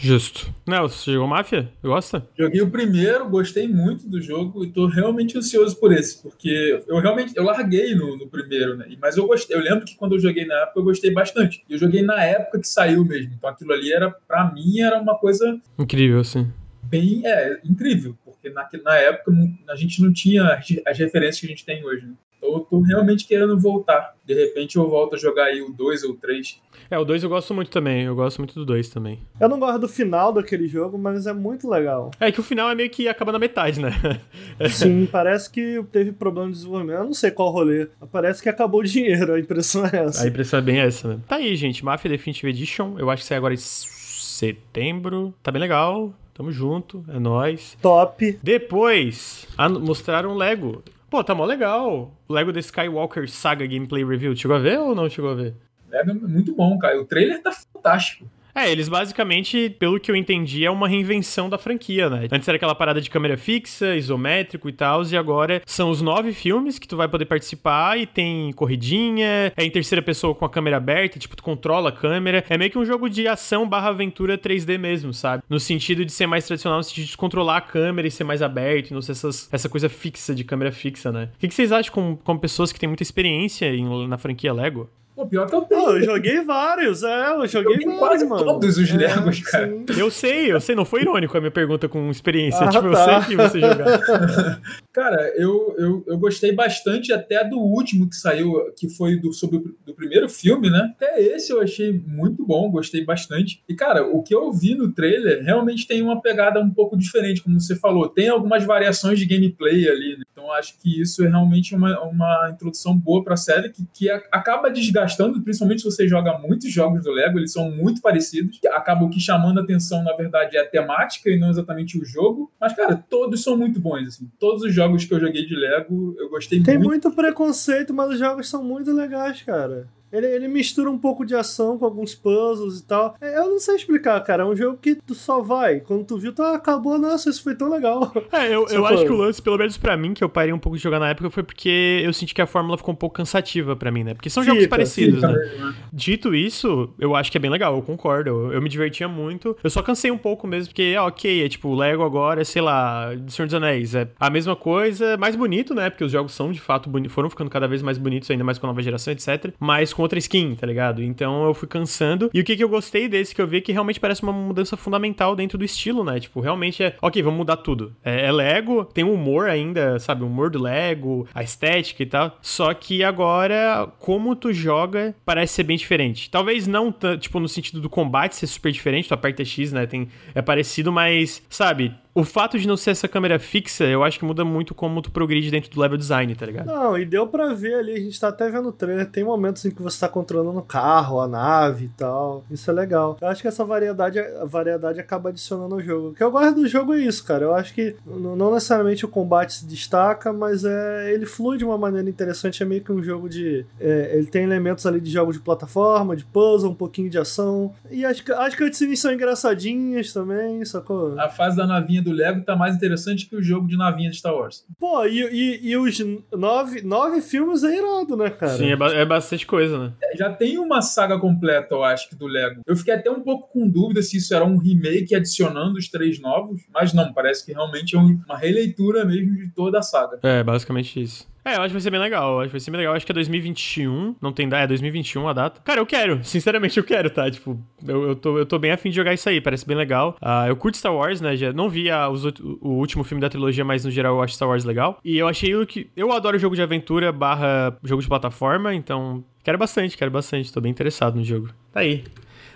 Justo. Nelson, você jogou Máfia? Gosta? Joguei o primeiro, gostei muito do jogo e tô realmente ansioso por esse, porque eu realmente eu larguei no, no primeiro, né? Mas eu gostei. Eu lembro que quando eu joguei na época eu gostei bastante. Eu joguei na época que saiu mesmo. Então aquilo ali era para mim era uma coisa incrível, assim. Bem, é, incrível, porque na, na época a gente não tinha as referências que a gente tem hoje. Né? Eu tô realmente querendo voltar. De repente eu volto a jogar aí o 2 ou o 3. É, o 2 eu gosto muito também. Eu gosto muito do 2 também. Eu não gosto do final daquele jogo, mas é muito legal. É que o final é meio que acaba na metade, né? [laughs] Sim, parece que teve problema de desenvolvimento. Eu não sei qual rolê. Parece que acabou o dinheiro. A impressão é essa. A impressão é bem essa, né? Tá aí, gente. Mafia Definitive Edition. Eu acho que sai agora em setembro. Tá bem legal. Tamo junto, é nóis. Top. Depois, mostraram Lego. Pô, tá mó legal. Lego The Skywalker Saga Gameplay Review. Chegou a ver ou não chegou a ver? É muito bom, cara. O trailer tá fantástico. É, eles basicamente, pelo que eu entendi, é uma reinvenção da franquia, né? Antes era aquela parada de câmera fixa, isométrico e tal, e agora são os nove filmes que tu vai poder participar e tem corridinha, é em terceira pessoa com a câmera aberta, tipo, tu controla a câmera. É meio que um jogo de ação barra aventura 3D mesmo, sabe? No sentido de ser mais tradicional, no sentido de controlar a câmera e ser mais aberto, e não ser essas, essa coisa fixa de câmera fixa, né? O que, vocês acham como, como pessoas que têm muita experiência em, na franquia Lego? Pô, pior que eu tenho. Oh, eu joguei vários, é, eu joguei, eu vários, quase mano. todos os é, Legos, cara. Sim. Eu sei, eu sei, não foi irônico a minha pergunta com experiência. Ah, tipo, tá. eu sei que você jogar. [laughs] cara, eu, eu, eu gostei bastante até do último que saiu, que foi do, sobre o do primeiro filme, né? Até esse eu achei muito bom, gostei bastante. E, cara, o que eu vi no trailer realmente tem uma pegada um pouco diferente, como você falou. Tem algumas variações de gameplay ali, né? Então acho que isso é realmente uma, uma introdução boa pra série que, que acaba desgastando gastando, principalmente se você joga muitos jogos do Lego, eles são muito parecidos. Acaba o que chamando a atenção, na verdade, é a temática e não exatamente o jogo. Mas, cara, todos são muito bons, assim. Todos os jogos que eu joguei de Lego, eu gostei Tem muito. Tem muito preconceito, mas os jogos são muito legais, cara. Ele, ele mistura um pouco de ação com alguns puzzles e tal. É, eu não sei explicar, cara. É um jogo que tu só vai. Quando tu viu, tu ah, acabou. Nossa, isso foi tão legal. [laughs] É, eu, eu acho que o lance, pelo menos pra mim, que eu parei um pouco de jogar na época, foi porque eu senti que a fórmula ficou um pouco cansativa pra mim, né? Porque são fica, jogos parecidos, fica, né? Dito isso, eu acho que é bem legal, eu concordo. Eu, eu, me divertia muito. Eu só cansei um pouco mesmo, porque, é ok, é tipo, Lego agora, sei lá, Senhor dos Anéis. É a mesma coisa, mais bonito, né? Porque os jogos são, de fato, foram ficando cada vez mais bonitos, ainda mais com a nova geração, etc. Mas com outra skin, tá ligado? Então eu fui cansando. E o que, que eu gostei desse que eu vi é que realmente parece uma mudança fundamental dentro do estilo, né? Tipo, realmente é, ok, vamos mudar tudo. É, é Lego, tem o humor ainda, sabe? O humor do Lego, a estética e tal. Só que agora, como tu joga, parece ser bem diferente. Talvez não, tipo, no sentido do combate ser super diferente, tu aperta X, né? Tem, é parecido, mas, sabe? O fato de não ser essa câmera fixa, eu acho que muda muito como tu progride dentro do level design, tá ligado? Não, e deu pra ver ali, a gente tá até vendo o trailer, tem momentos em que você tá controlando o carro, a nave e tal. Isso é legal. Eu acho que essa variedade, a variedade acaba adicionando ao jogo. O que eu gosto do jogo é isso, cara. Eu acho que não necessariamente o combate se destaca, mas é ele flui de uma maneira interessante. É meio que um jogo de. É, ele tem elementos ali de jogo de plataforma, de puzzle, um pouquinho de ação. E as, as cutscenes são engraçadinhas também, sacou? A fase da navinha do do Lego tá mais interessante que o jogo de navinha de Star Wars. Pô, e, e, e os nove, nove filmes é irado, né, cara? Sim, é, ba é bastante coisa, né? É, já tem uma saga completa, eu acho, do Lego. Eu fiquei até um pouco com dúvida se isso era um remake adicionando os três novos, mas não, parece que realmente é uma releitura mesmo de toda a saga. É, basicamente isso. É, eu acho que vai ser bem legal. Eu acho que vai ser bem legal. Eu acho que é 2021. Não tem data, é 2021 a data. Cara, eu quero. [laughs] Sinceramente, eu quero, tá? Tipo, eu, eu, tô, eu tô bem afim de jogar isso aí. Parece bem legal. Uh, eu curto Star Wars, né? Já não vi a, os, o último filme da trilogia, mas no geral eu acho Star Wars legal. E eu achei que. Eu adoro jogo de aventura barra jogo de plataforma, então. Quero bastante, quero bastante. Tô bem interessado no jogo. Tá aí.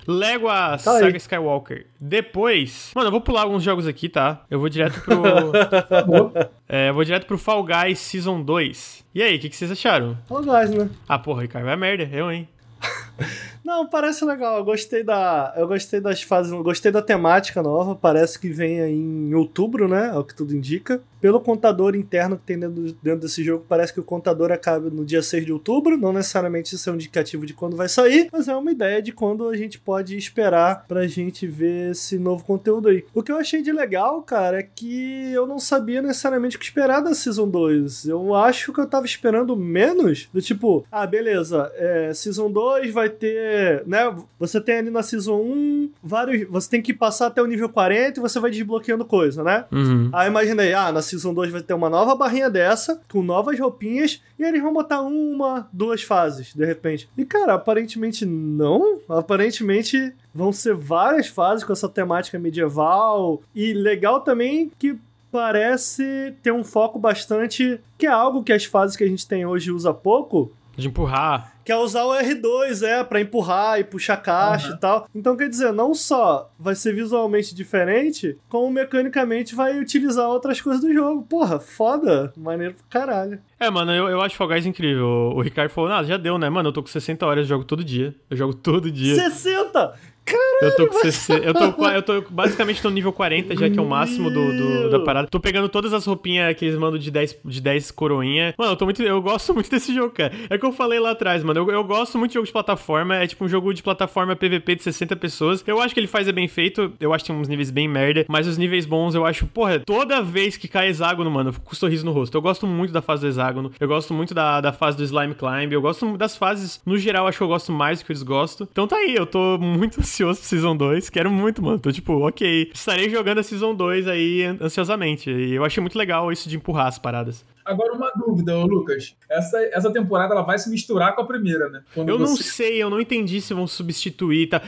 Lego a tá Saga aí. Skywalker. Depois. Mano, eu vou pular alguns jogos aqui, tá? Eu vou direto pro. [laughs] é, eu vou direto pro Fall Guys Season 2. E aí, o que, que, vocês acharam? Fall Guys, né? Ah, porra, Ricardo, vai merda. Eu, hein? [laughs] [laughs] Não, parece legal. Eu gostei da. Eu gostei das fases. Gostei da temática nova. Parece que vem aí em outubro, né? É o que tudo indica pelo contador interno que tem dentro, dentro desse jogo, parece que o contador acaba no dia 6 de outubro. Não necessariamente isso é um indicativo de quando vai sair, mas é uma ideia de quando a gente pode esperar pra gente ver esse novo conteúdo aí. O que eu achei de legal, cara, é que eu não sabia necessariamente o que esperar da Season 2. Eu acho que eu tava esperando menos do tipo, ah, beleza, é, Season 2 vai ter, né? Você tem ali na Season 1 vários. Você tem que passar até o nível 40 e você vai desbloqueando coisa, né? Uhum. Aí imaginei, ah, na Season 2 vai ter uma nova barrinha dessa, com novas roupinhas, e eles vão botar uma, duas fases, de repente. E, cara, aparentemente não. Aparentemente vão ser várias fases com essa temática medieval. E legal também que parece ter um foco bastante. que é algo que as fases que a gente tem hoje usa pouco. De empurrar que é usar o R2, é, para empurrar e puxar caixa uhum. e tal. Então, quer dizer, não só vai ser visualmente diferente, como mecanicamente vai utilizar outras coisas do jogo. Porra, foda. Maneiro pro caralho. É, mano, eu, eu acho Fall Guys incrível. O Ricardo falou, nada, já deu, né? Mano, eu tô com 60 horas, eu jogo todo dia. Eu jogo todo dia. 60? Caralho, eu tô com CC. Eu tô, eu tô basicamente no nível 40, já que é o máximo do, do, da parada. Tô pegando todas as roupinhas que eles mandam de 10, de 10 coroinha. Mano, eu tô muito. Eu gosto [laughs] muito desse jogo, cara. É que eu falei lá atrás, mano. Eu, eu gosto muito de jogo de plataforma. É tipo um jogo de plataforma PVP de 60 pessoas. Eu acho que ele faz é bem feito. Eu acho que tem uns níveis bem merda. Mas os níveis bons, eu acho, porra, toda vez que cai hexágono, mano, eu fico com um sorriso no rosto. Eu gosto muito da fase do hexágono. Eu gosto muito da, da fase do slime climb. Eu gosto das fases, no geral, acho que eu gosto mais do que eles gostam. Então tá aí, eu tô muito ansioso pro Season 2. 2. Quero muito, mano. Tô tipo, ok. Estarei jogando a Season 2 aí ansiosamente. E eu achei muito legal isso de empurrar as paradas. Agora, uma dúvida, Lucas. Essa, essa temporada ela vai se misturar com a primeira, né? Quando eu você... não sei, eu não entendi se vão substituir, tá?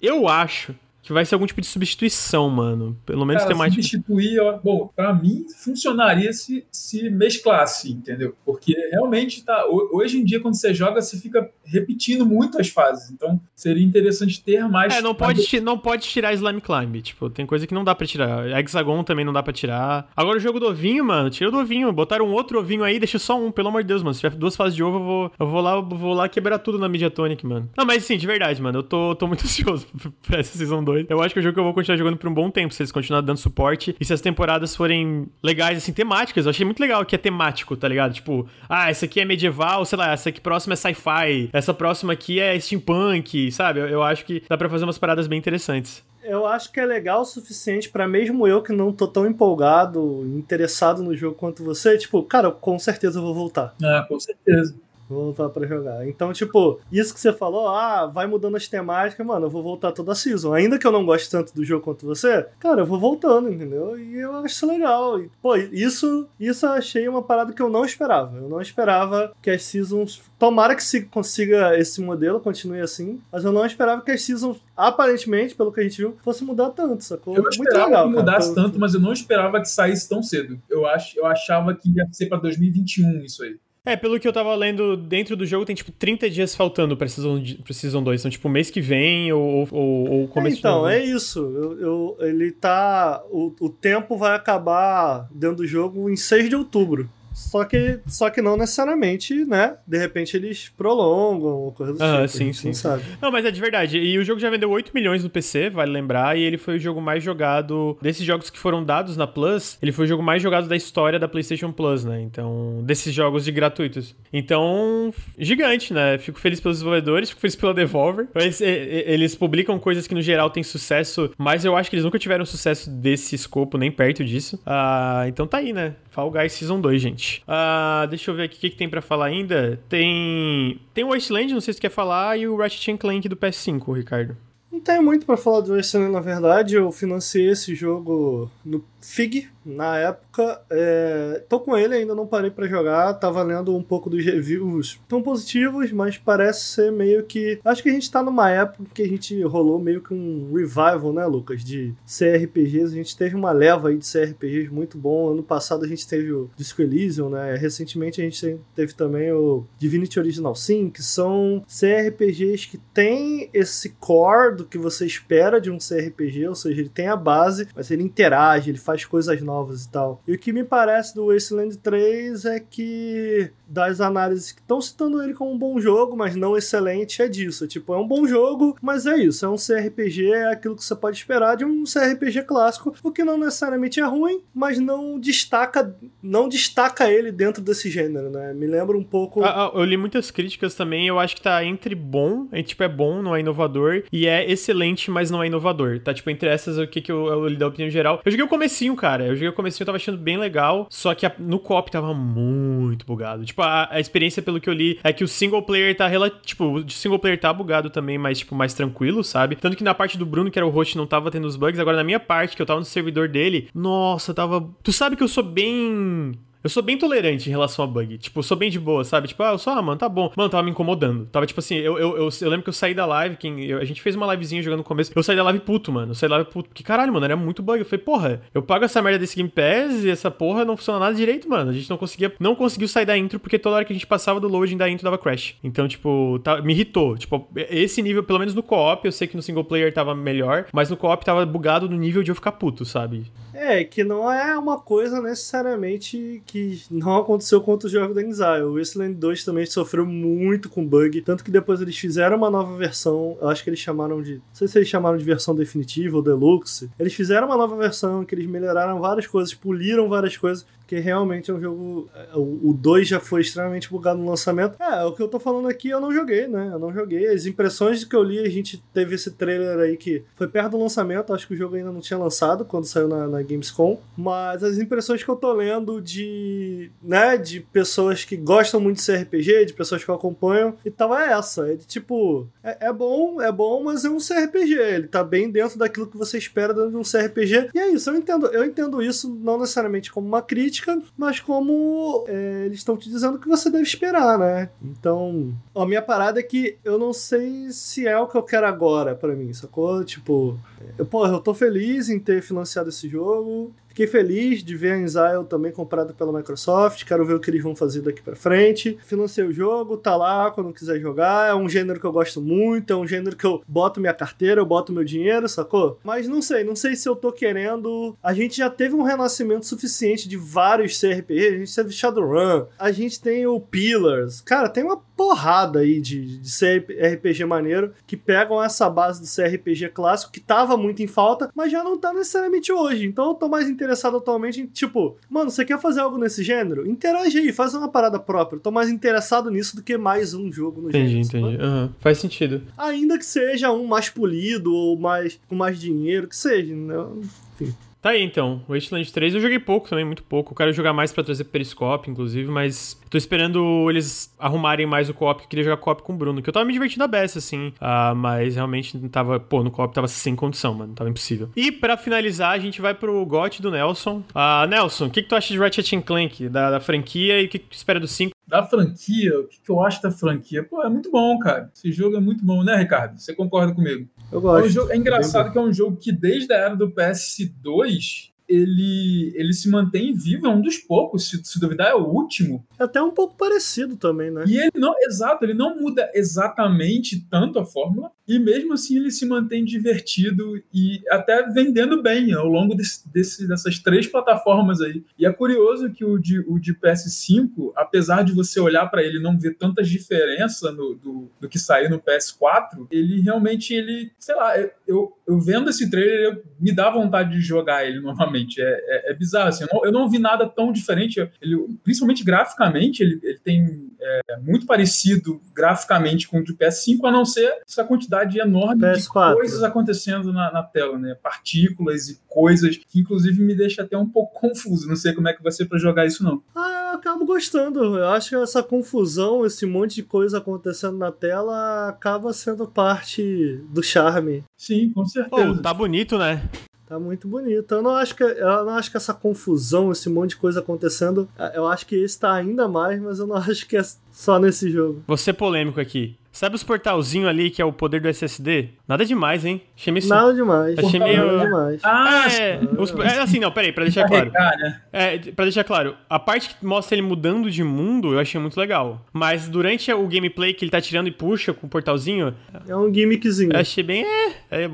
Eu acho que vai ser algum tipo de substituição, mano. Pelo menos Cara, temática. Substituir, ó, bom, pra mim funcionaria se, se mesclasse, entendeu? Porque realmente tá. Hoje em dia, quando você joga, você fica repetindo muito as fases. Então, seria interessante ter mais. É, não pode, não pode tirar Slime Climb. Tipo, tem coisa que não dá pra tirar. Hexagon também não dá pra tirar. Agora o jogo do ovinho, mano, tira o do ovinho. Botaram um outro ovinho aí, deixa só um, pelo amor de Deus, mano. Se tiver duas fases de ovo, eu vou, eu vou lá, vou lá quebrar tudo na Mediatonic, mano. Não, mas sim, de verdade, mano. Eu tô, tô muito [laughs] ansioso pra essa Season 2. Eu acho que é o jogo que eu vou continuar jogando por um bom tempo, se eles continuarem dando suporte. E se as temporadas forem legais, assim, temáticas. Eu achei muito legal que é temático, tá ligado? Tipo, ah, essa aqui é medieval, sei lá, essa aqui próxima é sci-fi, essa próxima aqui é steampunk, sabe? Eu, eu acho que dá pra fazer umas paradas bem interessantes eu acho que é legal o suficiente para mesmo eu que não tô tão empolgado, interessado no jogo quanto você, tipo, cara, com certeza eu vou voltar. Ah, com certeza. Vou voltar pra jogar. Então, tipo, isso que você falou, ah, vai mudando as temáticas, mano, eu vou voltar toda a season. Ainda que eu não goste tanto do jogo quanto você, cara, eu vou voltando, entendeu? E eu acho isso legal. E, pô, isso, isso eu achei uma parada que eu não esperava. Eu não esperava que as seasons. Tomara que se consiga esse modelo, continue assim. Mas eu não esperava que as seasons, aparentemente, pelo que a gente viu, fosse mudar tanto, sacou? Eu Muito esperava legal, que mudasse cara. tanto, mas eu não esperava que saísse tão cedo. Eu, acho, eu achava que ia ser pra 2021 isso aí. É, pelo que eu tava lendo, dentro do jogo tem, tipo, 30 dias faltando pra Season, pra season 2. Então, tipo, mês que vem ou, ou, ou começo é, Então, é isso. Eu, eu, ele tá... O, o tempo vai acabar dentro do jogo em 6 de outubro. Só que, só que não necessariamente, né? De repente eles prolongam, coisa do Ah, tipo, sim, sim, não sim. sabe. Não, mas é de verdade. E o jogo já vendeu 8 milhões no PC, vale lembrar, e ele foi o jogo mais jogado. Desses jogos que foram dados na Plus, ele foi o jogo mais jogado da história da PlayStation Plus, né? Então, desses jogos de gratuitos. Então, gigante, né? Fico feliz pelos desenvolvedores, fico feliz pela Devolver. Eles, e- e- eles publicam coisas que no geral têm sucesso, mas eu acho que eles nunca tiveram sucesso desse escopo, nem perto disso. Ah, então tá aí, né? Fall Guys Season 2, gente. Ah, deixa eu ver aqui o que, que tem pra falar ainda. Tem. Tem o Wasteland, não sei se quer falar, e o Ratchet Clank do PS5, Ricardo. Não tem muito pra falar do Wasteland, na verdade. Eu financei esse jogo no Fig, na época. É... Tô com ele, ainda não parei pra jogar. Tava lendo um pouco dos reviews. Tão positivos, mas parece ser meio que. Acho que a gente tá numa época que a gente rolou meio que um revival, né, Lucas? De CRPGs. A gente teve uma leva aí de CRPGs muito bom. Ano passado a gente teve o Disco Elysium, né? Recentemente a gente teve também o Divinity Original Sin, que são CRPGs que tem esse core do que você espera de um CRPG, ou seja, ele tem a base, mas ele interage, ele faz coisas novas e tal. E o que me parece do Wasteland 3 é que das análises que estão citando ele como um bom jogo, mas não excelente, é disso. Tipo, é um bom jogo, mas é isso. É um CRPG, é aquilo que você pode esperar de um CRPG clássico, o que não necessariamente é ruim, mas não destaca, não destaca ele dentro desse gênero, né? Me lembra um pouco. Ah, ah, eu li muitas críticas também, eu acho que tá entre bom, é, tipo, é bom, não é inovador, e é excelente, mas não é inovador. Tá, tipo, entre essas, o que, que eu, eu li da opinião geral. Eu joguei o comecinho, cara, eu joguei o comecinho, eu tava achando bem legal, só que a- no co-op tava muito bugado. Tipo, a, a experiência, pelo que eu li, é que o single player tá, rela- tipo, o single player tá bugado também, mas, tipo, mais tranquilo, sabe? Tanto que na parte do Bruno, que era o host, não tava tendo os bugs, agora na minha parte, que eu tava no servidor dele, nossa, tava... Tu sabe que eu sou bem... Eu sou bem tolerante em relação a bug. Tipo, eu sou bem de boa, sabe? Tipo, ah, eu sou, ah, mano, tá bom. Mano, tava me incomodando. Tava tipo assim, eu, eu, eu, eu lembro que eu saí da live, quem, eu- a gente fez uma livezinha jogando no começo. Eu saí da live puto, mano. Eu saí da live puto. Porque caralho, mano, era muito bug. Eu falei, porra, eu pago essa merda desse Game Pass e essa porra não funciona nada direito, mano. A gente não conseguia, não conseguiu sair da intro porque toda hora que a gente passava do loading da intro dava crash. Então, tipo, tá- me irritou. Tipo, esse nível, pelo menos no co-op, eu sei que no single player tava melhor, mas no co-op tava bugado no nível de eu ficar puto, sabe? É, que não é uma coisa necessariamente que não aconteceu com outros jogos da Exile. O Wasteland 2 também sofreu muito com bug, tanto que depois eles fizeram uma nova versão, eu acho que eles chamaram de, não sei se eles chamaram de versão definitiva ou deluxe. Eles fizeram uma nova versão que eles melhoraram várias coisas, poliram várias coisas, porque realmente é um jogo. O 2 já foi extremamente bugado no lançamento. É, o que eu tô falando aqui eu não joguei, né? Eu não joguei. As impressões que eu li, a gente teve esse trailer aí que foi perto do lançamento, acho que o jogo ainda não tinha lançado quando saiu na, na Gamescom. Mas as impressões que eu tô lendo de. né, de pessoas que gostam muito de CRPG, de pessoas que eu acompanham e tal, é essa. É de tipo. É, é bom, é bom, mas é um CRPG. Ele tá bem dentro daquilo que você espera dentro de um CRPG. E é isso, eu entendo, eu entendo isso não necessariamente como uma crítica, mas como é, eles estão te dizendo que você deve esperar, né? Então, a minha parada é que eu não sei se é o que eu quero agora pra mim, sacou? Tipo, eu, porra, eu tô feliz em ter financiado esse jogo. Fiquei feliz de ver a Exile também comprada pela Microsoft. Quero ver o que eles vão fazer daqui pra frente. Financei o jogo, tá lá quando quiser jogar. É um gênero que eu gosto muito. É um gênero que eu boto minha carteira, eu boto meu dinheiro, sacou? Mas não sei, não sei se eu tô querendo. A gente já teve um renascimento suficiente de vários CRPGs. A gente teve Shadowrun, a gente tem o Pillars. Cara, tem uma porrada aí de, de CRPG maneiro que pegam essa base do CRPG clássico que tava muito em falta, mas já não tá necessariamente hoje. Então eu tô mais interessado atualmente em, tipo, mano, você quer fazer algo nesse gênero? Interage aí, faz uma parada própria. Eu tô mais interessado nisso do que mais um jogo no Entendi, gênero. entendi. sacou? Aham, Faz sentido. Ainda que seja um mais polido ou mais com mais dinheiro, que seja, né? Enfim. Tá aí então, Wasteland 3 eu joguei pouco também, muito pouco. Eu quero jogar mais pra trazer Periscope, inclusive, mas tô esperando eles arrumarem mais o co-op, eu queria jogar co-op com o Bruno, que eu tava me divertindo a beça, assim, ah, mas realmente não tava, pô, no co-op tava sem condição, mano, tava impossível. E pra finalizar, a gente vai pro GOT do Nelson. Ah, Nelson, o que, que tu acha de Ratchet Clank, da, da franquia, e o que, que tu espera do 5? Da franquia, o que eu acho da franquia? Pô, é muito bom, cara. Esse jogo é muito bom, né, Ricardo? Você concorda comigo? Eu É, um gosto. jogo- é engraçado que é um jogo que desde a era do PS2 ele, ele se mantém vivo, é um dos poucos, se, se duvidar, é o último. É até um pouco parecido também, né? E ele não, exato, ele não muda exatamente tanto a fórmula, e mesmo assim ele se mantém divertido e até vendendo bem ao longo desse, desse, dessas três plataformas aí. E é curioso que o de, o de PS5, apesar de você olhar para ele e não ver tantas diferenças no, do, do que saiu no PS4, ele realmente, ele, sei lá, eu, eu vendo esse trailer, me dá vontade de jogar ele [laughs] novamente. É, é, é bizarro, assim, eu não, eu não, vi nada tão diferente, ele, principalmente graficamente, ele, ele tem é, muito parecido graficamente com o de PS5, a não ser essa quantidade enorme PS4. de coisas acontecendo na, na, tela, né? Partículas e coisas que, inclusive, me deixa até um pouco confuso. Não sei como é que vai ser para jogar isso, não. Ah, eu acabo gostando. Eu acho que essa confusão, esse monte de coisa acontecendo na tela, acaba sendo parte do charme. Sim, com certeza. Pô, tá bonito, né? Tá muito bonito. Eu não acho que eu não acho que essa confusão, esse monte de coisa acontecendo, eu acho que esse tá ainda mais, mas eu não [laughs] acho que é só nesse jogo. Você polêmico aqui. Sabe os portalzinhos ali que é o poder do SSD? Nada demais, hein? Achei meio... Nada demais. Achei meio... Nada demais. Ah, é, os... é assim, não, peraí, pra deixar claro. É, pra deixar claro, a parte que mostra ele mudando de mundo eu achei muito legal. Mas durante o gameplay que ele tá tirando e puxa com o portalzinho... É um gimmickzinho. Eu achei bem... É, é,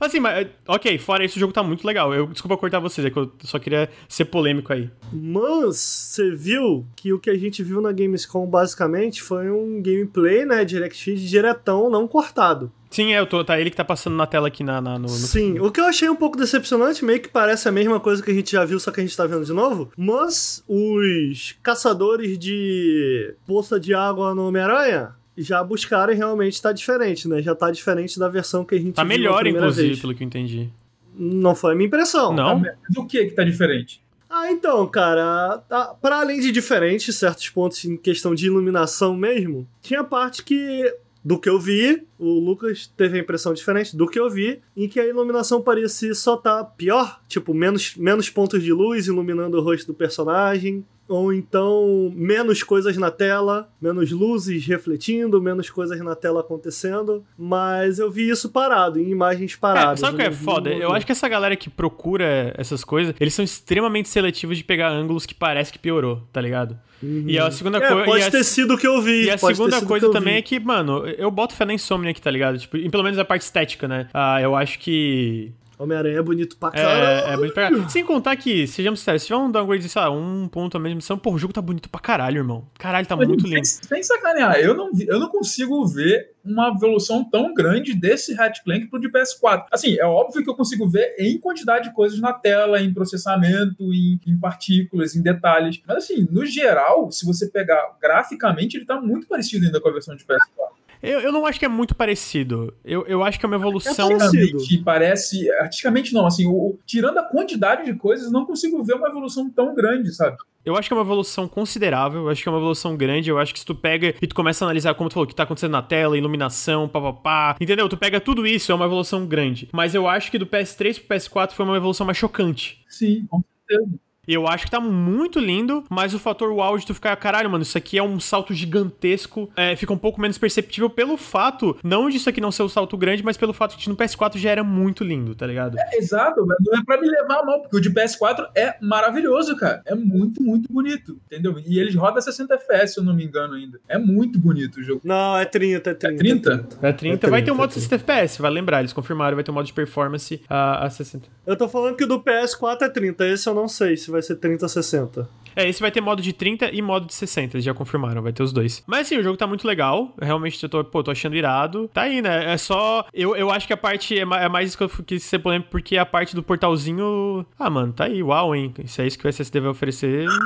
Assim, mas. Ok, fora isso, o jogo tá muito legal. Eu desculpa cortar vocês, é que eu só queria ser polêmico aí. Mas você viu que o que a gente viu na Gamescom basicamente foi um gameplay, né? DirectX diretão, não cortado. Sim, é, eu tô, tá ele que tá passando na tela aqui na, na no, no, Sim, o que eu achei um pouco decepcionante, meio que parece a mesma coisa que a gente já viu, só que a gente tá vendo de novo. Mas os caçadores de poça de água no Homem-Aranha já buscaram e realmente tá diferente, né? Já tá diferente da versão que a gente Tá viu melhor, inclusive, vez. pelo que eu entendi. Não foi a minha impressão. Não? Do que que tá diferente? Ah, então, cara, tá, para além de diferente, certos pontos em questão de iluminação mesmo, tinha parte que do que eu vi, o Lucas teve a impressão diferente do que eu vi, em que a iluminação parecia só tá pior, tipo, menos, menos pontos de luz iluminando o rosto do personagem, ou então menos coisas na tela, menos luzes refletindo, menos coisas na tela acontecendo, mas eu vi isso parado, em imagens paradas. É, sabe o que é foda? Eu acho que essa galera que procura essas coisas, eles são extremamente seletivos de pegar ângulos que parece que piorou, tá ligado? Uhum. E a segunda é, coisa. Pode ter sido o que eu vi. E a segunda coisa também vi. é que, mano, eu boto fé na insônia aqui, tá ligado? Tipo, pelo menos a parte estética, né? Ah, eu acho que Homem-Aranha é bonito pra caralho. É, é bonito pra caralho. Sem contar que, sejamos sérios, se tiver um downgrade, sei lá, um ponto a mesma missão, pô, o jogo tá bonito pra caralho, irmão. Caralho, tá Mas, muito lindo. Sem, sacanear, eu não, eu não consigo ver uma evolução tão grande desse Ratchet Clank pro de PS4. Assim, é óbvio que eu consigo ver em quantidade de coisas na tela, em processamento, em, em partículas, em detalhes. Mas assim, no geral, se você pegar graficamente, ele tá muito parecido ainda com a versão de PS4. Eu, eu não acho que é muito parecido. Eu, eu acho que é uma evolução. É parece. Artisticamente, não. Assim, o, tirando a quantidade de coisas, não consigo ver uma evolução tão grande, sabe? Eu acho que é uma evolução considerável, eu acho que é uma evolução grande. Eu acho que se tu pega e tu começa a analisar, como tu falou, o que tá acontecendo na tela, iluminação, papapá, entendeu? Tu pega tudo isso, é uma evolução grande. Mas eu acho que do PS3 pro PS4 foi uma evolução mais chocante. Sim, com certeza. Eu acho que tá muito lindo, mas o fator wow de tu ficar, caralho, mano, isso aqui é um salto gigantesco, é, fica um pouco menos perceptível pelo fato, não disso aqui não ser o um salto grande, mas pelo fato de que no PS4 já era muito lindo, tá ligado? É, exato, não é pra me levar a mão, porque o de PS4 é maravilhoso, cara. É muito, muito bonito, entendeu? E ele roda 60 FPS, se eu não me engano ainda. É muito bonito o jogo. Não, é 30, é 30. É 30? É 30. É 30 vai ter um modo 60 FPS, vai lembrar, eles confirmaram, vai ter um modo de performance a, a 60. Eu tô falando que o do PS4 é 30, esse eu não sei se vai vai ser 30 a 60. É, esse vai ter modo de 30 e modo de 60, eles já confirmaram, vai ter os dois. Mas assim, o jogo tá muito legal, realmente eu tô, pô, tô achando irado. Tá aí, né? É só. Eu, eu acho que a parte é, é mais isso que eu quis ser polêmico, porque a parte do portalzinho. Ah, mano, tá aí, uau, hein? Se é isso que o SSD vai oferecer. [laughs]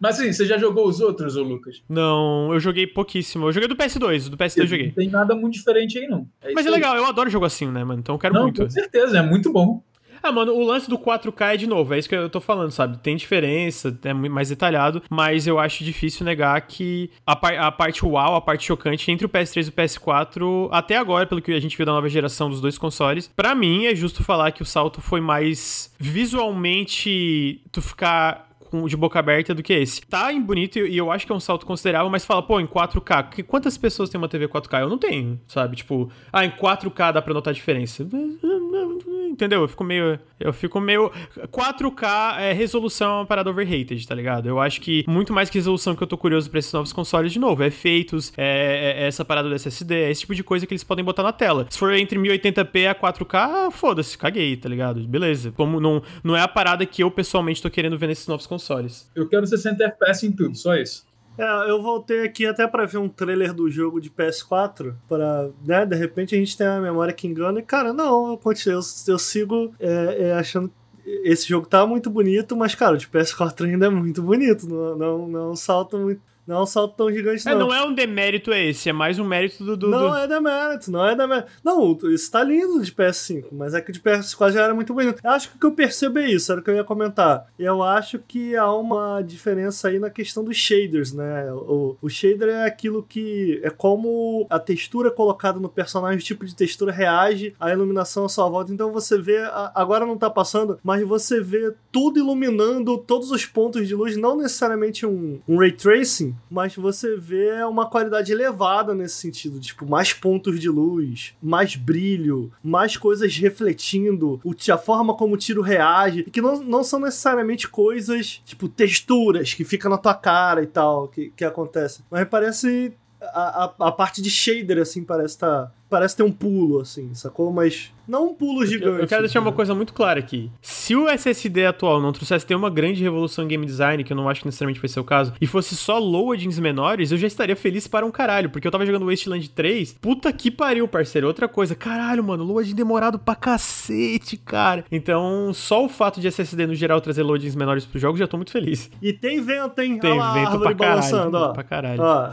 Mas assim, você já jogou os outros, ô Lucas? Não, eu joguei pouquíssimo. Eu joguei do PS2, do PS2 eu joguei. Não tem nada muito diferente aí, não. É Mas é legal, eu adoro jogo assim, né, mano? Então eu quero não, muito. Com certeza, é muito bom. Ah, mano, o lance do 4K é de novo, é isso que eu tô falando, sabe? Tem diferença, é mais detalhado, mas eu acho difícil negar que a, par a parte uau, a parte chocante entre o PS3 e o PS4, até agora, pelo que a gente viu da nova geração dos dois consoles, para mim é justo falar que o salto foi mais visualmente tu ficar de boca aberta do que esse. Tá em bonito e eu acho que é um salto considerável, mas fala, pô, em 4K. Quantas pessoas têm uma TV 4K? Eu não tenho, sabe? Tipo, ah, em 4K dá pra notar a diferença. Entendeu? Eu fico meio. Eu fico meio. 4K é resolução é uma parada overrated, tá ligado? Eu acho que muito mais que resolução que eu tô curioso pra esses novos consoles, de novo, é efeitos, é, é essa parada do SSD, é esse tipo de coisa que eles podem botar na tela. Se for entre 1080p a 4K, foda-se, caguei, tá ligado? Beleza. Como não, não é a parada que eu pessoalmente tô querendo ver nesses novos consoles. Eu quero 60 FPS em tudo, só isso. É, eu voltei aqui até para ver um trailer do jogo de PS4, para, né, de repente a gente tem a memória que engana, e cara, não, eu, continuo, eu, eu sigo é, é, achando esse jogo tá muito bonito, mas, cara, o de PS4 ainda é muito bonito, não, não, não salta muito, não é um salto tão gigante, não. É, não é um demérito esse, é mais um mérito do. do não do... é demérito, não é demérito. Não, isso tá lindo de PS5, mas é que de PS4 já era muito bonito. Eu acho que o que eu percebo é isso, era o que eu ia comentar. Eu acho que há uma diferença aí na questão dos shaders, né? O, o shader é aquilo que. É como a textura colocada no personagem, o tipo de textura reage à iluminação à sua volta. Então você vê. Agora não tá passando, mas você vê tudo iluminando todos os pontos de luz, não necessariamente um, um ray tracing mas você vê uma qualidade elevada nesse sentido, tipo, mais pontos de luz, mais brilho, mais coisas refletindo, a forma como o tiro reage, que não, não são necessariamente coisas, tipo, texturas que ficam na tua cara e tal, que, que acontecem. Mas parece a, a, a, parte de shader, assim, parece tá, parece ter um pulo, assim, sacou? Mas não um pulo gigante. Eu, eu quero deixar uma coisa muito clara aqui. Se o SSD atual não trouxesse ter uma grande revolução em game design, que eu não acho que necessariamente vai ser o caso, e fosse só loadings menores, eu já estaria feliz para um caralho, porque eu tava jogando Wasteland 3, puta que pariu, parceiro. Outra coisa, caralho, mano, loading demorado pra cacete, cara. Então, só o fato de SSD no geral trazer loadings menores pro jogo, já tô muito feliz. E tem vento, hein? Tem lá, vento pra caralho, ó. pra caralho. Ó.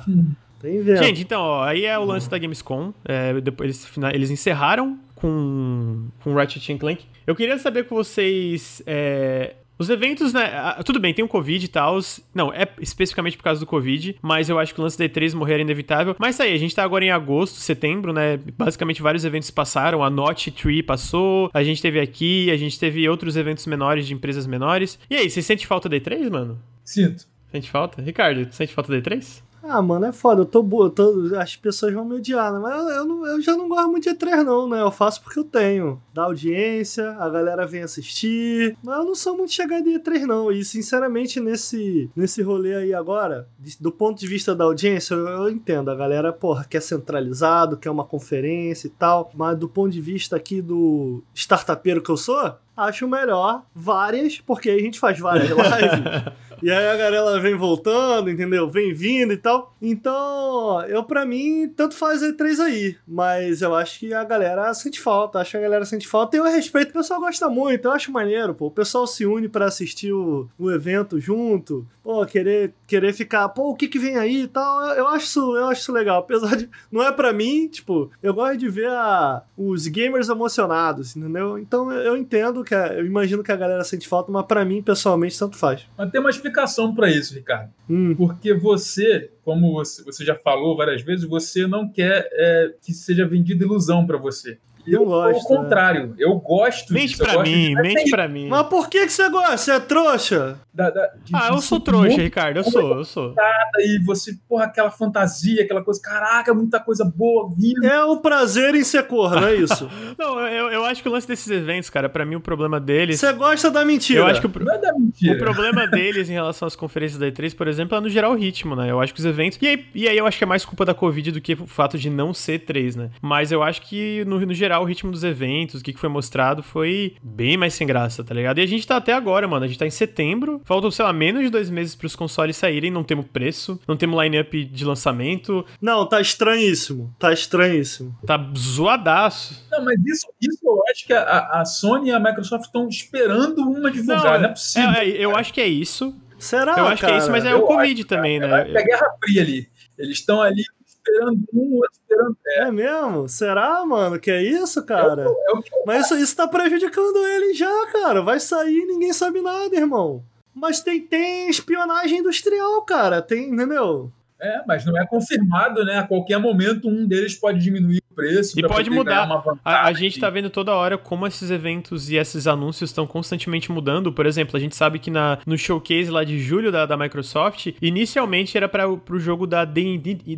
Gente, então, ó, aí é o lance da Gamescom. É, depois eles, eles encerraram com, com Ratchet Clank. Eu queria saber com vocês. É, os eventos, né? Tudo bem, tem o Covid e tal. Não, é especificamente por causa do Covid, mas eu acho que o lance da E3 morrer era inevitável. Mas tá aí, a gente tá agora em agosto, setembro, né? Basicamente vários eventos passaram. A Notch Tree passou, a gente teve aqui, a gente teve outros eventos menores de empresas menores. E aí, você sente falta da E3, mano? Sinto. Sente falta? Ricardo, sente falta da E3? Ah, mano, é foda. Eu tô boa. Tô... As pessoas vão me odiar, né? Mas eu, eu, não, eu, já não gosto muito de E3, não, né? Eu faço porque eu tenho. Da audiência, a galera vem assistir. Mas eu não sou muito chegado de E3, não. E, sinceramente, nesse, nesse rolê aí agora, do ponto de vista da audiência, eu, eu entendo. A galera, porra, quer centralizado, quer uma conferência e tal. Mas do ponto de vista aqui do startupeiro que eu sou, acho melhor várias, porque aí a gente faz várias [laughs] lives. E aí a galera vem voltando, entendeu? Vem vindo e tal. Então, eu para mim, tanto faz E3 aí. Mas eu acho que a galera sente falta. Acho que a galera sente falta. E eu respeito, o pessoal gosta muito. Eu acho maneiro, pô. O pessoal se une para assistir o, o evento junto. Pô, querer, querer ficar, pô, o que que vem aí e tal. Eu, eu acho isso, eu acho isso legal. [laughs] Apesar de. Não é para mim, tipo, eu gosto de ver a, os gamers emocionados, entendeu? Então eu entendo que a, eu imagino que a galera sente falta, mas para mim, pessoalmente, tanto faz. Mas tem uma explicação para isso, Ricardo. Hum. Porque você, como você já falou várias vezes, você não quer é, que seja vendida ilusão para você. Eu, gosto. Ao né? contrário, né? eu gosto mente disso. Pra mim, de... mente pra mim. Mas por que, que você gosta? Você é trouxa? Da, da, de, ah, eu sou trouxa, Ricardo. Eu sou, eu sou. E você, porra, aquela fantasia, aquela coisa, caraca, muita coisa boa vindo. É o prazer em ser corno, é isso. [laughs] não, eu, eu acho que o lance desses eventos, cara, pra mim o problema deles. Você gosta da mentira. Eu acho que o, Não é da mentira. o problema deles em relação às conferências da E3, por exemplo, é no geral o ritmo, né? Eu acho que os eventos. E aí, e aí eu acho que é mais culpa da Covid do que o fato de não ser 3, né? Mas eu acho que no, no geral o ritmo dos eventos, o que foi mostrado, foi bem mais sem graça, tá ligado? E a gente tá até agora, mano. A gente tá em setembro. Faltam, sei lá, menos de dois meses para os consoles saírem, não temos preço, não temos line-up de lançamento. Não, tá estranhíssimo. Tá estranhíssimo. Tá zoadaço. Não, mas isso, isso eu acho que a, a Sony e a Microsoft estão esperando uma divulgar, não, não é possível. É, é, eu acho que é isso. Será? Eu acho cara? que é isso, mas é eu o Covid acho, também, né? É a Guerra Fria ali. Eles estão ali esperando um, outro esperando. É. é mesmo? Será, mano? Que é isso, cara? Eu, eu, eu, Mas isso, isso tá prejudicando ele já, cara. Vai sair e ninguém sabe nada, irmão. Mas tem, tem espionagem industrial, cara. Tem, entendeu? É, mas não é confirmado, né? A qualquer momento um deles pode diminuir preço. E pode mudar. A, a gente tá vendo toda hora como esses eventos e esses anúncios estão constantemente mudando. Por exemplo, a gente sabe que na, no showcase lá de julho da, da Microsoft, inicialmente era para pro jogo da The,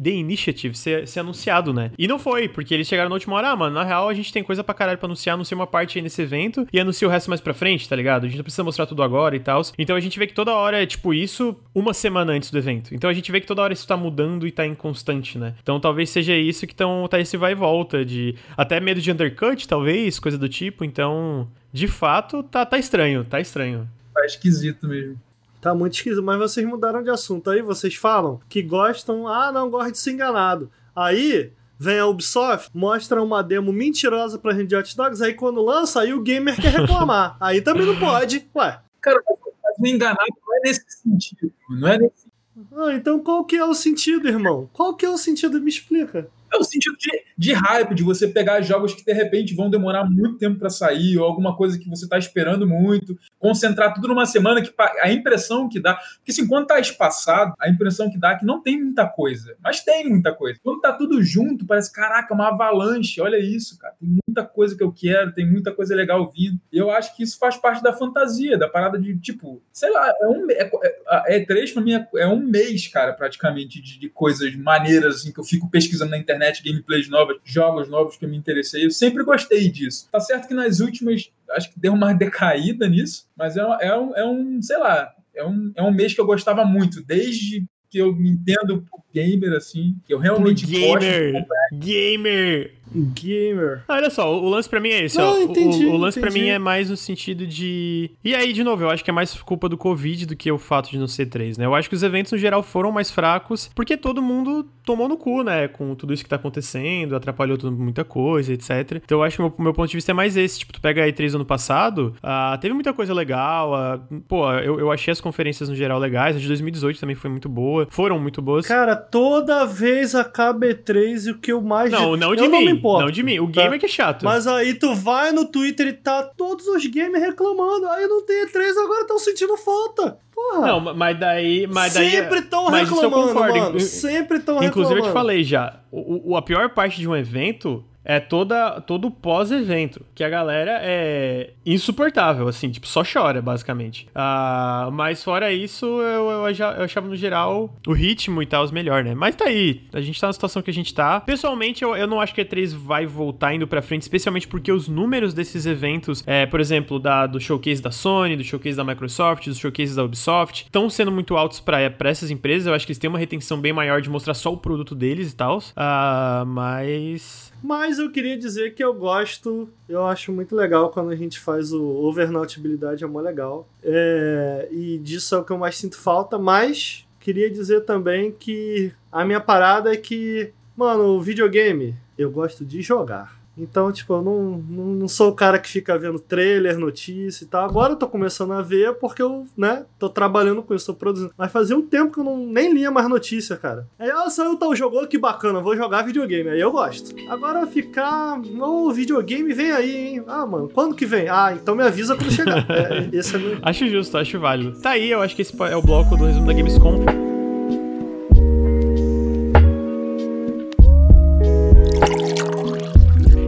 The Initiative ser, ser anunciado, né? E não foi, porque eles chegaram na última hora, ah, mano, na real a gente tem coisa pra caralho pra anunciar, anuncia uma parte aí nesse evento e anuncia o resto mais pra frente, tá ligado? A gente não precisa mostrar tudo agora e tal. Então a gente vê que toda hora é tipo isso uma semana antes do evento. Então a gente vê que toda hora isso tá mudando e tá inconstante, né? Então talvez seja isso que tão, tá esse vai e volta de até medo de undercut, talvez, coisa do tipo. Então, de fato, tá, tá estranho, tá estranho. Tá esquisito mesmo. Tá muito esquisito, mas vocês mudaram de assunto. Aí vocês falam que gostam, ah, não gosto de ser enganado. Aí vem a Ubisoft, mostra uma demo mentirosa pra gente de Hot Dogs, aí quando lança, aí o gamer quer reclamar. [laughs] aí também não pode. Ué, Cara, mas me enganar não é nesse sentido. Não é nesse ah, então qual que é o sentido, irmão? Qual que é o sentido? Me explica. É o sentido de, de hype, de você pegar jogos que de repente vão demorar muito tempo pra sair, ou alguma coisa que você tá esperando muito, concentrar tudo numa semana que a impressão que dá. Porque assim, quando tá espaçado, a impressão que dá é que não tem muita coisa. Mas tem muita coisa. Quando tá tudo junto, parece, caraca, uma avalanche. Olha isso, cara. Tem muita coisa que eu quero, tem muita coisa legal vindo. E eu acho que isso faz parte da fantasia, da parada de, tipo, sei lá, é um. É, é, é três pra mim é, é um mês, cara, praticamente, de, de coisas maneiras, assim, que eu fico pesquisando na internet, gameplays novas, jogos novos que eu me interessei. Eu sempre gostei disso. Tá certo que nas últimas, acho que deu uma [laughs] decaída nisso, mas é, um- é, um, é um, sei lá, é um, é um mês que eu gostava muito, desde que eu me entendo por gamer, assim, que eu realmente gosto. Gamer! Gamer! Gamer. Ah, Olha só, o lance pra mim é esse, Não, ó. Entendi, o, o lance pra entendi. mim é mais no sentido de. E aí, de novo, eu acho que é mais culpa do Covid do que o fato de não ser três, né? Eu acho que os eventos no geral foram mais fracos porque todo mundo tomou no cu, né? Com tudo isso que tá acontecendo, atrapalhou tudo, muita coisa, etc. Então eu acho que o meu, meu ponto de vista é mais esse. Tipo, tu pega a E3 ano passado, ah, teve muita coisa legal. ah, pô, eu, eu achei as conferências no geral legais. A de 2018 também foi muito boa. Foram muito boas. Cara, toda vez acaba E3 e o que eu mais. não, não de eu mim. Não, me importo, não de mim. O tá? gamer que é chato. Mas aí tu vai no Twitter e tá todos os gamers reclamando. Aí não tem E3, agora estão sentindo falta. Porra. Não, mas daí. Mas daí Sempre estão mas isso eu reclamando, concordo. mano. Sempre estão reclamando. Inclusive, eu te falei já, o, o- a pior parte de um evento é toda, todo pós-evento, que a galera é insuportável, assim, tipo, só chora, basicamente. Ah, mas fora isso, eu, eu, eu achava no geral o ritmo e tal os melhor, né? Mas tá aí, a gente tá na situação que a gente tá. Pessoalmente, eu, eu não acho que a E3 vai voltar indo pra frente, especialmente porque os números desses eventos, é, por exemplo, da, do showcase da Sony, do showcase da Microsoft, dos showcases da Ubisoft, estão sendo muito altos pra, pra essas empresas. Eu acho que eles têm uma retenção bem maior de mostrar só o produto deles e tal. Ah, mas. Mas eu queria dizer que eu gosto, eu acho muito legal quando a gente faz o overnautibilidade, é mó legal. É, e disso é o que eu mais sinto falta, mas queria dizer também que a minha parada é que, mano, o videogame eu gosto de jogar. Então, tipo, eu não, não, não sou o cara que fica vendo trailer, notícia e tal. Agora eu tô começando a ver porque eu, né, tô trabalhando com isso, tô produzindo. Mas fazia um tempo que eu não, nem lia mais notícia, cara. Aí, ah, saiu tal jogo, oh, que bacana, vou jogar videogame. Aí eu gosto. Agora ficar, ô, videogame vem aí, hein? Ah, mano, quando que vem? Ah, então me avisa quando chegar. É, esse é meu... [laughs] Acho justo, acho válido. Tá aí, eu acho que esse é o bloco do resumo da Gamescom.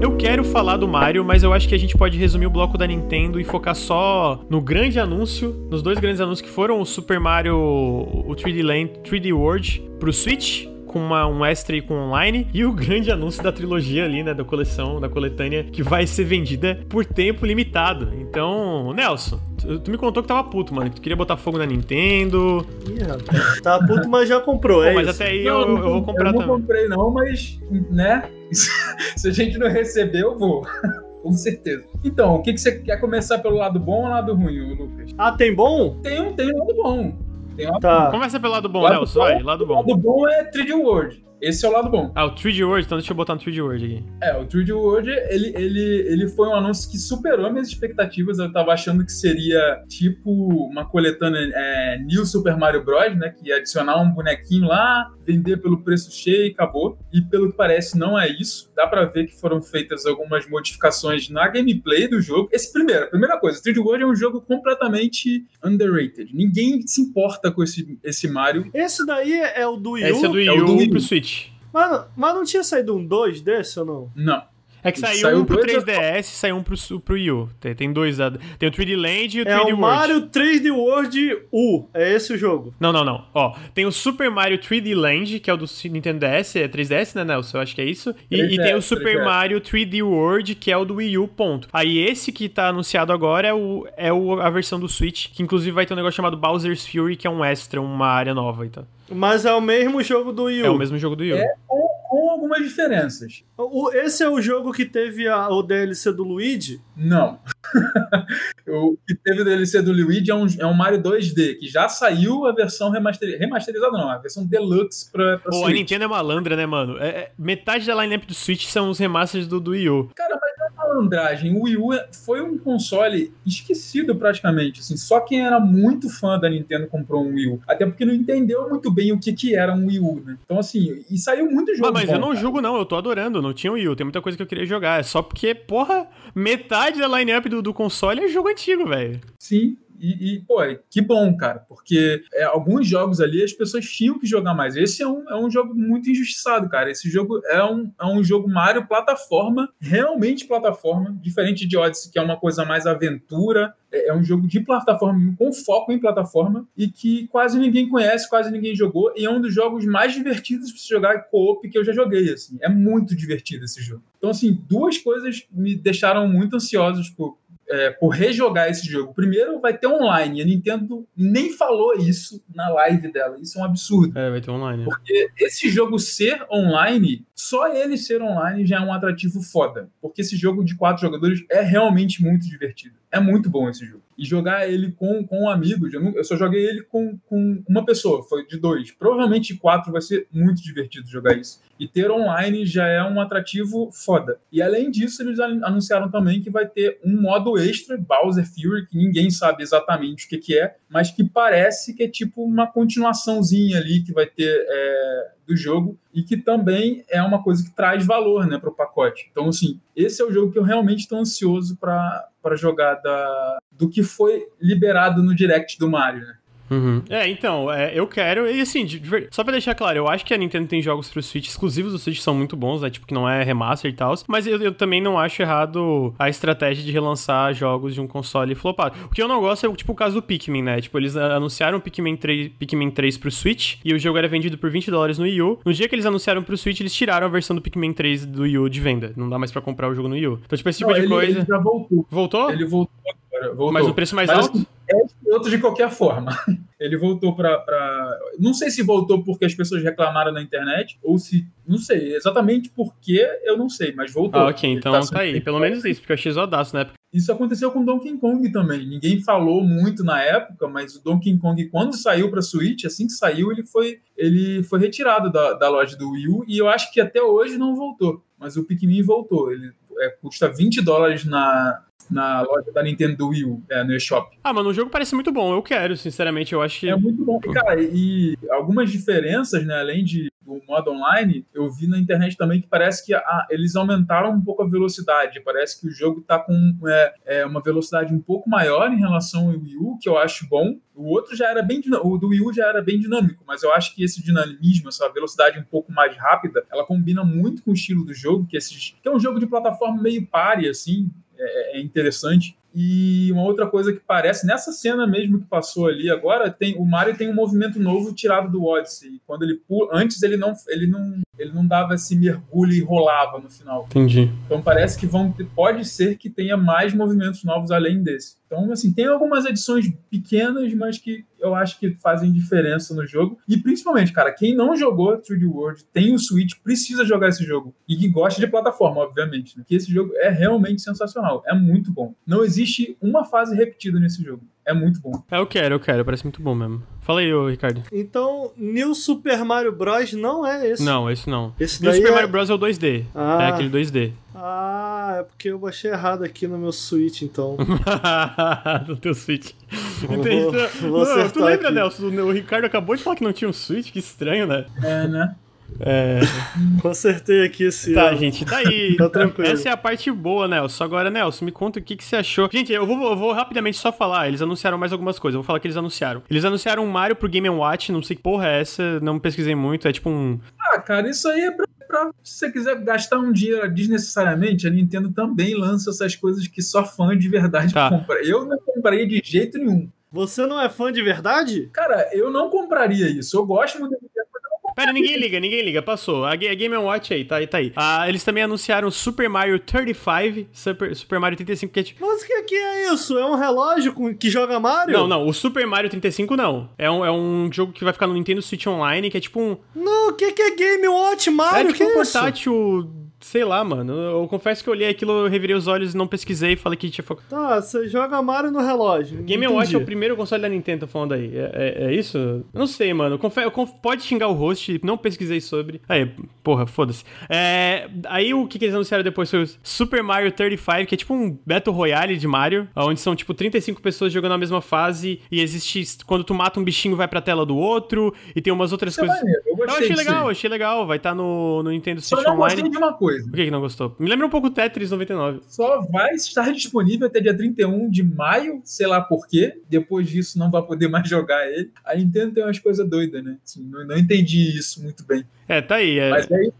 Eu quero falar do Mario, mas eu acho que a gente pode resumir o bloco da Nintendo e focar só no grande anúncio, nos dois grandes anúncios que foram o Super Mario, o 3D Land, 3D World pro Switch, com uma, um extra e com online, e o grande anúncio da trilogia ali, né, da coleção, da coletânea, que vai ser vendida por tempo limitado. Então, Nelson, tu, tu me contou que tava puto, mano, que tu queria botar fogo na Nintendo. Ih, rapaz. Tá puto, mas já comprou, Pô, é mas isso. até aí eu, eu vou comprar eu não também. comprei, não, mas, né? [laughs] Se a gente não receber, eu vou. [laughs] Com certeza. Então, o que, que você quer começar pelo lado bom ou lado ruim, Lucas? Ah, tem bom? Tem um, tem um lado bom. Tem um lado Tá. Começa pelo lado bom, Lado Nelson, bom. vai, lado O bom. lado bom é 3D World. Esse é o lado bom. Ah, o 3D World, então deixa eu botar no 3D World aqui. É, o 3D World, ele, ele, ele foi um anúncio que superou minhas expectativas. Eu tava achando que seria tipo uma coletânea é, New Super Mario Bros, né? Que ia adicionar um bonequinho lá, vender pelo preço cheio e acabou. E pelo que parece, não é isso. Dá pra ver que foram feitas algumas modificações na gameplay do jogo. Esse primeiro, a primeira coisa, 3D World é um jogo completamente underrated. Ninguém se importa com esse, esse Mario. Esse daí é o do Wii U. Esse é do Wii é o do Wii U. pro Switch. Mano, mas não tinha saído um 2 desse ou não? Não. É que saiu, Saiu um pro dois 3DS e saiu um pro, pro Wii U. Tem, tem dois. Tem o 3D Land e o 3D É o World. Mario 3D World U. É esse o jogo. Não, não, não. Ó, tem o Super Mario 3D Land, que é o do Nintendo DS, é 3DS, né, Nelson? Eu acho que é isso. E, e 3DS, tem o Super 3DS. Mario 3D World, que é o do Wii U, ponto. Aí esse que tá anunciado agora é, o, é o, a versão do Switch, que inclusive vai ter um negócio chamado Bowser's Fury, que é um extra, uma área nova e tal. Mas é o mesmo jogo do Wii U. É o mesmo jogo do Wii U. É. Com, com algumas diferenças. O- esse é o jogo que teve a- o DLC do Luigi? Não. [laughs] o que teve o DLC do Luigi é um, é um Mario 2D, que já saiu a versão remaster, remasterizada, não, a versão deluxe pra, pra Pô, a Switch. Nintendo é malandra, né, mano? É- é- metade da lineup do Switch são os remasters do, do Wii U. Cara, mas malandragem. O Wii U foi um console esquecido praticamente. Assim, só quem era muito fã da Nintendo comprou um Wii U. Até porque não entendeu muito bem o que, que era um Wii U, né? Então, assim, e saiu muito jogo. Ah, mas bom, eu não cara. julgo, não. Eu tô adorando. Não tinha o Wii U. Tem muita coisa que eu queria jogar. É só porque, porra, metade da lineup do, do console é jogo antigo, velho. Sim. E, e, pô, que bom, cara, porque é, alguns jogos ali as pessoas tinham que jogar mais. Esse é um, é um jogo muito injustiçado, cara. Esse jogo é um, é um jogo Mario plataforma, realmente plataforma, diferente de Odyssey, que é uma coisa mais aventura. É, é um jogo de plataforma, com foco em plataforma, e que quase ninguém conhece, quase ninguém jogou, e é um dos jogos mais divertidos pra se jogar co-op que eu já joguei, assim. É muito divertido esse jogo. Então, assim, duas coisas me deixaram muito ansiosos por, é, por rejogar esse jogo. Primeiro, vai ter online. A Nintendo nem falou isso na live dela. Isso é um absurdo. É, vai ter online. Porque esse jogo ser online, só ele ser online já é um atrativo foda. Porque esse jogo de quatro jogadores é realmente muito divertido. É muito bom esse jogo. E jogar ele com, com amigos, eu, eu só joguei ele com, com uma pessoa, foi de dois. Provavelmente quatro vai ser muito divertido jogar isso. E ter online já é um atrativo foda. E além disso, eles an- anunciaram também que vai ter um modo extra, Bowser Fury, que ninguém sabe exatamente o que, que é, mas que parece que é tipo uma continuaçãozinha ali que vai ter é, do jogo e que também é uma coisa que traz valor né, para o pacote. Então, assim, esse é o jogo que eu realmente estou ansioso para jogar da, do que foi liberado no direct do Mario. Né? Uhum. É, então, é, eu quero. E assim, de ver- só pra deixar claro, eu acho que a Nintendo tem jogos pro Switch exclusivos do Switch que são muito bons, né? Tipo, que não é remaster e tal. Mas eu, eu também não acho errado a estratégia de relançar jogos de um console flopado. O que eu não gosto é, tipo, o caso do Pikmin, né? Tipo, eles anunciaram o Pikmin 3, Pikmin 3 pro Switch e o jogo era vendido por 20 dólares no Wii U. No dia que eles anunciaram pro Switch, eles tiraram a versão do Pikmin 3 do Wii U de venda. Não dá mais pra comprar o jogo no Wii U. Então, tipo, esse tipo Não, de ele, coisa. ele já voltou. Voltou? Ele voltou agora. Voltou. Mas o preço mais Mas, alto? É escroto de qualquer forma. [laughs] Ele voltou pra, pra. Não sei se voltou porque as pessoas reclamaram na internet, ou se. Não sei. Exatamente porque eu não sei, mas voltou. Ah, ok, então tá tá, aí. Pelo menos isso, porque eu achei zoadaço, né? Isso aconteceu com Donkey Kong também. Ninguém falou muito na época, mas o Donkey Kong, quando saiu para Switch, assim que saiu, ele foi, ele foi retirado da, da loja do Wii U e eu acho que até hoje não voltou. Mas o Pikmin voltou. Ele é, custa 20 dólares na, na loja da Nintendo do Wii U, é, no eShop. Ah, mano, o jogo parece muito bom. Eu quero, sinceramente. Eu acho que. É muito bom. Cara, e algumas diferenças, né? Além de do modo online, eu vi na internet também que parece que ah, eles aumentaram um pouco a velocidade. Parece que o jogo tá com é, é, uma velocidade um pouco maior em relação ao Wii U, que eu acho bom. O outro já era bem o do Wii U já era bem dinâmico, mas eu acho que esse dinamismo, essa velocidade um pouco mais rápida, ela combina muito com o estilo do jogo, que, esses, que é um jogo de plataforma meio pare, assim, é, é interessante. E uma outra coisa que parece, nessa cena mesmo que passou ali agora, tem o Mario tem um movimento novo tirado do Odyssey. Quando ele pula, antes ele não, ele não, ele não dava esse mergulho e rolava no final. Entendi. Então parece que vão pode ser que tenha mais movimentos novos além desse. Então, assim, tem algumas edições pequenas, mas que eu acho que fazem diferença no jogo. E principalmente, cara, quem não jogou 3D World, tem o Switch, precisa jogar esse jogo. E que gosta de plataforma, obviamente. Né? Que esse jogo é realmente sensacional. É muito bom. Não existe uma fase repetida nesse jogo. É muito bom. É, eu quero, eu quero. Parece muito bom mesmo. Fala aí, ô, Ricardo. Então, New Super Mario Bros. não é esse. Não, esse não. Esse New Super é- Mario Bros. é o 2D. Ah. É aquele 2D. Ah, é porque eu baixei errado aqui no meu Switch, então. [laughs] do teu Switch. Vou- Entendi. vou Não, acertar tu lembra, aqui. Nelson? O o Ricardo acabou de falar que não tinha um Switch? Que estranho, né? É, né? É. Consertei aqui esse. Tá, gente, tá aí. Tá tranquilo. Essa é a parte boa, Nelson. Agora, Nelson, me conta o que, que você achou. Gente, eu vou, eu vou rapidamente só falar. Eles anunciaram mais algumas coisas. Eu vou falar o que eles anunciaram. Eles anunciaram um Mario pro Game Watch. Não sei que porra é essa. Não pesquisei muito. É tipo um. Ah, cara, isso aí é pra, pra se você quiser gastar um dia desnecessariamente, a Nintendo também lança essas coisas que só fã de verdade Tá. compra. Eu não compraria de jeito nenhum. Você não é fã de verdade? Cara, eu não compraria isso. Eu gosto muito da Nintendo, Pera, ninguém liga, ninguém liga, passou. A, Ga- a Game Watch aí, tá aí, tá aí. Ah, eles também anunciaram Super Mario 35, Super, Super Mario 35, que é tipo... Mas o que, que é isso? É um relógio com- que joga Mario? Não, não, o Super Mario 35 não. É um, é um jogo que vai ficar no Nintendo Switch Online, que é tipo um... Não, o que, que é Game Watch Mario? é tipo que um isso? portátil... Sei lá, mano. Eu confesso que eu olhei aquilo, eu revirei os olhos e não pesquisei e falei que tinha... fo- Tá, você joga Mario no relógio. Game Entendi. Watch é o primeiro console da Nintendo, falando aí. É, é- é isso? Eu não sei, mano. Eu confe- eu conf- pode xingar o host, não pesquisei sobre. Aí, porra, foda-se. É, aí o que, que eles anunciaram depois foi o Super Mario 35, que é tipo um Battle Royale de Mario, onde são tipo 35 pessoas jogando a mesma fase e existe. Quando tu mata um bichinho, vai pra tela do outro, e tem umas outras Isso é coisas. maneiro. Eu Eu achei legal, achei legal. Vai estar no, no Nintendo Switch Online. gostei de uma coisa. Por que, que não gostou? Me lembra um pouco o Tetris 99. Só vai estar disponível até dia 31 de maio, sei lá por quê. Depois disso não vai poder mais [laughs] jogar ele. A Nintendo tem umas coisas doidas, né? Assim, não, não entendi isso muito bem. É, tá aí. É, Mas é isso.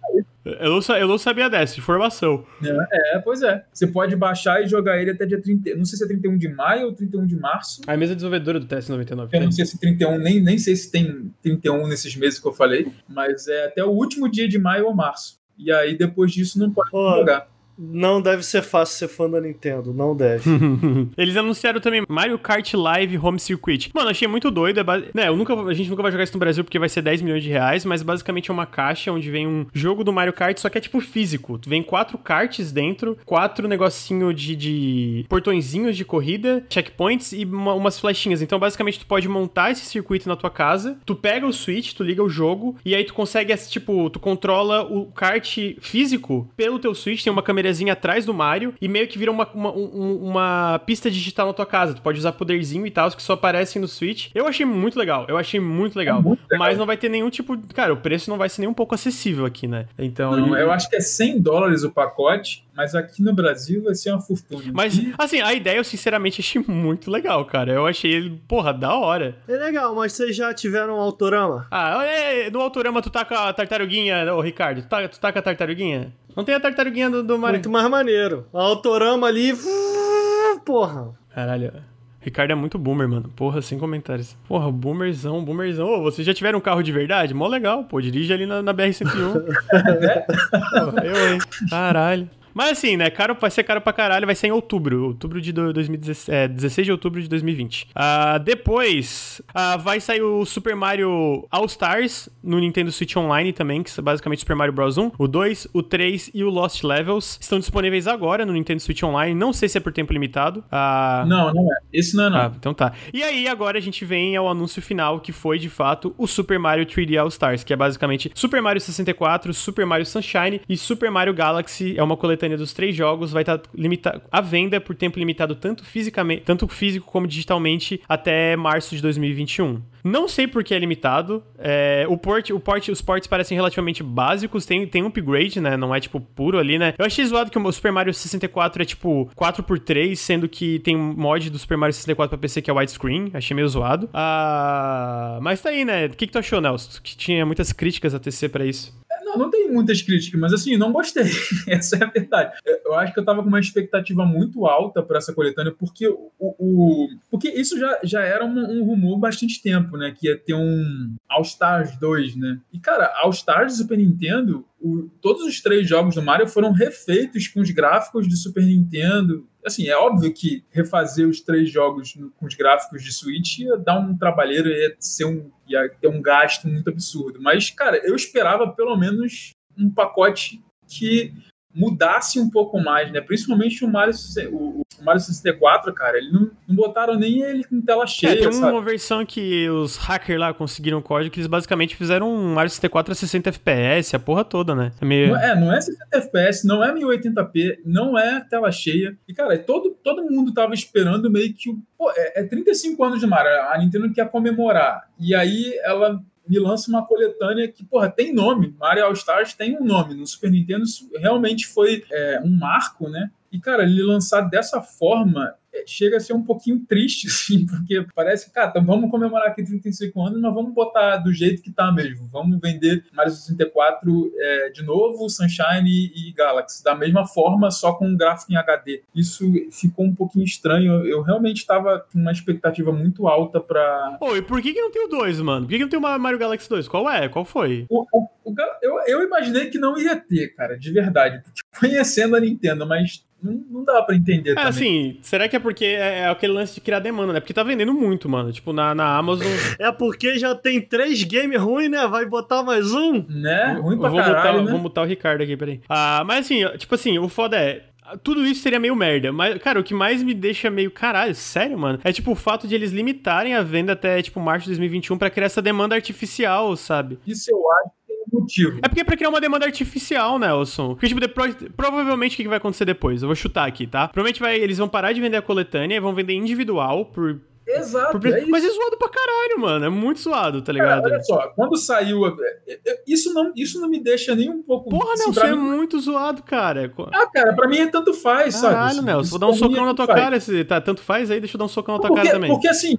eu, não, eu não sabia dessa, informação. né? É, pois é. Você pode baixar e jogar ele até dia 30. Não sei se é 31 de maio ou 31 de março. A mesa desenvolvedora do TS99. Eu não sei se 31, nem, nem sei se tem 31 nesses meses que eu falei. Mas é até o último dia de maio ou março. E aí, depois disso, não pode Ó, jogar. Não deve ser fácil ser fã da Nintendo, não deve. [laughs] Eles anunciaram também Mario Kart Live Home Circuit. Mano, achei muito doido. É ba- né, eu nunca, a gente nunca vai jogar isso no Brasil porque vai ser 10 milhões de reais, mas basicamente é uma caixa onde vem um jogo do Mario Kart, só que é tipo físico. Vem quatro karts dentro, quatro negocinho de, de portõezinhos de corrida, checkpoints e uma- umas flechinhas. Então, basicamente, tu pode montar esse circuito na tua casa, tu pega o Switch, tu liga o jogo, e aí tu consegue, tipo, tu controla o kart físico pelo teu Switch, tem uma câmerazinha atrás do Mario, e meio que vira uma, uma, um- uma pista digital na tua casa. Tu pode usar poderzinho e tal, que só aparecem no Switch. Eu achei muito legal, eu achei muito legal. É muito legal. Mas não vai ter nenhum tipo. Cara, o preço não vai ser nem um pouco acessível aqui, né? Então. Não, eu acho que é 100 dólares o pacote, mas aqui no Brasil vai ser uma fortuna. Mas, E- assim, a ideia eu sinceramente achei muito legal, cara. Eu achei ele, porra, da hora. É legal, mas vocês já tiveram um Autorama? Ah, é, no Autorama tu tá com a tartaruguinha, ô Ricardo, tu tá, tu tá com a tartaruguinha? Não tem a tartaruguinha do, do Mario. Muito mais maneiro. A Autorama ali. [laughs] Porra. Caralho. Ricardo é muito boomer, mano. Porra, sem comentários. Porra, boomerzão, boomerzão. Ô, vocês já tiveram um carro de verdade? Mó legal, pô. Dirige ali na, na BR-101. [laughs] Porra, eu, hein? Caralho. Mas assim, né? Caro, vai ser caro pra caralho, vai ser em outubro. Outubro de do- 2016. É, 16 de outubro de 2020. Ah, depois ah, vai sair o Super Mario All Stars no Nintendo Switch Online também, que é basicamente Super Mario Bros. 1. O 2, o 3 e o Lost Levels estão disponíveis agora no Nintendo Switch Online. Não sei se é por tempo limitado. Ah, Não, não é. Esse não é, não. ah, então tá. E aí, agora a gente vem ao anúncio final, que foi, de fato, o Super Mario 3D All Stars, que é basicamente Super Mario 64, Super Mario Sunshine e Super Mario Galaxy. É uma coletânea dos três jogos, vai estar limita à venda por tempo limitado tanto fisicamente, tanto físico como digitalmente até março de 2021. Não sei por que é limitado. É, o port, o port, os ports parecem relativamente básicos, tem, tem um upgrade, né? Não é tipo puro ali, né? Eu achei zoado que o Super Mario 64 é tipo 4x3, sendo que tem um mod do Super Mario 64 pra PC que é widescreen. Achei meio zoado. Ah, mas tá aí, né? O que, que tu achou, Nelson? Que tinha muitas críticas a TC pra isso. Não, não tem muitas críticas, mas assim, não gostei. [laughs] Essa é a verdade. Eu- Eu acho que eu tava com uma expectativa muito alta para essa coletânea, porque o, o- porque isso já, já era um, um rumor bastante tempo, né? Que ia ter um All Stars 2, né? E, cara, All Stars Super Nintendo, o- todos os três jogos do Mario foram refeitos com os gráficos do Super Nintendo. Assim, é óbvio que refazer os três jogos no- com os gráficos de Switch ia dar um trabalheiro, ia ser um, ia ter um gasto muito absurdo. Mas, cara, eu esperava pelo menos um pacote que mudasse um pouco mais, né? Principalmente o Mario, o, o Mario 64, cara, ele não, não botaram nem ele com tela É, cheia, tem sabe? uma versão que os hackers lá conseguiram o código que eles basicamente fizeram um Mario 64 a 60 FPS, a porra toda, né? É meio... Não é, não é 60 FPS, não é 1080p, não é tela cheia. E, cara, todo, todo mundo tava esperando meio que. Pô, é, é 35 anos de Mario, a Nintendo quer comemorar. E aí ela me lança uma coletânea que, porra, tem nome. Mario All Stars tem um nome. No Super Nintendo isso realmente foi é, um marco, né? E, cara, ele lançar dessa forma chega a ser um pouquinho triste, [laughs] assim, porque parece que, cara, então vamos comemorar aqui 35 anos, mas vamos botar do jeito que tá mesmo. Vamos vender Mario 64 é, de novo, Sunshine e Galaxy, da mesma forma, só com um gráfico em HD. Isso ficou um pouquinho estranho. Eu realmente estava com uma expectativa muito alta pra. Pô, e por que, que não tem o 2, mano? Por que, que não tem o Mario Galaxy 2? Qual é? Qual foi? O, o, o, eu, eu imaginei que não ia ter, cara, de verdade. Porque [laughs] conhecendo a Nintendo, mas não, não dá pra entender é, também. assim, será que é porque é, é, aquele lance de criar demanda, né? Porque tá vendendo muito, mano. Tipo, na, na Amazon... é porque já tem três games ruins, né? Vai botar mais um? Né? Ruim pra vou caralho, botar, né? Vou botar o Ricardo aqui, peraí. Ah, mas assim, tipo assim, o foda é... Tudo isso seria meio merda, mas, cara, o que mais me deixa meio caralho, sério, mano, é tipo o fato de eles limitarem a venda até, tipo, março de 2021 pra criar essa demanda artificial, sabe? Isso eu acho motivo. É porque é pra criar uma demanda artificial, Nelson. Porque, tipo, depois, provavelmente o que vai acontecer depois? Eu vou chutar aqui, tá? Provavelmente vai, eles vão parar de vender a coletânea e vão vender individual por Exato. É Mas é zoado pra caralho, mano. É muito zoado, tá ligado? Cara, olha só, quando saiu. Isso não, isso não me deixa nem um pouco. Porra, assim, Nelson, é mim... muito zoado, cara. Ah, cara, pra mim é tanto faz, caralho, sabe? Caralho, Nelson, vou dar um socão na tua faz. cara. Se, tá, tanto faz aí, deixa eu dar um socão na tua porque, cara também. Porque assim,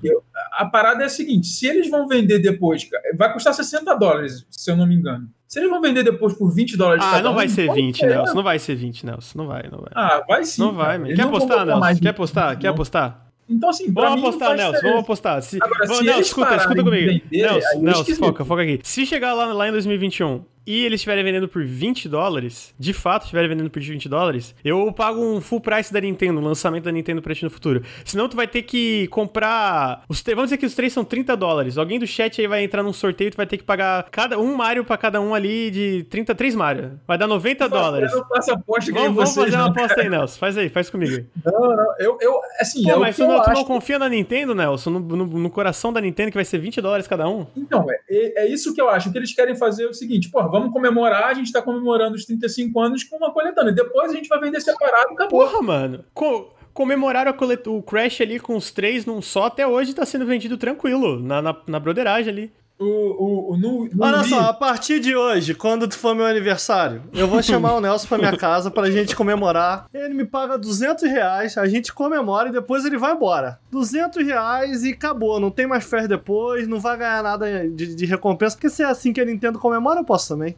a parada é a seguinte: se eles vão vender depois, vai custar 60 dólares, se eu não me engano. Se eles vão vender depois por 20 dólares Ah, não um, vai ser 20, Nelson. Não vai ser 20, Nelson. Não vai, não vai. Ah, vai sim. Não vai, Quer apostar, Nelson? Quer apostar? Quer apostar? Então, assim, vamos apostar, Nelson. Vamos apostar. Se... Agora, vamos, se Nelson, escuta, escuta comigo. Vender, Nelson, Nelson foca, foca aqui. Se chegar lá, lá em 2021 e eles estiverem vendendo por 20 dólares, de fato estiverem vendendo por 20 dólares, eu pago um full price da Nintendo, um lançamento da Nintendo pra ti no futuro. Senão tu vai ter que comprar. Os Vamos dizer que os três são 30 dólares. Alguém do chat aí vai entrar num sorteio e tu vai ter que pagar cada um Mario pra cada um ali de 33 Mario. Vai dar 90 eu dólares. Eu faço aposta vamos, vamos fazer uma aposta aí, Nelson. Faz aí, faz comigo. Não, não. Eu, eu assim, Pô, é mas tu, não, tu não confia na Nintendo, Nelson? No, no, no, coração da Nintendo que vai ser 20 dólares cada um? Então, é, é isso que eu acho. O que eles querem fazer é o seguinte: pô, vamos comemorar a gente está comemorando os 35 anos com uma coletânea. Depois a gente vai vender separado acabou. Porra, mano. Co comemoraram o Crash ali com os três num só, até hoje tá sendo vendido tranquilo, na, na, na broderagem ali. O, o, o, no, no Olha só, a partir de hoje, quando for meu aniversário, eu vou chamar o [laughs] Nelson pra minha casa pra gente comemorar. Ele me paga 200 reais, a gente comemora e depois ele vai embora. 200 reais e acabou, não tem mais férias depois, não vai ganhar nada de, de recompensa, porque se é assim que a Nintendo comemora, eu posso também.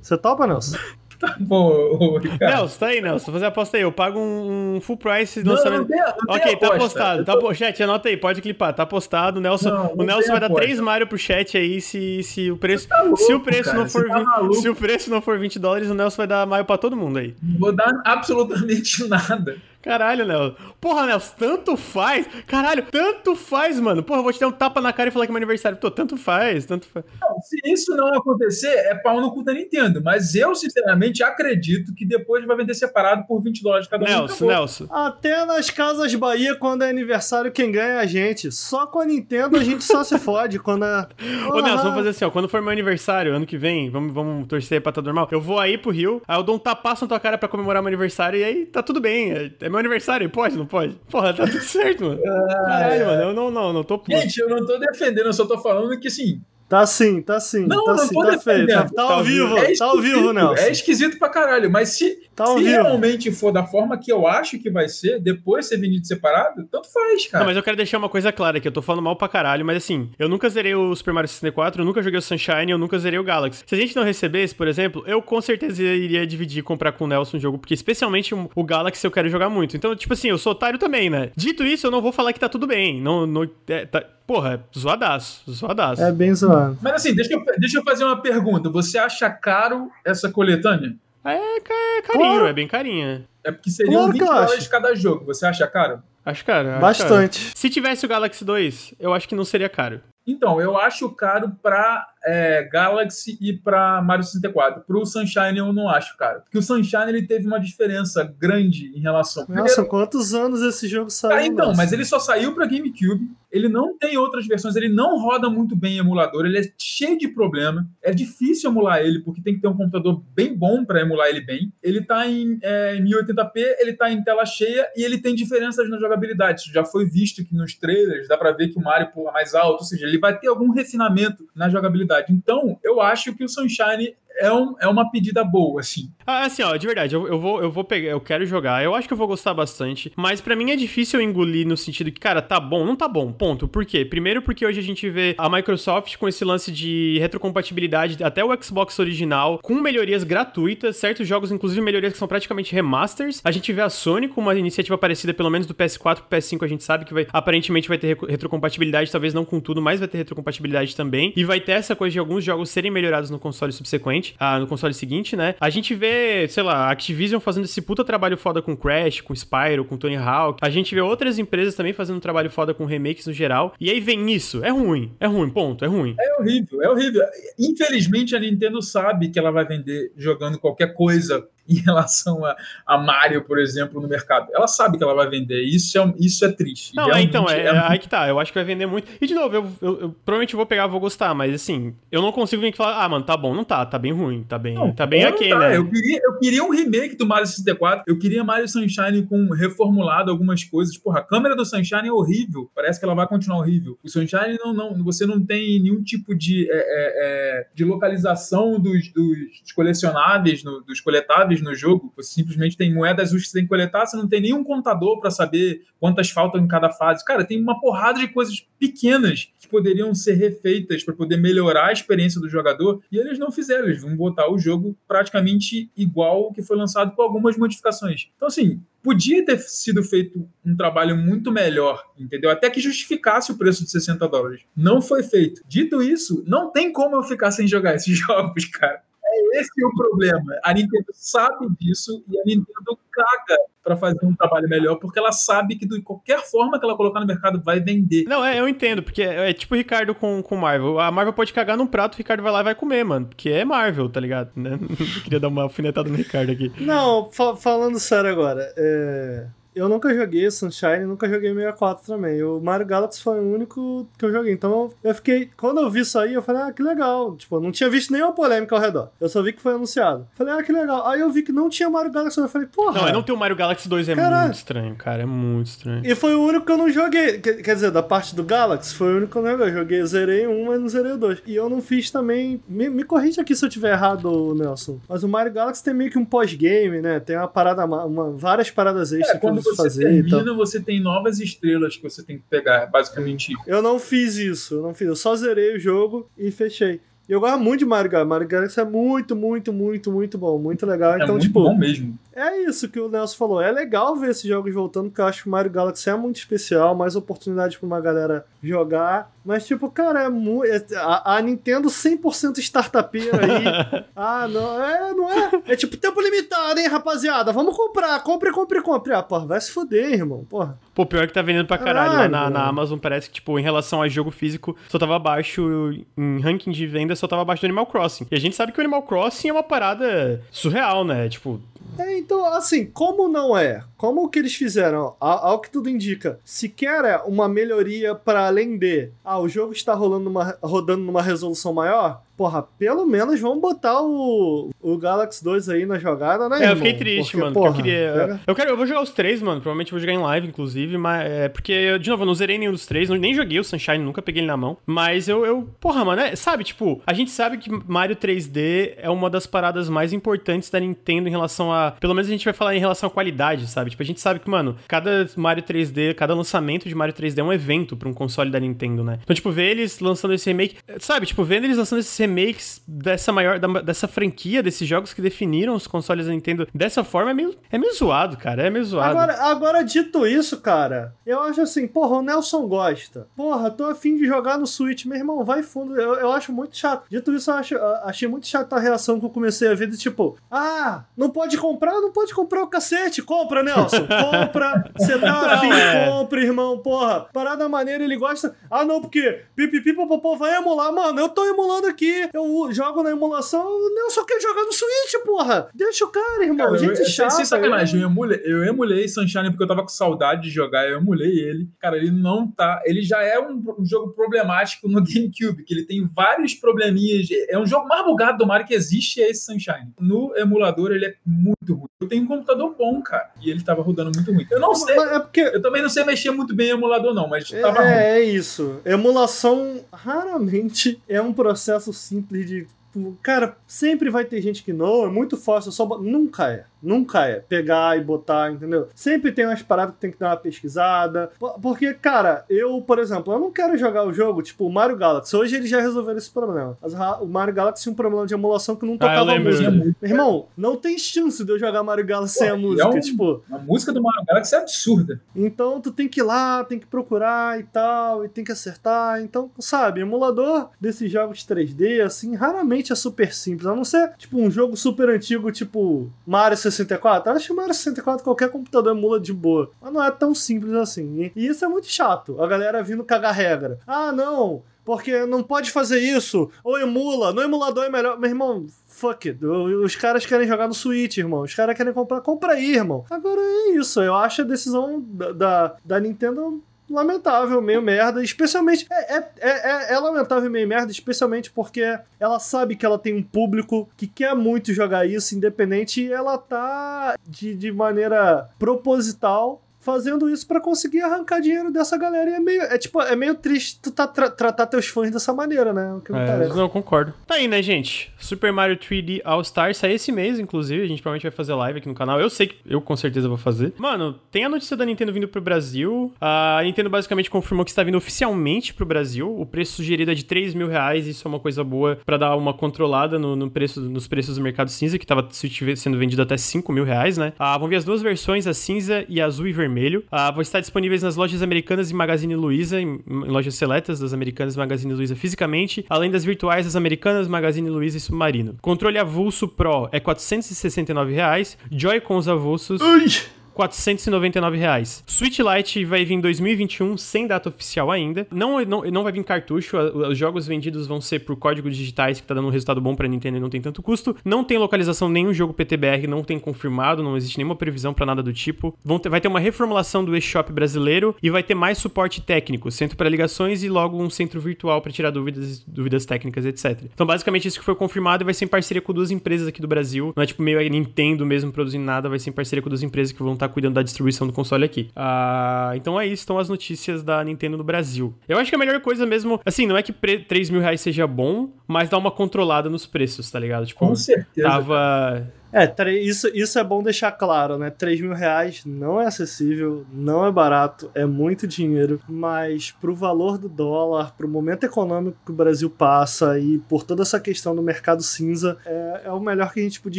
Você topa, Nelson? [laughs] Tá bom, Ricardo. Nelson, tá aí, Nelson. Fazer a aposta aí. Eu pago um, full price não, lançamento. Não tem, não ok, tá apostado. Tá, tô... Chat, anota aí, pode clipar. Tá apostado. O Nelson, não, o Nelson vai dar 3 Mario pro chat aí se, se o preço. Tá louco, se o preço cara, não for tá 20, se o preço não for 20 dólares, o Nelson vai dar Mario pra todo mundo aí. Não vou dar absolutamente [laughs] nada. Caralho, Nelson. Porra, Nelson, tanto faz. Caralho, tanto faz, mano. Porra, eu vou te dar um tapa na cara e falar que é meu aniversário. Pô, tanto faz, tanto faz. Não, se isso não acontecer, é pau no cu da Nintendo. Mas eu, sinceramente, acredito que depois vai vender separado por 20 dólares cada um. Nelson, Nelson. Até nas Casas Bahia, quando é aniversário, quem ganha é a gente. Só com a Nintendo a gente só se fode. Quando é... [laughs] Ô, Nelson, vamos fazer assim, ó. Quando for meu aniversário, ano que vem, vamos, vamos torcer pra tá normal. Eu vou aí pro Rio, aí eu dou um tapaço na tua cara pra comemorar meu aniversário e aí tá tudo bem. É, é meu aniversário, pode? não pode? Porra, tá tudo certo, mano. [laughs] Caralho, mano, eu não, não, não tô puto. Gente, eu não tô defendendo, eu só tô falando que, assim, Tá sim, tá sim. Não, tá não sim, tô tá feio. Tá, tá, ao vivo, é tá ao vivo, Nelson. É esquisito pra caralho, mas se, tá se realmente for da forma que eu acho que vai ser, depois ser vendido separado, tanto faz, cara. Não, mas eu quero deixar uma coisa clara aqui, eu tô falando mal pra caralho, mas assim, eu nunca zerei o Super Mario 64, eu nunca joguei o Sunshine, eu nunca zerei o Galaxy. Se a gente não recebesse, por exemplo, eu com certeza iria dividir e comprar com o Nelson o jogo, porque especialmente o Galaxy eu quero jogar muito. Então, tipo assim, eu sou otário também, né? Dito isso, eu não vou falar que tá tudo bem. Não, não, é, tá, Porra, é zoadaço, zoadaço. É bem zoado. Mas assim, deixa eu, deixa eu fazer uma pergunta. Você acha caro essa coletânea? É, é carinho, claro. é bem carinha. É porque seriam claro 20 dólares cada jogo. Você acha caro? Acho caro. Acho Bastante. Caro. Se tivesse o Galaxy 2, eu acho que não seria caro. Então, eu acho caro pra é, Galaxy e para Mario 64. Para o Sunshine eu não acho, cara. Porque o Sunshine ele teve uma diferença grande em relação. Nossa, Primeiro... quantos anos esse jogo saiu? Ah, então, mas ele só saiu para GameCube. Ele não tem outras versões, ele não roda muito bem em emulador, ele é cheio de problema. É difícil emular ele, porque tem que ter um computador bem bom para emular ele bem. Ele tá em é, 1080p, ele tá em tela cheia e ele tem diferenças na jogabilidade. Isso já foi visto que nos trailers dá para ver que o Mario pula mais alto, ou seja, ele vai ter algum refinamento na jogabilidade. Então, eu acho que o Sunshine é, um, é uma pedida boa, assim. Ah, assim, ó, de verdade, eu, eu, vou, eu vou pegar, eu quero jogar, eu acho que eu vou gostar bastante, mas para mim é difícil engolir no sentido que, cara, tá bom, não tá bom, ponto. Por quê? Primeiro porque hoje a gente vê a Microsoft com esse lance de retrocompatibilidade até o Xbox original, com melhorias gratuitas, certos jogos, inclusive melhorias que são praticamente remasters. A gente vê a Sony com uma iniciativa parecida, pelo menos do PS4 pro PS5, a gente sabe que vai, aparentemente vai ter retrocompatibilidade, talvez não com tudo, mas vai ter retrocompatibilidade também. E vai ter essa coisa de alguns jogos serem melhorados no console subsequente, ah, no console seguinte, né? A gente vê, sei lá, a Activision fazendo esse puta trabalho foda com Crash, com Spyro, com Tony Hawk. A gente vê outras empresas também fazendo trabalho foda com remakes no geral. E aí vem isso. É ruim. É ruim, ponto. É ruim. É horrível, é horrível. Infelizmente a Nintendo sabe que ela vai vender jogando qualquer coisa em relação a, a Mario, por exemplo, no mercado. Ela sabe que ela vai vender, isso é, isso é triste. Não, é, então, é, é, aí que tá, eu acho que vai vender muito. E de novo, eu, eu, eu provavelmente vou pegar, vou gostar, mas assim, eu não consigo vir aqui falar, ah, mano, tá bom, não tá, tá bem ruim, tá bem, não, tá bem aqui, tá. né? Eu queria, eu queria um remake do Mario 64, eu queria Mario Sunshine com reformulado algumas coisas. Porra, a câmera do Sunshine é horrível, parece que ela vai continuar horrível. O Sunshine não, não você não tem nenhum tipo de, é, é, é de localização dos, dos colecionáveis, no, dos coletáveis no jogo. Você simplesmente tem moedas úteis que você tem que coletar, você não tem nenhum contador para saber quantas faltam em cada fase. Cara, tem uma porrada de coisas pequenas que poderiam ser refeitas para poder melhorar a experiência do jogador e eles não fizeram. Eles vão botar o jogo praticamente igual ao que foi lançado com algumas modificações. Então, assim, podia ter sido feito um trabalho muito melhor, entendeu? Até que justificasse o preço de 60 dólares. Não foi feito. Dito isso, não tem como eu ficar sem jogar esses [laughs] jogos, cara. É esse o problema. A Nintendo sabe disso e a Nintendo caga para fazer um trabalho melhor, porque ela sabe que de qualquer forma que ela colocar no mercado vai vender. Não, é, eu entendo, porque é, é tipo o Ricardo com, com Marvel. A Marvel pode cagar num prato, o Ricardo vai lá e vai comer, mano. Porque é Marvel, tá ligado? [laughs] Né? queria dar uma alfinetada no Ricardo aqui. Não, fa falando sério agora, é eu nunca joguei Sunshine, nunca joguei 64 também. O Mario Galaxy foi o único que eu joguei. Então eu fiquei. Quando eu vi isso aí, eu falei, ah, que legal. Tipo, eu não tinha visto nenhuma polêmica ao redor. Eu só vi que foi anunciado. Falei, ah, que legal. Aí eu vi que não tinha Mario Galaxy. Eu falei, porra. Não, não ter o Mario Galaxy 2 é muito estranho, cara. É muito estranho. E foi o único que eu não joguei. Quer dizer, da parte do Galaxy, foi o único que eu não joguei. Eu joguei, eu zerei um, mas não zerei o dois. E eu não fiz também. Me, me corrige aqui se eu tiver errado, Nelson. Mas o Mario Galaxy tem meio que um pós-game, né? Tem uma parada, uma, várias paradas extras é, que você fazer. Termina, então você tem novas estrelas que você tem que pegar, basicamente. Eu não fiz isso, eu não fiz. Eu só zerei o jogo e fechei. E eu gosto muito de Mario Galaxy. Mario Galaxy é muito, muito, muito, muito bom. Muito legal. É então, muito tipo. bom mesmo. É isso que o Nelson falou. É legal ver esses jogos voltando, porque eu acho que o Mario Galaxy é muito especial, mais oportunidade pra uma galera jogar. Mas, tipo, cara, é muito. É, a, a, Nintendo 100% startupeira aí. [laughs] ah, não. É, não é? É tipo, tempo limitado, hein, rapaziada? Vamos comprar. Compre, compre, compre. Ah, porra, vai se fuder, irmão. Porra. Pô, pior que tá vendendo pra caralho. caralho na, na, Amazon parece que, tipo, em relação a jogo físico, só tava abaixo. Em ranking de venda, só tava abaixo do Animal Crossing. E a gente sabe que o Animal Crossing é uma parada surreal, né? Tipo, é, então, assim, como não é? Como o que eles fizeram? Ao, ao que tudo indica, sequer é uma melhoria para além de, ah, o jogo está rolando numa, rodando numa resolução maior, porra, pelo menos vamos botar o, o Galaxy 2 aí na jogada, né? É, eu fiquei triste, porque, mano. Porra, eu queria. Eu quero, eu vou jogar os três, mano. Provavelmente vou jogar em live, inclusive, mas é porque, de novo, eu não zerei nenhum dos três, nem joguei o Sunshine, nunca peguei ele na mão. Mas eu, eu porra, mano, é, sabe, tipo, a gente sabe que Mario 3D é uma das paradas mais importantes da Nintendo em relação a. Pelo menos a gente vai falar em relação à qualidade, sabe? Tipo, a gente sabe que, mano, cada Mario 3D, cada lançamento de Mario 3D é um evento pra um console da Nintendo, né? Então, tipo, ver eles lançando esse remake, sabe? Tipo, vendo eles lançando esses remakes dessa maior, da, dessa franquia, desses jogos que definiram os consoles da Nintendo dessa forma, é meio, é meio zoado, cara. É meio zoado. Agora, agora, dito isso, cara, eu acho assim, porra, o Nelson gosta. Porra, tô afim de jogar no Switch. Meu irmão, vai fundo. Eu, eu acho muito chato. Dito isso, eu acho, achei muito chato a reação que eu comecei a ver de tipo, ah, não pode comprar? Não pode comprar o cacete. Compra, Nelson. Compra. Você tá afim, é. compra, irmão. Porra, parada maneira, ele gosta. Ah, não, porque pipipi, popopô, vai emular. Mano, eu tô emulando aqui. Eu jogo na emulação, eu só quero jogar no Switch, porra. Deixa o cara, irmão. Cara, Gente eu, chata. Sem sacanagem, eu emulei, eu emulei Sunshine porque eu tava com saudade de jogar, eu emulei ele. Cara, ele não tá. Ele já é um, um jogo problemático no [laughs] GameCube, que ele tem vários probleminhas. É um jogo mais bugado do Mario que existe, é esse Sunshine. No emulador, ele é muito ruim. Eu tenho um computador bom, cara, e ele tava rodando muito ruim. Eu não sei. É porque... Eu também não sei mexer muito bem em emulador, não, mas é, tava É, é isso. Emulação raramente é um processo simples de tipo, cara, sempre vai ter gente que não, é muito fácil, só. Nunca é. Nunca é pegar e botar, entendeu? Sempre tem umas paradas que tem que dar uma pesquisada. Porque, cara, eu, por exemplo, eu não quero jogar o jogo, tipo, o Mario Galaxy. Hoje eles já resolveram esse problema. Mas o Mario Galaxy tinha um problema de emulação que não tocava ah, música. Meu irmão, não tem chance de eu jogar Mario Galaxy Pô, sem a música. É um, tipo, a música do Mario Galaxy é absurda. Então tu tem que ir lá, tem que procurar e tal, e tem que acertar. Então, sabe, emulador desses jogos 3D, assim, raramente é super simples. A não ser, tipo, um jogo super antigo, tipo Mario 64. Acho que Mario 64 qualquer computador emula de boa. Mas não é tão simples assim. E isso é muito chato. A galera vindo cagar regra. Ah, não porque não pode fazer isso, ou emula, no emulador é melhor. Meu irmão, fuck it. Os caras querem jogar no Switch, irmão. Os caras querem comprar, compra aí, irmão. Agora é isso. Eu acho a decisão da, da, da Nintendo lamentável, meio merda. Especialmente. É, é, é, é, lamentável meio merda, especialmente porque ela sabe que ela tem um público que quer muito jogar isso, independente, e ela tá de, de maneira proposital fazendo isso para conseguir arrancar dinheiro dessa galera. E é meio, é, tipo, é meio triste tu tá tra tratar teus fãs dessa maneira, né? O que me é, parece. Não, concordo. Tá aí, né, gente? Super Mario 3D All Stars sai esse mês, inclusive. A gente provavelmente vai fazer live aqui no canal. Eu sei que eu com certeza vou fazer. Mano, tem a notícia da Nintendo vindo pro Brasil. A Nintendo basicamente confirmou que está vindo oficialmente pro Brasil. O preço sugerido é de 3 mil reais. Isso é uma coisa boa para dar uma controlada no, no, preço, nos preços do mercado cinza, que tava sendo vendido até 5 mil reais, né? Ah, vão vir as duas versões, a cinza e a azul e vermelho vermelho. Uh, vão estar disponíveis nas lojas americanas e Magazine Luiza, em, em lojas seletas das americanas e Magazine Luiza fisicamente, além das virtuais das americanas, Magazine Luiza e Submarino. Controle avulso Pro é 469 reais, Joy-Cons avulsos... Ui! 499 reais. Switch Lite vai vir em 2021 sem data oficial ainda. Não, não, não vai vir cartucho. Os jogos vendidos vão ser por códigos digitais, que tá dando um resultado bom pra Nintendo e não tem tanto custo. Não tem localização nenhum jogo PTBR, não tem confirmado, não existe nenhuma previsão para nada do tipo. Vão ter, vai ter uma reformulação do eShop brasileiro e vai ter mais suporte técnico, centro para ligações e logo um centro virtual para tirar dúvidas, dúvidas técnicas, etc. Então, basicamente, isso que foi confirmado vai ser em parceria com duas empresas aqui do Brasil. Não é tipo meio a Nintendo mesmo produzindo nada, vai ser em parceria com duas empresas que vão estar tá cuidando da distribuição do console aqui. Ah, então é isso, estão as notícias da Nintendo no Brasil. Eu acho que a melhor coisa mesmo, assim, não é que 3 mil reais seja bom, mas dá uma controlada nos preços, tá ligado? Tipo, com certeza. Tava. É, isso, isso é bom deixar claro, né? 3 mil reais não é acessível, não é barato, é muito dinheiro, mas pro valor do dólar, pro momento econômico que o Brasil passa e por toda essa questão do mercado cinza, é, é o melhor que a gente podia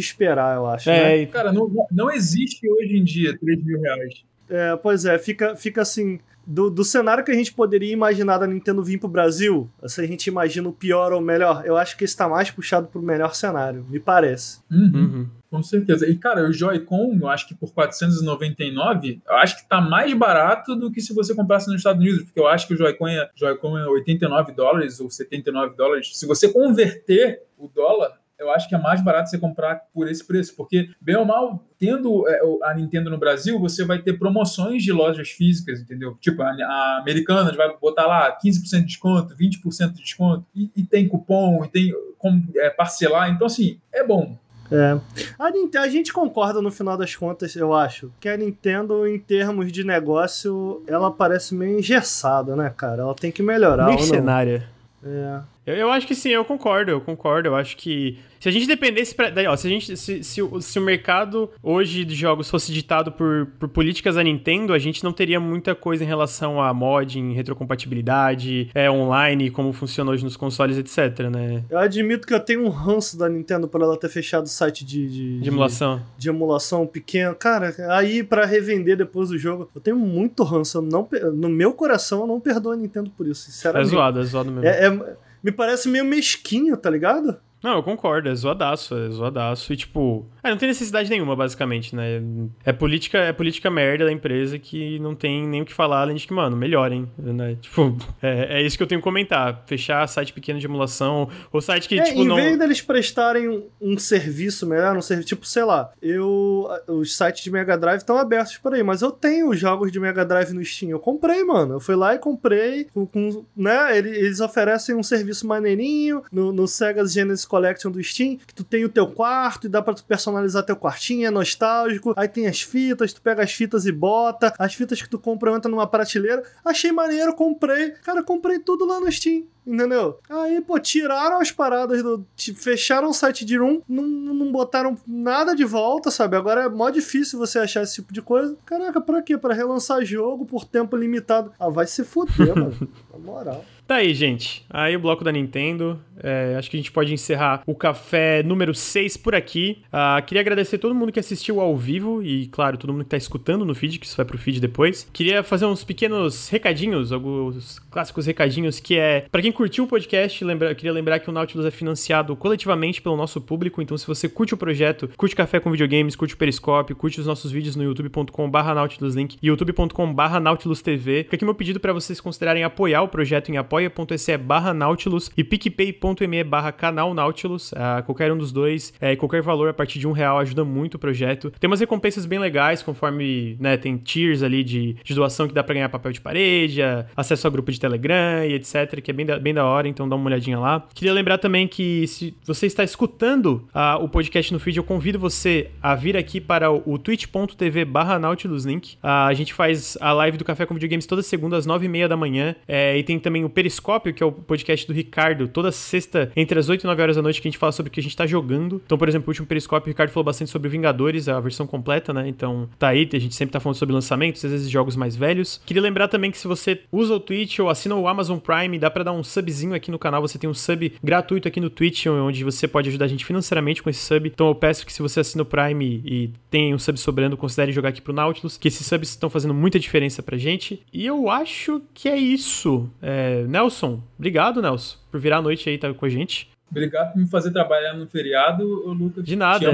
esperar, eu acho. É, né? cara, não, não existe hoje em dia 3 mil reais. É, pois é, fica, fica assim, do, do cenário que a gente poderia imaginar da Nintendo vir pro Brasil, se a gente imagina o pior ou o melhor, eu acho que está mais puxado pro melhor cenário, me parece. Uhum. Uhum. Com certeza. E, cara, o Joy-Con, eu acho que por 499, eu acho que tá mais barato do que se você comprasse nos Estados Unidos, porque eu acho que o Joy-Con é, Joy é 89 dólares ou 79 dólares. Se você converter o dólar, eu acho que é mais barato você comprar por esse preço, porque, bem ou mal, tendo é, a Nintendo no Brasil, você vai ter promoções de lojas físicas, entendeu? Tipo, a, a Americanas vai botar lá 15% de desconto, 20% de desconto, e, e, tem cupom, e tem como é, parcelar, então, assim, é bom. É. A, Nintendo, a gente concorda no final das contas, eu acho, que a Nintendo, em termos de negócio, ela parece meio engessada, né, cara? Ela tem que melhorar. Mercenária. É. Eu, eu, acho que sim, eu concordo, eu concordo. Eu acho que se a gente dependesse pra, daí, ó, se a gente se, se, o, se o mercado hoje de jogos fosse ditado por, por políticas da Nintendo, a gente não teria muita coisa em relação a modding, retrocompatibilidade, é online, como funciona hoje nos consoles, etc, né? Eu admito que eu tenho um ranço da Nintendo por ela ter fechado o site de de, de emulação. De, de, emulação pequeno. Cara, aí para revender depois do jogo, eu tenho muito ranço. Eu não, no meu coração, eu não perdoo a Nintendo por isso, sinceramente. É zoado, é zoado mesmo. É, é, me parece meio mesquinho, tá ligado? Não, eu concordo, é zoadaço, é zoadaço. E, tipo, é, não tem necessidade nenhuma, basicamente, né? É política, é política merda da empresa que não tem nem o que falar, além de que, mano, melhorem, né? [laughs] Tipo, é, é isso que eu tenho que comentar. Fechar site pequeno de emulação, ou site que, é, tipo, em não... Em vez deles prestarem um, um, serviço melhor, um serviço, tipo, sei lá, eu... Os sites de Mega Drive estão abertos por aí, mas eu tenho os jogos de Mega Drive no Steam. Eu comprei, mano. Eu fui lá e comprei com, com né? Eles oferecem um serviço maneirinho no, no Sega Genesis Collection do Steam, que tu tem o teu quarto e dá pra tu personalizar personalizar teu quartinho, é nostálgico. Aí tem as fitas, tu pega as fitas e bota. As fitas que tu compra entra numa prateleira. Achei maneiro, comprei. Cara, comprei tudo lá no Steam. Entendeu? Aí, pô, tiraram as paradas do. Fecharam o site de Room, não, não botaram nada de volta, sabe? Agora é mó difícil você achar esse tipo de coisa. Caraca, pra quê? Pra relançar jogo por tempo limitado. Ah, vai se fuder, mano. [laughs] Na moral. Tá aí, gente. Aí o bloco da Nintendo. É, acho que a gente pode encerrar o café número 6 por aqui. Uh, queria agradecer todo mundo que assistiu ao vivo e, claro, todo mundo que tá escutando no feed, que isso vai pro feed depois. Queria fazer uns pequenos recadinhos, alguns clássicos recadinhos, que é. para quem curtiu o podcast, lembra, queria lembrar que o Nautilus é financiado coletivamente pelo nosso público. Então, se você curte o projeto, curte Café com Videogames, curte o Periscope, curte os nossos vídeos no youtube.com/barra Nautilus Link e youtube.com/barra Nautilus TV, fica aqui meu pedido para vocês considerarem apoiar o projeto em apoio apoia.se barra Nautilus e picpay.me barra canal Nautilus. Uh, qualquer um dos dois, é, qualquer valor a partir de um real ajuda muito o projeto. Tem umas recompensas bem legais, conforme né, tem tiers ali de, de doação que dá pra ganhar papel de parede, acesso a grupo de Telegram e etc, que é bem da, bem da hora, então dá uma olhadinha lá. Queria lembrar também que se você está escutando uh, o podcast no feed, eu convido você a vir aqui para o, o twitch.tv barra Nautilus Link. A gente faz a live do Café com Videogames toda segunda às nove e meia da manhã, é, e tem também o Periscópio, que é o podcast do Ricardo, toda sexta, entre as 8 e 9 horas da noite, que a gente fala sobre o que a gente tá jogando. Então, por exemplo, o último Periscópio, o Ricardo falou bastante sobre Vingadores, a versão completa, né? Então, tá aí, a gente sempre tá falando sobre lançamentos, às vezes jogos mais velhos. Queria lembrar também que se você usa o Twitch ou assina o Amazon Prime, dá para dar um subzinho aqui no canal, você tem um sub gratuito aqui no Twitch, onde você pode ajudar a gente financeiramente com esse sub. Então, eu peço que se você assina o Prime e tem um sub sobrando, considere jogar aqui pro Nautilus, que esses subs estão fazendo muita diferença pra gente. E eu acho que é isso. É, Nelson, obrigado, Nelson, por virar a noite aí e tá com a gente. Obrigado por me fazer trabalhar no feriado, Lucas. De nada,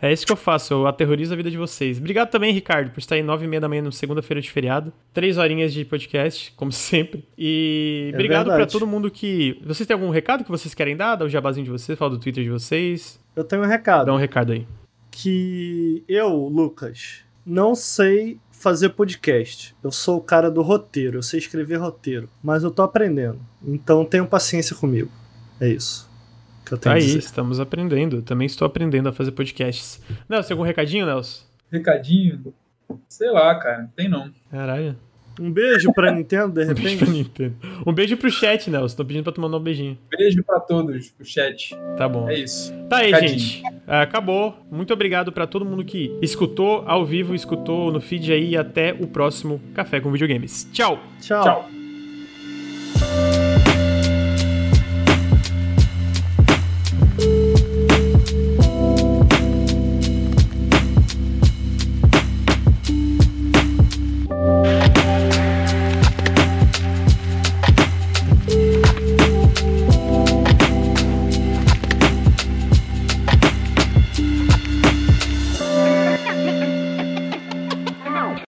é, é isso que eu faço, eu aterrorizo a vida de vocês. Obrigado também, Ricardo, por estar aí nove e meia da manhã, no segunda-feira de feriado. Três horinhas de podcast, como [laughs] sempre. E é obrigado para todo mundo que... Vocês têm algum recado que vocês querem dar? Dá o jabazinho de vocês, fala do Twitter de vocês. Eu tenho um recado. Dá um recado aí. Que eu, Lucas, não sei fazer podcast. Eu sou o cara do roteiro, eu sei escrever roteiro, mas eu tô aprendendo. Então tenham paciência comigo. É isso. Que eu tenho Aí, estamos aprendendo. também estou aprendendo a fazer podcasts. Nelson, algum recadinho, Nelson? Recadinho? Sei lá, cara. Não tem não. Caralho. Um beijo pra [laughs] Nintendo, de repente. Um beijo, pra Nintendo. Um beijo pro chat, Nelson. Tô pedindo pra tu mandar um beijinho. Beijo pra todos, pro chat. Tá bom. É isso. Tá aí, Cadinho. gente. É, acabou. Muito obrigado pra todo mundo que escutou ao vivo, escutou no feed aí. E até o próximo Café com Videogames. Tchau. Tchau. Tchau.